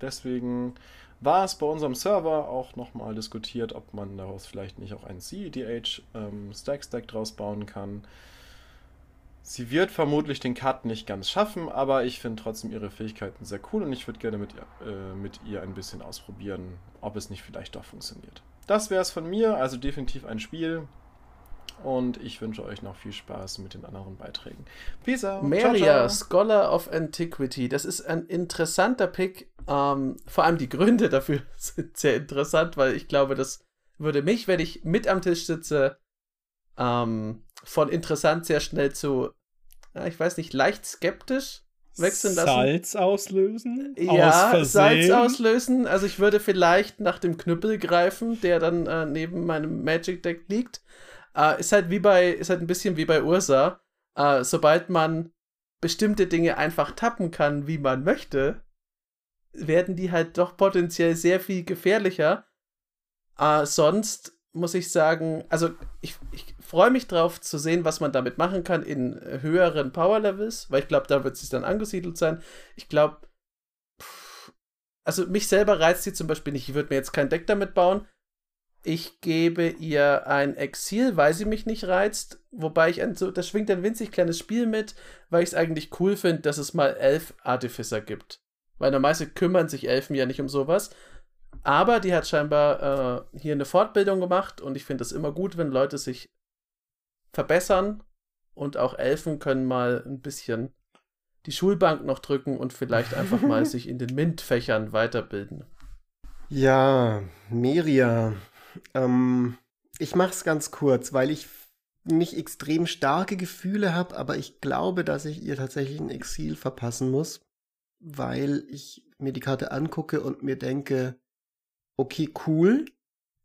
Deswegen war es bei unserem Server auch nochmal diskutiert, ob man daraus vielleicht nicht auch ein CEDH ähm, Stack Stack draus bauen kann. Sie wird vermutlich den Cut nicht ganz schaffen, aber ich finde trotzdem ihre Fähigkeiten sehr cool und ich würde gerne mit ihr, äh, mit ihr ein bisschen ausprobieren, ob es nicht vielleicht doch funktioniert. Das wäre es von mir, also definitiv ein Spiel. Und ich wünsche euch noch viel Spaß mit den anderen Beiträgen. Peace out. Meria, Scholar of Antiquity. Das ist ein interessanter Pick. Ähm, vor allem die Gründe dafür [laughs] sind sehr interessant, weil ich glaube, das würde mich, wenn ich mit am Tisch sitze, ähm, von interessant sehr schnell zu, ja, ich weiß nicht, leicht skeptisch wechseln lassen. Salz auslösen? Ja, Aus Salz Versehen? auslösen. Also ich würde vielleicht nach dem Knüppel greifen, der dann äh, neben meinem Magic Deck liegt. Äh, ist halt wie bei, ist halt ein bisschen wie bei Ursa. Äh, sobald man bestimmte Dinge einfach tappen kann, wie man möchte, werden die halt doch potenziell sehr viel gefährlicher. Äh, sonst muss ich sagen, also ich, ich freue mich drauf zu sehen, was man damit machen kann in höheren Power Levels, weil ich glaube, da wird es dann angesiedelt sein. Ich glaube, also mich selber reizt sie zum Beispiel nicht. Ich würde mir jetzt kein Deck damit bauen. Ich gebe ihr ein Exil, weil sie mich nicht reizt. Wobei ich ein so, das schwingt ein winzig kleines Spiel mit, weil ich es eigentlich cool finde, dass es mal elf Artificer gibt. Weil normalerweise kümmern sich Elfen ja nicht um sowas. Aber die hat scheinbar äh, hier eine Fortbildung gemacht und ich finde es immer gut, wenn Leute sich verbessern und auch Elfen können mal ein bisschen die Schulbank noch drücken und vielleicht einfach mal [laughs] sich in den MINT-Fächern weiterbilden. Ja, Meria. Ähm, ich mach's ganz kurz, weil ich nicht extrem starke Gefühle habe, aber ich glaube, dass ich ihr tatsächlich ein Exil verpassen muss, weil ich mir die Karte angucke und mir denke, okay, cool,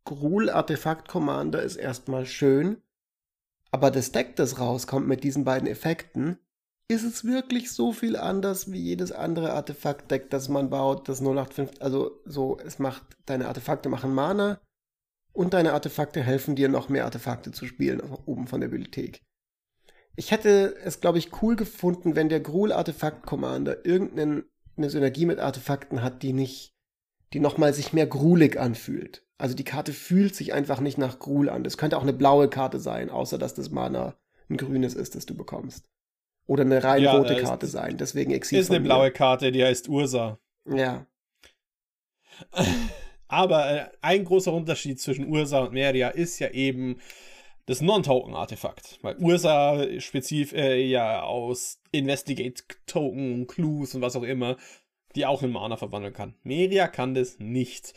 Gruul Artefakt Commander ist erstmal schön, aber das Deck, das rauskommt mit diesen beiden Effekten, ist es wirklich so viel anders wie jedes andere Artefakt-Deck, das man baut, das 085, also so, es macht, deine Artefakte machen Mana und deine Artefakte helfen dir noch mehr Artefakte zu spielen, oben von der Bibliothek. Ich hätte es, glaube ich, cool gefunden, wenn der Gruul Artefakt Commander irgendeine Synergie mit Artefakten hat, die nicht, die nochmal sich mehr gruelig anfühlt. Also die Karte fühlt sich einfach nicht nach Gruul an. Das könnte auch eine blaue Karte sein, außer dass das Mana ein grünes ist, das du bekommst. Oder eine rein Ja, rote Karte sein. Deswegen Exil Ist eine mir. blaue Karte, die heißt Ursa. Ja. [laughs] Aber äh, ein großer Unterschied zwischen Ursa und Meria ist ja eben das Non-Token-Artefakt. Weil Ursa spezif äh, ja aus Investigate-Token, Clues und was auch immer, die auch in Mana verwandeln kann. Meria kann das nicht.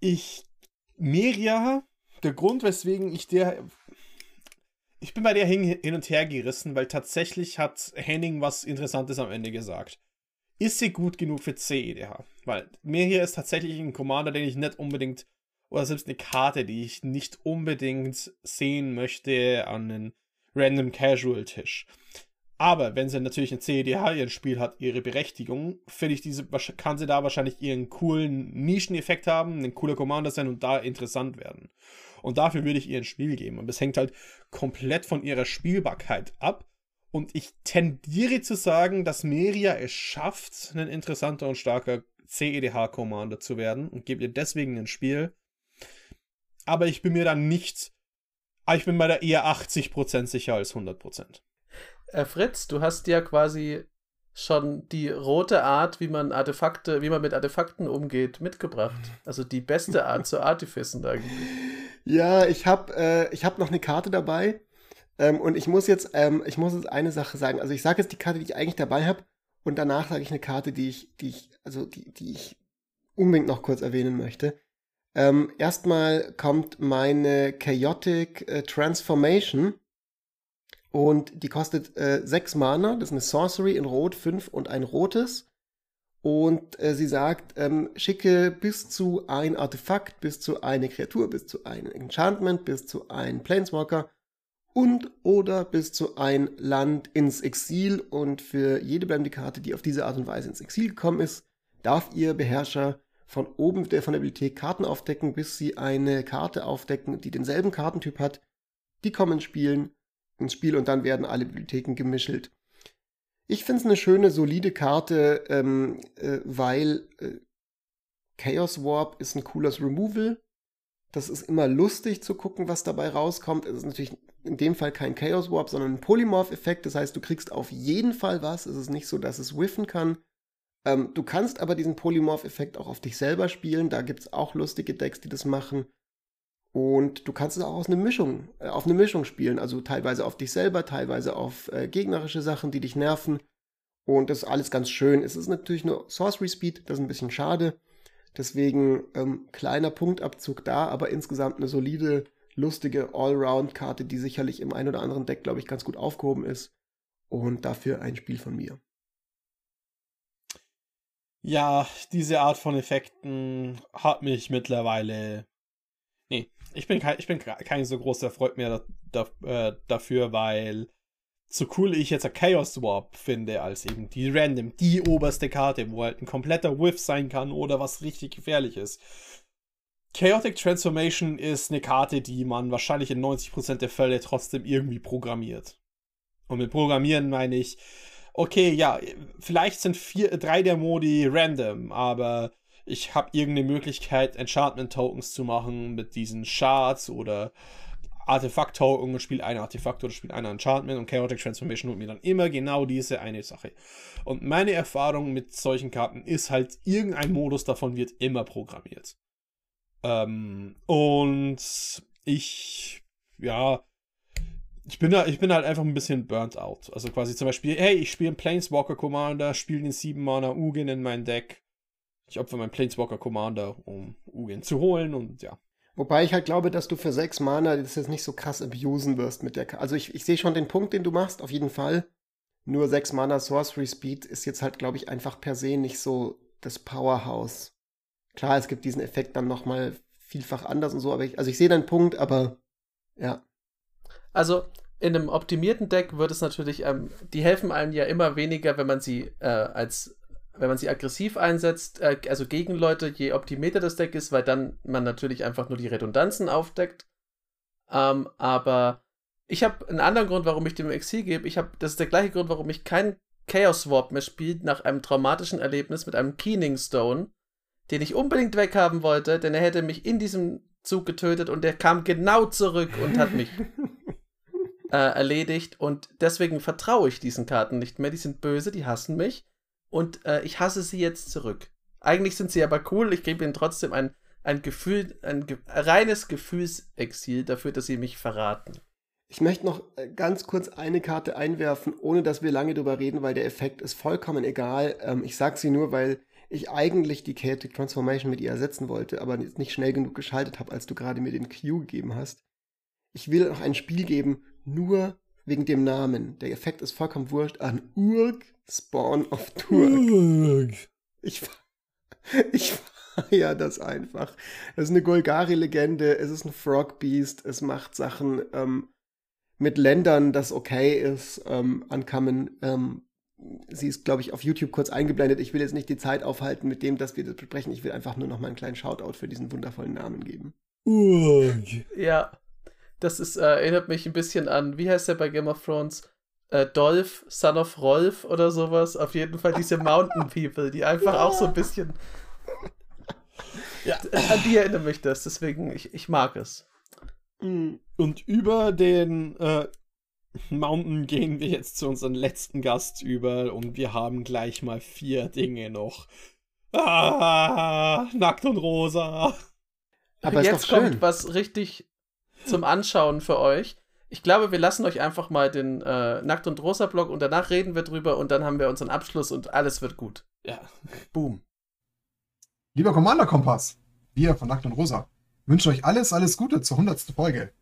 Ich. Meria, der Grund, weswegen ich der. Ich bin bei der hin, hin und her gerissen, weil tatsächlich hat Henning was Interessantes am Ende gesagt. Ist sie gut genug für CEDH? Weil Meria ist tatsächlich ein Commander, den ich nicht unbedingt, oder selbst eine Karte, die ich nicht unbedingt sehen möchte an einem Random Casual Tisch. Aber wenn sie natürlich ein CEDH ihr Spiel hat, ihre Berechtigung, finde ich, diese, kann sie da wahrscheinlich ihren coolen Nischeneffekt haben, ein cooler Commander sein und da interessant werden. Und dafür würde ich ihr ein Spiel geben. Und das hängt halt komplett von ihrer Spielbarkeit ab. Und ich tendiere zu sagen, dass Meria es schafft, ein interessanter und starker CEDH-Commander zu werden und gebe ihr deswegen ein Spiel. Aber ich bin mir dann nicht. ah, Ich bin bei der eher 80% sicher als 100%. Äh, Fritz, du hast ja quasi schon die rote Art, wie man Artefakte, wie man mit Artefakten umgeht, mitgebracht. Also die beste Art zu Artificen [laughs] eigentlich. Ja, ich habe äh, ich hab noch eine Karte dabei. Ähm, und ich muss jetzt, ähm, ich muss jetzt eine Sache sagen. Also ich sage jetzt die Karte, die ich eigentlich dabei habe, und danach sage ich eine Karte, die ich, die ich, also die, die ich unbedingt noch kurz erwähnen möchte. Ähm, erstmal kommt meine Chaotic äh, Transformation. Und die kostet äh, 6 Mana. Das ist eine Sorcery in Rot, 5 und ein rotes. Und äh, sie sagt, ähm, schicke bis zu ein Artefakt, bis zu eine Kreatur, bis zu ein Enchantment, bis zu ein Planeswalker und oder bis zu ein Land ins Exil. Und für jede bleibende die auf diese Art und Weise ins Exil gekommen ist, darf ihr Beherrscher von oben der von der Bibliothek Karten aufdecken, bis sie eine Karte aufdecken, die denselben Kartentyp hat. Die kommen spielen ins Spiel und dann werden alle Bibliotheken gemischelt. Ich finde es eine schöne, solide Karte, ähm, äh, weil äh, Chaos Warp ist ein cooles Removal. Das ist immer lustig zu gucken, was dabei rauskommt. Es ist natürlich in dem Fall kein Chaos Warp, sondern ein Polymorph-Effekt. Das heißt, du kriegst auf jeden Fall was. Es ist nicht so, dass es whiffen kann. Ähm, du kannst aber diesen Polymorph-Effekt auch auf dich selber spielen. Da gibt es auch lustige Decks, die das machen. Und du kannst es auch aus Mischung, äh, auf eine Mischung spielen. Also teilweise auf dich selber, teilweise auf äh, gegnerische Sachen, die dich nerven. Und das ist alles ganz schön. Es ist natürlich nur Sorcery Speed, das ist ein bisschen schade. Deswegen ähm, kleiner Punktabzug da, aber insgesamt eine solide, lustige Allround-Karte, die sicherlich im ein oder anderen Deck, glaube ich, ganz gut aufgehoben ist. Und dafür ein Spiel von mir. Ja, diese Art von Effekten hat mich mittlerweile. Nee, ich bin kein, ich bin kein so großer Freund mehr da, da, äh, dafür, weil so cool ich jetzt ein Chaos Warp finde, als eben die Random, die oberste Karte, wo halt ein kompletter Whiff sein kann oder was richtig gefährlich ist. Chaotic Transformation ist eine Karte, die man wahrscheinlich in 90% der Fälle trotzdem irgendwie programmiert. Und mit Programmieren meine ich, okay, ja, vielleicht sind vier, drei der Modi random, aber ich habe irgendeine Möglichkeit, Enchantment-Tokens zu machen mit diesen Shards oder Artefakt-Token und spiele ein Artefakt oder spiele ein Enchantment und Chaotic Transformation holt mir dann immer genau diese eine Sache. Und meine Erfahrung mit solchen Karten ist halt, irgendein Modus davon wird immer programmiert. Ähm, und ich, ja, ich bin, da, ich bin halt einfach ein bisschen burnt out. Also quasi zum Beispiel, hey, ich spiele einen Planeswalker Commander, spiele den 7 Mana Ugin in mein Deck. Ich opfer meinen Planeswalker Commander, um Ugin zu holen und ja. Wobei ich halt glaube, dass du für 6 Mana das jetzt nicht so krass abusen wirst mit der Karte. Also ich, ich sehe schon den Punkt, den du machst, auf jeden Fall. Nur 6 Mana Sorcery Speed ist jetzt halt, glaube ich, einfach per se nicht so das Powerhouse. Klar, es gibt diesen Effekt dann nochmal vielfach anders und so, aber ich, also ich sehe deinen Punkt, aber ja. Also in einem optimierten Deck wird es natürlich, ähm, die helfen einem ja immer weniger, wenn man sie äh, als, wenn man sie aggressiv einsetzt, äh, also gegen Leute, je optimierter das Deck ist, weil dann man natürlich einfach nur die Redundanzen aufdeckt. Ähm, aber ich habe einen anderen Grund, warum ich dem Exil gebe. Ich habe, das ist der gleiche Grund, warum ich kein Chaos Warp mehr spiele nach einem traumatischen Erlebnis mit einem Keening Stone, den ich unbedingt weghaben wollte, denn er hätte mich in diesem Zug getötet und der kam genau zurück und hat mich [laughs] äh, erledigt. Und deswegen vertraue ich diesen Karten nicht mehr. Die sind böse, die hassen mich. Und äh, ich hasse sie jetzt zurück. Eigentlich sind sie aber cool. Ich gebe ihnen trotzdem ein, ein Gefühl, ein ge reines Gefühlsexil dafür, dass sie mich verraten. Ich möchte noch äh, ganz kurz eine Karte einwerfen, ohne dass wir lange drüber reden, weil der Effekt ist vollkommen egal. Ähm, ich sage sie nur, weil ich eigentlich die Chaotic Transformation mit ihr ersetzen wollte, aber nicht schnell genug geschaltet habe, als du gerade mir den Q gegeben hast. Ich will noch ein Spiel geben, nur wegen dem Namen. Der Effekt ist vollkommen wurscht an Urg Spawn of Turk. Ich, [laughs] ich feier das einfach. Das ist eine Golgari-Legende, es ist ein Frog Beast, es macht Sachen ähm, mit Ländern, das okay ist, ähm, ankommen. Ähm, sie ist, glaube ich, auf YouTube kurz eingeblendet. Ich will jetzt nicht die Zeit aufhalten mit dem, dass wir das besprechen. Ich will einfach nur noch mal einen kleinen Shoutout für diesen wundervollen Namen geben. Ja, das ist, äh, erinnert mich ein bisschen an, wie heißt der bei Game of Thrones? Äh, Dolph, Son of Rolf oder sowas. Auf jeden Fall diese Mountain People, die einfach ja. auch so ein bisschen. [laughs] Ja. An die erinnert mich das, deswegen, ich, ich mag es. Mm. Und über den äh, [laughs] Mountain gehen wir jetzt zu unserem letzten Gast über und wir haben gleich mal vier Dinge noch. Ah, nackt und rosa. Aber jetzt kommt was richtig zum Anschauen für euch. Ich glaube, wir lassen euch einfach mal den äh, Nackt und Rosa Blog und danach reden wir drüber und dann haben wir unseren Abschluss und alles wird gut. Ja. Boom. Lieber Commander Kompass, wir von Nackt und Rosa wünschen euch alles, alles Gute zur 100. Folge.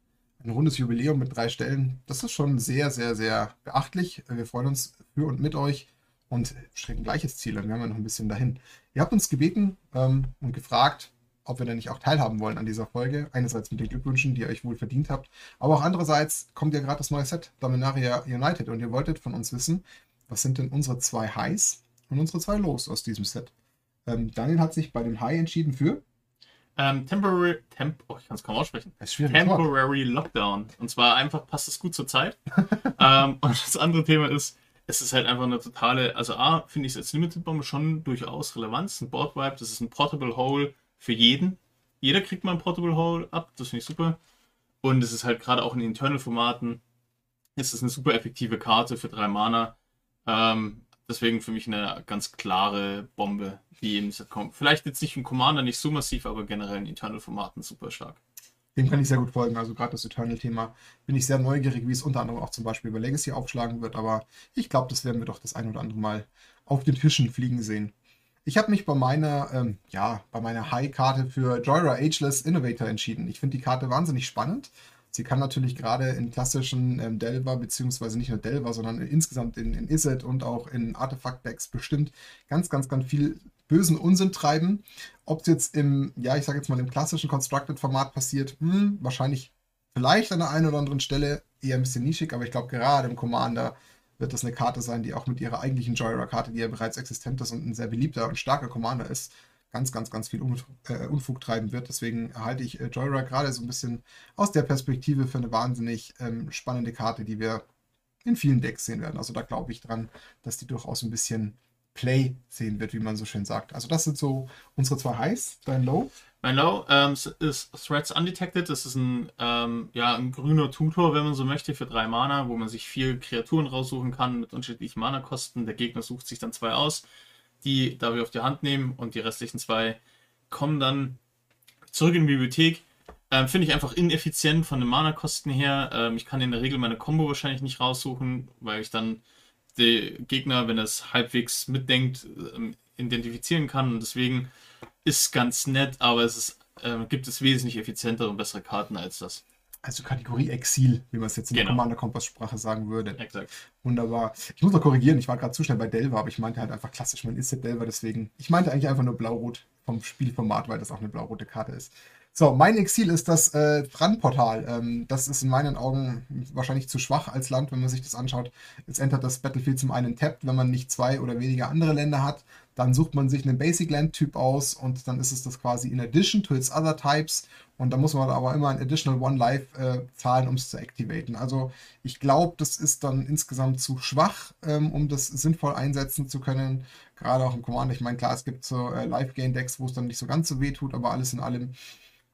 Ein rundes Jubiläum mit drei Stellen. Das ist schon sehr, sehr, sehr beachtlich. Wir freuen uns für und mit euch und streben gleiches Ziel an. Wir haben ja noch ein bisschen dahin. Ihr habt uns gebeten ähm, und gefragt, ob wir denn nicht auch teilhaben wollen an dieser Folge. Einerseits mit den Glückwünschen, die ihr euch wohl verdient habt, aber auch andererseits kommt ja gerade das neue Set, Dominaria United, und ihr wolltet von uns wissen, was sind denn unsere zwei Highs und unsere zwei Lows aus diesem Set. Ähm, Daniel hat sich bei dem High entschieden für ähm, temporary, temp, oh, ich kann es kaum aussprechen. Temporary Lockdown. Und zwar einfach passt es gut zur Zeit. [laughs] ähm, und das andere Thema ist, es ist halt einfach eine totale, also A, finde ich es als Limited Bombe schon durchaus relevant. Es ist ein Board Wipe, das ist ein Portable Hole für jeden. Jeder kriegt mal ein Portable Hole ab, das finde ich super. Und es ist halt gerade auch in Internal-Formaten, ist es eine super effektive Karte für drei Mana. Ähm, deswegen für mich eine ganz klare Bombe, die eben kommt. Vielleicht jetzt nicht im Commander nicht so massiv, aber generell in Eternal-Formaten super stark. Dem kann ich sehr gut folgen. Also gerade das Eternal-Thema bin ich sehr neugierig, wie es unter anderem auch zum Beispiel über Legacy aufschlagen wird. Aber ich glaube, das werden wir doch das ein oder andere Mal auf den Tischen fliegen sehen. Ich habe mich bei meiner, ähm, ja, bei meiner High-Karte für Joyra Ageless Innovator entschieden. Ich finde die Karte wahnsinnig spannend. Sie kann natürlich gerade in klassischen ähm, Delver, beziehungsweise nicht nur Delver, sondern insgesamt in, in Izzet und auch in Artefakt-Decks bestimmt ganz, ganz, ganz viel bösen Unsinn treiben. Ob es jetzt im, ja, ich sage jetzt mal im klassischen Constructed-Format passiert, hm, wahrscheinlich vielleicht an der einen oder anderen Stelle eher ein bisschen nischig, aber ich glaube gerade im Commander wird das eine Karte sein, die auch mit ihrer eigentlichen Joyra-Karte, die ja bereits existent ist und ein sehr beliebter und starker Commander ist, ganz, ganz, ganz viel Unfug, äh, Unfug treiben wird. Deswegen halte ich äh, Joyride gerade so ein bisschen aus der Perspektive für eine wahnsinnig ähm, spannende Karte, die wir in vielen Decks sehen werden. Also da glaube ich dran, dass die durchaus ein bisschen Play sehen wird, wie man so schön sagt. Also das sind so unsere zwei Highs. Dein Low? Mein Low ähm, ist Threats Undetected. Das ist ein, ähm, ja, ein grüner Tutor, wenn man so möchte, für drei Mana, wo man sich vier Kreaturen raussuchen kann mit unterschiedlichen Mana-Kosten. Der Gegner sucht sich dann zwei aus die darf ich auf die Hand nehmen und die restlichen zwei kommen dann zurück in die Bibliothek. Ähm, Finde ich einfach ineffizient von den Mana-Kosten her. Ähm, ich kann in der Regel meine Combo wahrscheinlich nicht raussuchen, weil ich dann den Gegner, wenn er es halbwegs mitdenkt, ähm, identifizieren kann. Und deswegen ist es ganz nett, aber es ist, äh, gibt es wesentlich effizientere und bessere Karten als das also Kategorie Exil, wie man es jetzt in genau. der Commander-Kompass-Sprache sagen würde. Exakt. Wunderbar. Ich muss noch korrigieren, ich war gerade zu schnell bei Delver, aber ich meinte halt einfach klassisch, man ist ja Delver, deswegen. Ich meinte eigentlich einfach nur Blau-Rot vom Spielformat, weil das auch eine blau-rote Karte ist. So, mein Exil ist das äh, Fran-Portal. Ähm, das ist in meinen Augen wahrscheinlich zu schwach als Land, wenn man sich das anschaut. Jetzt entert das Battlefield zum einen tappt, wenn man nicht zwei oder weniger andere Länder hat. Dann sucht man sich einen Basic Land Typ aus und dann ist es das quasi in addition to its other types. Und da muss man aber immer ein additional One Life äh, zahlen, um es zu activaten. Also ich glaube, das ist dann insgesamt zu schwach, ähm, um das sinnvoll einsetzen zu können. Gerade auch im Commander. Ich meine, klar, es gibt so äh, Life Gain Decks, wo es dann nicht so ganz so weh tut, aber alles in allem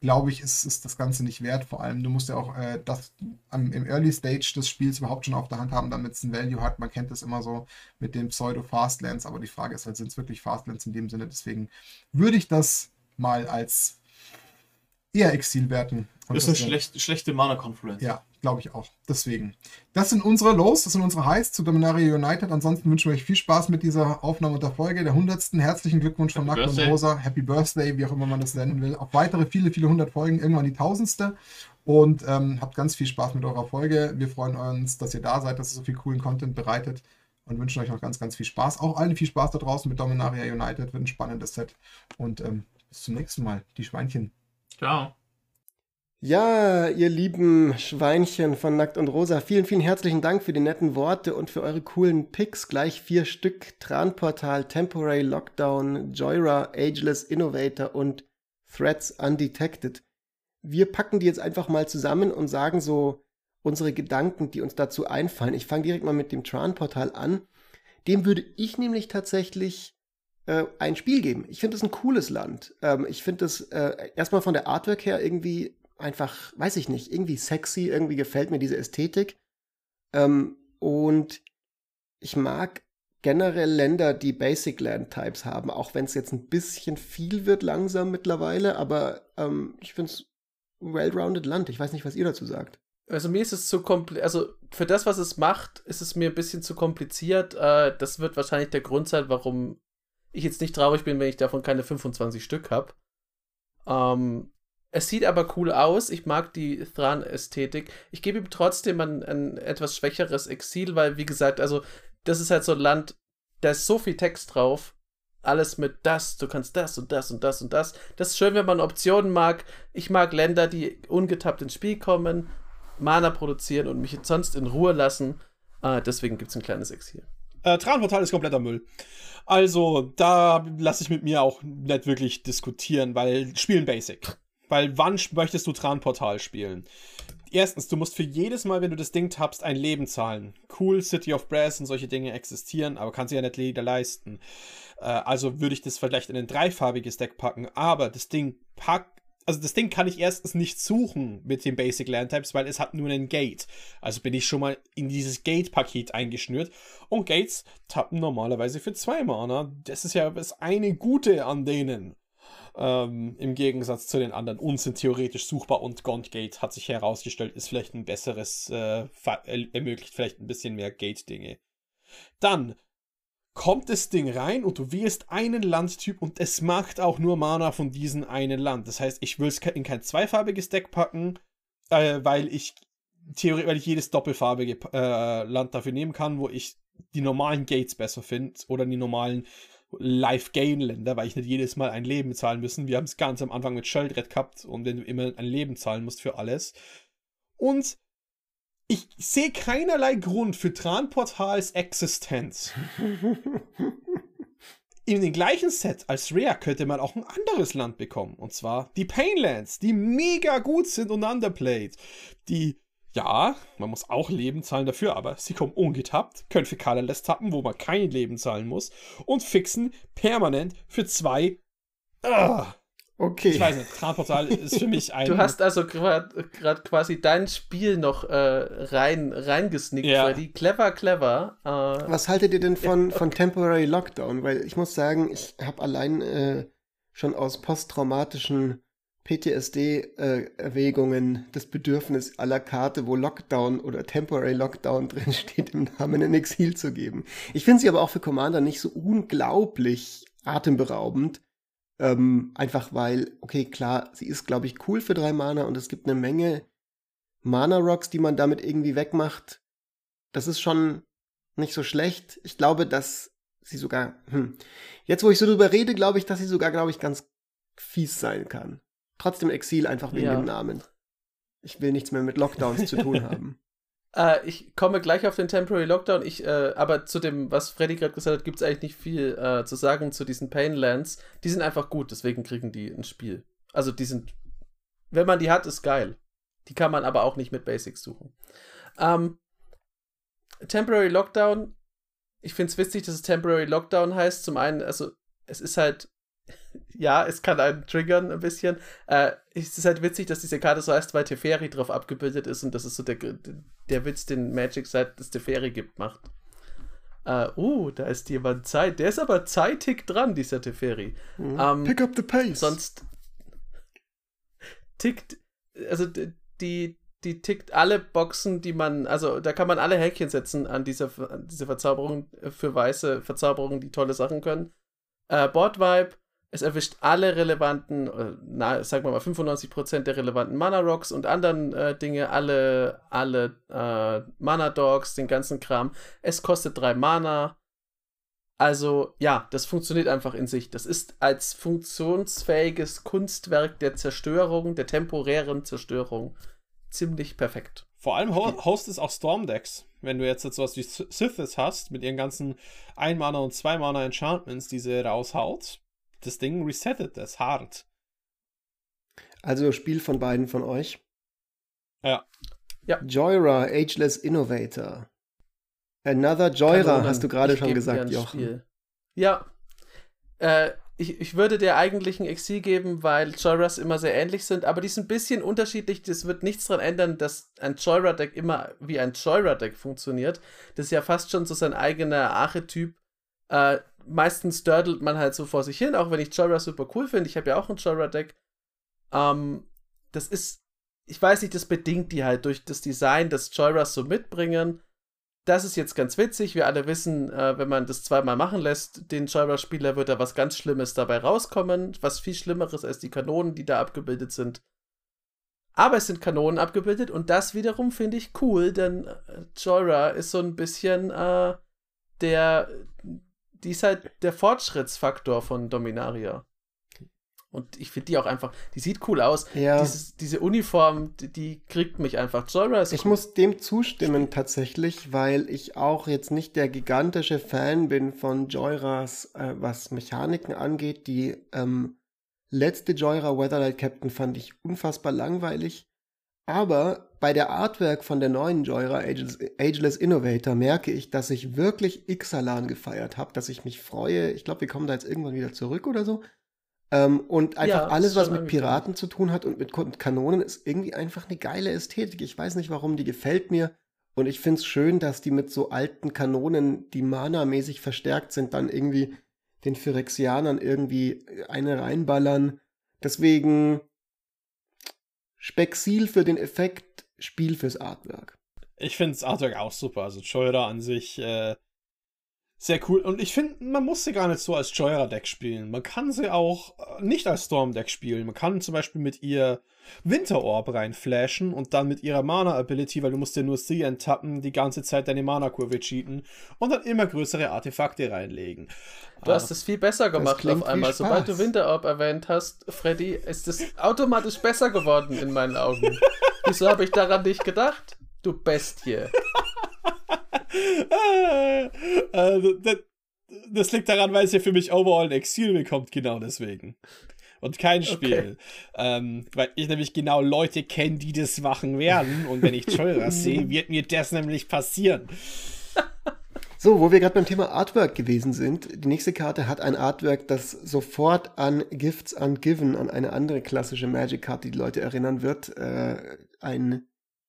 glaube ich, ist, ist das Ganze nicht wert. Vor allem, du musst ja auch äh, das am, im Early Stage des Spiels überhaupt schon auf der Hand haben, damit es ein Value hat. Man kennt das immer so mit den Pseudo-Fastlands, aber die Frage ist halt, sind es wirklich Fastlands in dem Sinne? Deswegen würde ich das mal als eher Exil werten. Das ist eine schlecht, schlechte Mana-Confluence. Ja, glaube ich auch. Deswegen. Das sind unsere Lows, das sind unsere Highs zu Dominaria United. Ansonsten wünschen wir euch viel Spaß mit dieser Aufnahme und der Folge der 100. Herzlichen Glückwunsch von Nackt und Rosa. Happy Birthday, wie auch immer man das nennen will. Auf weitere viele, viele hundert Folgen, irgendwann die tausendste. Und ähm, habt ganz viel Spaß mit eurer Folge. Wir freuen uns, dass ihr da seid, dass ihr so viel coolen Content bereitet und wünschen euch noch ganz, ganz viel Spaß. Auch allen viel Spaß da draußen mit Dominaria United. Wird ein spannendes Set. Und ähm, bis zum nächsten Mal. Die Schweinchen. Ciao. Ja, ihr lieben Schweinchen von Nackt und Rosa, vielen, vielen herzlichen Dank für die netten Worte und für eure coolen Picks. Gleich vier Stück. Tranportal, Temporary Lockdown, Joyra, Ageless Innovator und Threats Undetected. Wir packen die jetzt einfach mal zusammen und sagen so unsere Gedanken, die uns dazu einfallen. Ich fange direkt mal mit dem Tran-Portal an. Dem würde ich nämlich tatsächlich äh, ein Spiel geben. Ich finde es ein cooles Land. Ähm, ich finde es äh, erstmal von der Artwork her irgendwie einfach, weiß ich nicht, irgendwie sexy, irgendwie gefällt mir diese Ästhetik. Ähm, und ich mag generell Länder, die Basic Land Types haben, auch wenn es jetzt ein bisschen viel wird langsam mittlerweile, aber ähm, ich finde es well-rounded Land. Ich weiß nicht, was ihr dazu sagt. Also mir ist es zu kompliziert, also für das, was es macht, ist es mir ein bisschen zu kompliziert. Äh, das wird wahrscheinlich der Grund sein, warum ich jetzt nicht traurig bin, wenn ich davon keine 25 Stück habe. Ähm, es sieht aber cool aus. Ich mag die Thran-Ästhetik. Ich gebe ihm trotzdem ein, ein etwas schwächeres Exil, weil, wie gesagt, also, das ist halt so ein Land, da ist so viel Text drauf. Alles mit das, du kannst das und das und das und das. Das ist schön, wenn man Optionen mag. Ich mag Länder, die ungetappt ins Spiel kommen, Mana produzieren und mich sonst in Ruhe lassen. Äh, deswegen gibt es ein kleines Exil. Äh, Tranportal ist kompletter Müll. Also, da lasse ich mit mir auch nicht wirklich diskutieren, weil spielen Basic. Weil wann möchtest du Tranportal spielen? Erstens, du musst für jedes Mal, wenn du das Ding tappst, ein Leben zahlen. Cool, City of Brass und solche Dinge existieren, aber kannst du ja nicht jeder leisten. Äh, also würde ich das vielleicht in ein dreifarbiges Deck packen, aber das Ding packt also das Ding kann ich erstens nicht suchen mit den Basic Landtypes, weil es hat nur einen Gate. Also bin ich schon mal in dieses Gate-Paket eingeschnürt. Und Gates tappen normalerweise für zwei Mana. Das ist ja das eine Gute an denen. Ähm, Im Gegensatz zu den anderen und sind theoretisch suchbar und Gaunt Gate hat sich herausgestellt, ist vielleicht ein besseres, äh, ermöglicht vielleicht ein bisschen mehr Gate-Dinge. Dann kommt das Ding rein und du wählst einen Landtyp und es macht auch nur Mana von diesem einen Land. Das heißt, ich will es in kein zweifarbiges Deck packen, äh, weil ich theoretisch, weil ich jedes doppelfarbige äh, Land dafür nehmen kann, wo ich die normalen Gates besser finde oder die normalen Life-Gain-Länder, weil ich nicht jedes Mal ein Leben zahlen müssen. Wir haben es ganz am Anfang mit Sheldred gehabt und wenn du immer ein Leben zahlen musst für alles. Und ich sehe keinerlei Grund für Tranportals Existenz. [laughs] In dem gleichen Set als Rare könnte man auch ein anderes Land bekommen. Und zwar die Painlands, die mega gut sind und underplayed. Die, ja, man muss auch Leben zahlen dafür, aber sie kommen ungetappt, können für Colorless tappen, wo man kein Leben zahlen muss. Und fixen permanent für zwei. Uh, Okay. Ich weiß nicht, Transportal [laughs] ist für mich ein. Du hast also gerade quasi dein Spiel noch äh, rein reingesnickt, Ja. Freddy. Clever, clever. Äh, Was haltet ihr denn von, von Temporary Lockdown? Weil ich muss sagen, ich habe allein äh, schon aus posttraumatischen PTSD-Erwägungen das Bedürfnis aller Karte, wo Lockdown oder Temporary Lockdown [laughs] drin steht, im Namen in Exil zu geben. Ich finde sie aber auch für Commander nicht so unglaublich atemberaubend. Ähm, einfach weil, okay, klar, sie ist, glaube ich, cool für drei Mana und es gibt eine Menge Mana-Rocks, die man damit irgendwie wegmacht. Das ist schon nicht so schlecht. Ich glaube, dass sie sogar, hm, jetzt wo ich so drüber rede, glaube ich, dass sie sogar, glaube ich, ganz fies sein kann. Trotzdem Exil einfach wegen Ja. dem Namen. Ich will nichts mehr mit Lockdowns zu tun [laughs] haben. Äh, ich komme gleich auf den Temporary Lockdown. Ich, äh, aber zu dem, was Freddy gerade gesagt hat, gibt es eigentlich nicht viel äh, zu sagen zu diesen Painlands. Die sind einfach gut, deswegen kriegen die ein Spiel. Also die sind, wenn man die hat, ist geil. Die kann man aber auch nicht mit Basics suchen. Ähm, Temporary Lockdown. Ich finde es witzig, dass es Temporary Lockdown heißt. Zum einen, also es ist halt, ja, es kann einen triggern ein bisschen. Äh, es ist halt witzig, dass diese Karte so heißt, weil Teferi drauf abgebildet ist und das ist so der, der Witz, den Magic seit es Teferi gibt, macht. Äh, uh, da ist jemand Zeit. Der ist aber zeitig dran, dieser Teferi. Mhm. Ähm, Pick up the pace. Sonst tickt, also die, die tickt alle Boxen, die man, also da kann man alle Häkchen setzen an dieser, an diese Verzauberung äh, für weiße Verzauberungen, die tolle Sachen können. Äh, Board Vibe, es erwischt alle relevanten, äh, na, sagen wir mal 95% der relevanten Mana Rocks und anderen äh, Dinge, alle, alle äh, Mana Dogs, den ganzen Kram. Es kostet drei Mana. Also ja, das funktioniert einfach in sich. Das ist als funktionsfähiges Kunstwerk der Zerstörung, der temporären Zerstörung ziemlich perfekt. Vor allem ho host es auch Stormdecks. Wenn du jetzt sowas wie Sithis hast, mit ihren ganzen 1 Mana und 2 Mana Enchantments, die sie raushaut, das Ding resettet das hart. Also Spiel von beiden von euch. Ja. Ja. Joyra, Ageless Innovator. Another Joyra, hast du gerade schon dir gesagt, ein Jochen. Spiel. Ja. Äh, ich, ich würde der eigentlichen Exil geben, weil Joyras immer sehr ähnlich sind, aber die sind ein bisschen unterschiedlich. Das wird nichts daran ändern, dass ein Joyra-Deck immer wie ein Joyra-Deck funktioniert. Das ist ja fast schon so sein eigener Archetyp. Äh, meistens dördelt man halt so vor sich hin, auch wenn ich Joyra super cool finde. Ich habe ja auch ein Joyra-Deck. Ähm, das ist, ich weiß nicht, das bedingt die halt durch das Design, das Joyras so mitbringen. Das ist jetzt ganz witzig. Wir alle wissen, äh, wenn man das zweimal machen lässt, den Joyra-Spieler wird da was ganz Schlimmes dabei rauskommen. Was viel Schlimmeres als die Kanonen, die da abgebildet sind. Aber es sind Kanonen abgebildet und das wiederum finde ich cool, denn äh, Joyra ist so ein bisschen äh, der, die ist halt der Fortschrittsfaktor von Dominaria. Und ich finde die auch einfach, die sieht cool aus. Ja. Dieses, diese Uniform, die, die kriegt mich einfach. Joyra ist Ich cool. muss dem zustimmen tatsächlich, weil ich auch jetzt nicht der gigantische Fan bin von Joyras, äh, was Mechaniken angeht. Die ähm, letzte Joyra Weatherlight Captain fand ich unfassbar langweilig. Aber bei der Artwork von der neuen Joyra Ageless, Ageless Innovator merke ich, dass ich wirklich Ixalan gefeiert habe, dass ich mich freue. Ich glaube, wir kommen da jetzt irgendwann wieder zurück oder so. Ähm, und einfach Ja, alles, was mit Piraten zu tun hat und mit Kanonen, ist irgendwie einfach eine geile Ästhetik. Ich weiß nicht warum, die gefällt mir. Und ich finde es schön, dass die mit so alten Kanonen, die mana-mäßig verstärkt sind, dann irgendwie den Phyrexianern irgendwie eine reinballern. Deswegen Spexil für den Effekt, Spiel fürs Artwork. Ich finde das Artwork auch super. Also Joyra an sich äh, sehr cool. Und ich finde, man muss sie gar nicht so als Joyra-Deck spielen. Man kann sie auch äh, nicht als Storm-Deck spielen. Man kann zum Beispiel mit ihr Winterorb reinflashen und dann mit ihrer Mana-Ability, weil du musst ja nur sie enttappen, die ganze Zeit deine Mana-Kurve cheaten und dann immer größere Artefakte reinlegen. Du hast es viel besser gemacht auf einmal. Sobald du. Winterorb erwähnt hast, Freddy, ist es automatisch besser geworden in meinen Augen. [laughs] Wieso habe ich daran nicht gedacht? Du Bestie. [laughs] Äh, [laughs] das, das liegt daran, weil es ja für mich overall ein Exil bekommt, genau deswegen. Und kein Spiel. Ähm, weil ich nämlich genau Leute kenne, die das machen werden. Und wenn ich Joyra [laughs] sehe, wird mir das nämlich passieren. So, wo wir gerade beim Thema Artwork gewesen sind, die nächste Karte hat ein Artwork, das sofort an Gifts Ungiven, an eine andere klassische Magic-Karte, die die Leute erinnern wird. Äh, ein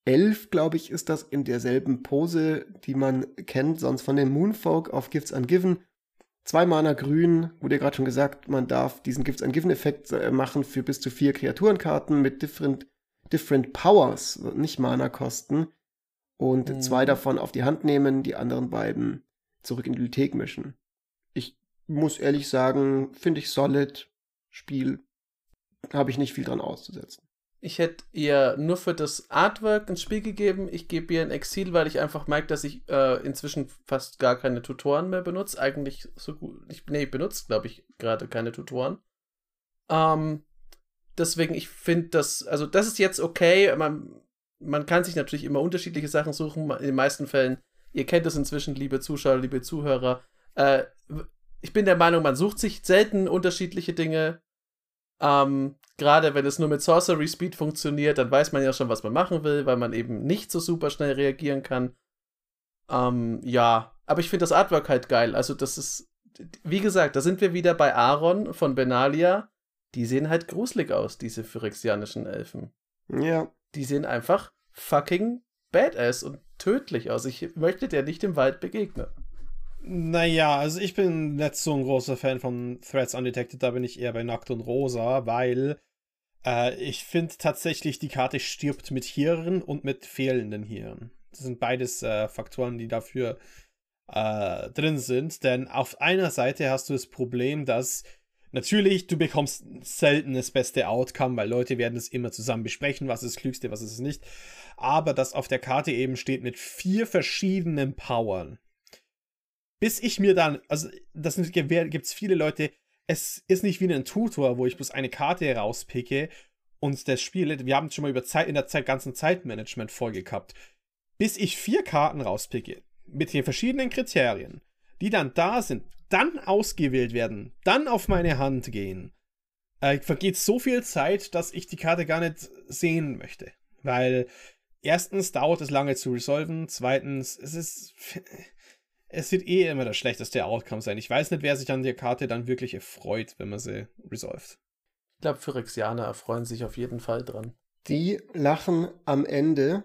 Elf, glaube ich, ist das in derselben Pose, die man kennt, sonst von den Moonfolk auf Gifts Ungiven. Zwei Mana grün, wurde ja gerade schon gesagt, man darf diesen Gifts Ungiven-Effekt äh, machen für bis zu vier Kreaturenkarten mit different, different Powers, nicht Mana-Kosten. Und Mhm. zwei davon auf die Hand nehmen, die anderen beiden zurück in die Bibliothek mischen. Ich muss ehrlich sagen, finde ich solid. Spiel habe ich nicht viel dran auszusetzen. Ich hätte ihr nur für das Artwork ins Spiel gegeben. Ich gebe ihr ein Exil, weil ich einfach merke, dass ich äh, inzwischen fast gar keine Tutoren mehr benutze. Eigentlich so gut. Ich, nee, ich benutze, glaube ich, gerade keine Tutoren. Ähm, deswegen, ich finde das, also das ist jetzt okay. Man, man kann sich natürlich immer unterschiedliche Sachen suchen. In den meisten Fällen, ihr kennt es inzwischen, liebe Zuschauer, liebe Zuhörer. Äh, ich bin der Meinung, man sucht sich selten unterschiedliche Dinge. Ähm, Gerade wenn es nur mit Sorcery Speed funktioniert, dann weiß man ja schon, was man machen will, weil man eben nicht so super schnell reagieren kann. Ähm, ja, aber ich finde das Artwork halt geil. Also, das ist, wie gesagt, da sind wir wieder bei Aaron von Benalia. Die sehen halt gruselig aus, diese phyrexianischen Elfen. Ja. Die sehen einfach fucking badass und tödlich aus. Ich möchte der nicht im Wald begegnen. Naja, also ich bin nicht so ein großer Fan von Threats Undetected, da bin ich eher bei Nackt und Rosa, weil äh, ich finde tatsächlich, die Karte stirbt mit Hirn und mit fehlenden Hirn. Das sind beides äh, Faktoren, die dafür äh, drin sind, denn auf einer Seite hast du das Problem, dass natürlich du bekommst selten das beste Outcome, weil Leute werden es immer zusammen besprechen, was ist das Klügste, was ist es nicht, aber dass auf der Karte eben steht mit vier verschiedenen Powern. Bis ich mir dann, also das gibt es viele Leute, es ist nicht wie ein Tutor, wo ich bloß eine Karte rauspicke und das spiele. Wir haben schon mal über Zeit, in der Zeit, ganzen Zeitmanagement Folge gehabt. Bis ich vier Karten rauspicke, mit den verschiedenen Kriterien, die dann da sind, dann ausgewählt werden, dann auf meine Hand gehen, äh, vergeht so viel Zeit, dass ich die Karte gar nicht sehen möchte. Weil erstens dauert es lange zu resolven, zweitens, es ist es wird eh immer das schlechteste Outcome sein. Ich weiß nicht, wer sich an der Karte dann wirklich erfreut, wenn man sie resolved. Ich glaube, Phyrexianer erfreuen sich auf jeden Fall dran. Die lachen am Ende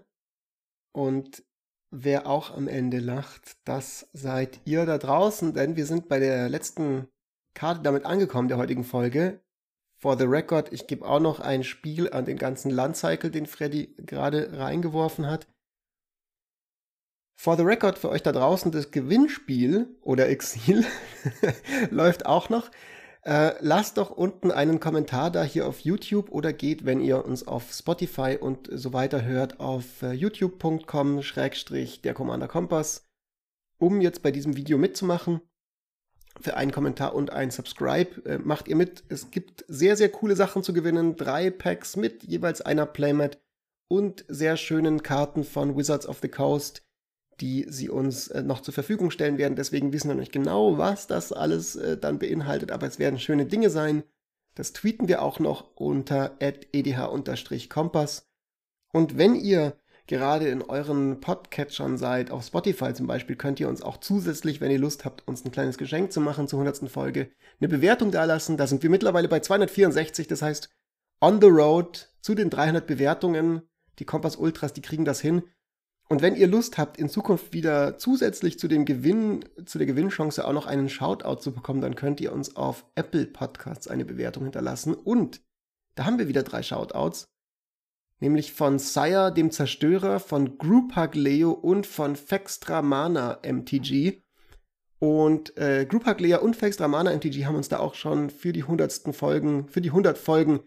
und wer auch am Ende lacht, das seid ihr da draußen, denn wir sind bei der letzten Karte damit angekommen der heutigen Folge. For the record, ich gebe auch noch ein Spiel an den ganzen Landcycle, den Freddy gerade reingeworfen hat. For the record für euch da draußen, das Gewinnspiel oder Exil [laughs] läuft auch noch. Äh, lasst doch unten einen Kommentar da hier auf YouTube oder geht, wenn ihr uns auf Spotify und so weiter hört, auf äh, youtube.com schrägstrich der Commander Kompass, um jetzt bei diesem Video mitzumachen. Für einen Kommentar und ein Subscribe äh, macht ihr mit. Es gibt sehr, sehr coole Sachen zu gewinnen. Drei Packs mit jeweils einer Playmat und sehr schönen Karten von Wizards of the Coast die sie uns äh, noch zur Verfügung stellen werden. Deswegen wissen wir noch nicht genau, was das alles äh, dann beinhaltet, aber es werden schöne Dinge sein. Das tweeten wir auch noch unter edh-kompass. Und wenn ihr gerade in euren Podcatchern seid, auf Spotify zum Beispiel, könnt ihr uns auch zusätzlich, wenn ihr Lust habt, uns ein kleines Geschenk zu machen zur 100. Folge, eine Bewertung dalassen. Da sind wir mittlerweile bei 264, das heißt, on the road zu den 300 Bewertungen. Die Kompass Ultras, die kriegen das hin. Und wenn ihr Lust habt, in Zukunft wieder zusätzlich zu dem Gewinn, zu der Gewinnchance auch noch einen Shoutout zu bekommen, dann könnt ihr uns auf Apple Podcasts eine Bewertung hinterlassen. Und da haben wir wieder drei Shoutouts. Nämlich von Sire, dem Zerstörer, von Grouphug Leo und von Fextramana MTG. Und äh, Grouphug Leo und Fextramana MTG haben uns da auch schon für die hundertsten Folgen, für die 100 Folgen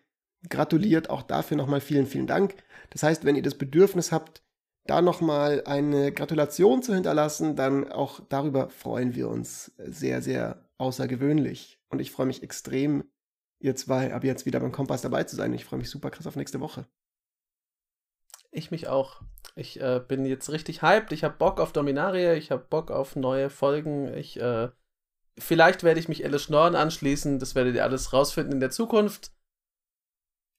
gratuliert. Auch dafür nochmal vielen, vielen Dank. Das heißt, wenn ihr das Bedürfnis habt, da nochmal eine Gratulation zu hinterlassen, dann auch darüber freuen wir uns sehr, sehr außergewöhnlich. Und ich freue mich extrem, ihr zwei ab jetzt wieder beim Kompass dabei zu sein. Ich freue mich super krass auf nächste Woche. Ich mich auch. Ich äh, bin jetzt richtig hyped. Ich habe Bock auf Dominaria. Ich habe Bock auf neue Folgen. Ich, äh, vielleicht werde ich mich Alice Schnorren anschließen. Das werdet ihr alles rausfinden in der Zukunft.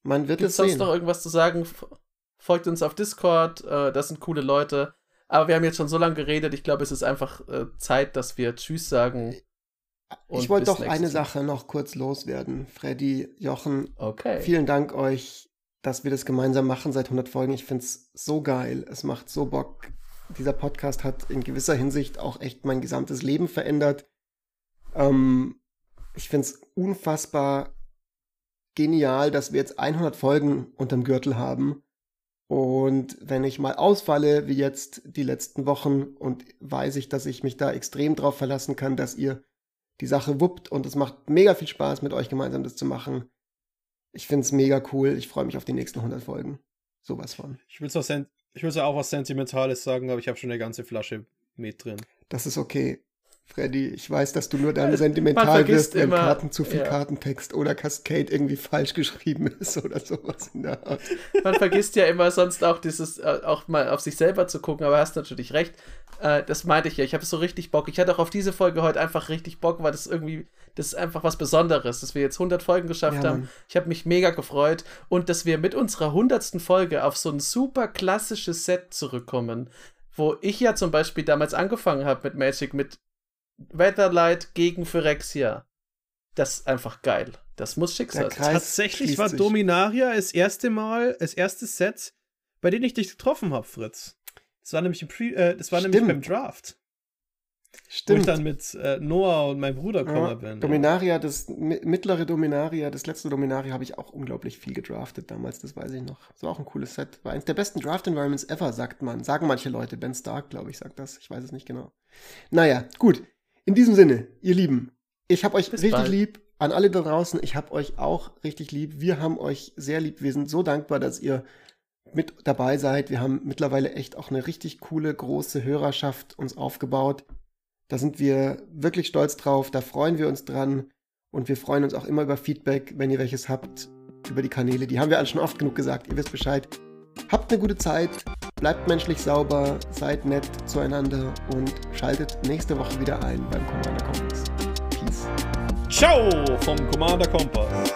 Man wird Gibt's es sonst sehen. noch irgendwas zu sagen? Folgt uns auf Discord, äh, das sind coole Leute. Aber wir haben jetzt schon so lange geredet, ich glaube, es ist einfach äh, Zeit, dass wir Tschüss sagen. ich wollte doch eine Sache noch kurz loswerden. Freddy, Jochen, okay. vielen Dank euch, dass wir das gemeinsam machen seit 100 Folgen. Ich finde es so geil. Es macht so Bock. Dieser Podcast hat in gewisser Hinsicht auch echt mein gesamtes Leben verändert. Ähm, ich finde es unfassbar genial, dass wir jetzt 100 Folgen unterm Gürtel haben. Und wenn ich mal ausfalle, wie jetzt die letzten Wochen, und weiß ich, dass ich mich da extrem drauf verlassen kann, dass ihr die Sache wuppt und es macht mega viel Spaß, mit euch gemeinsam das zu machen. Ich finde es mega cool. Ich freue mich auf die nächsten 100 Folgen. Sowas von. Ich will zwar, ich will zwar auch was Sentimentales sagen, aber ich habe schon eine ganze Flasche mit drin. Das ist okay. Freddy, ich weiß, dass du nur dann sentimental wirst, wenn immer- Karten zu viel ja. Kartentext oder Cascade irgendwie falsch geschrieben [laughs] ist oder sowas in der Art. Man vergisst ja immer sonst auch dieses, äh, auch mal auf sich selber zu gucken, aber hast natürlich recht. Äh, das meinte ich ja. Ich habe so richtig Bock. Ich hatte auch auf diese Folge heute einfach richtig Bock, weil das irgendwie, das ist einfach was Besonderes, dass wir jetzt 100 Folgen geschafft Ja, haben. Ich habe mich mega gefreut und dass wir mit unserer 100. Folge auf so ein super klassisches Set zurückkommen, wo ich ja zum Beispiel damals angefangen habe mit Magic, mit Weatherlight gegen Phyrexia. Das ist einfach geil. Das muss Schicksal sein. Tatsächlich war sich. Dominaria das erste Mal, das erste Set, bei dem ich dich getroffen habe, Fritz. Das war nämlich, im Pre äh, das war nämlich Stimmt. beim Draft. Wo ich Stimmt. dann mit äh, Noah und meinem Bruder Ja, gekommen bin. Dominaria, das mi- mittlere Dominaria, das letzte Dominaria habe ich auch unglaublich viel gedraftet damals, das weiß ich noch. Das war auch ein cooles Set. War eins der besten Draft-Environments ever, sagt man. Sagen manche Leute. Ben Stark, glaube ich, sagt das. Ich weiß es nicht genau. Naja, gut. In diesem Sinne, ihr Lieben, ich habe euch Bis richtig bald. lieb. An alle da draußen, ich habe euch auch richtig lieb. Wir haben euch sehr lieb. Wir sind so dankbar, dass ihr mit dabei seid. Wir haben mittlerweile echt auch eine richtig coole, große Hörerschaft uns aufgebaut. Da sind wir wirklich stolz drauf, da freuen wir uns dran und wir freuen uns auch immer über Feedback, wenn ihr welches habt, über die Kanäle. Die haben wir alle schon oft genug gesagt, ihr wisst Bescheid. Habt eine gute Zeit, bleibt menschlich sauber, seid nett zueinander und schaltet nächste Woche wieder ein beim Commander Kompass. Peace. Ciao vom Commander Kompass.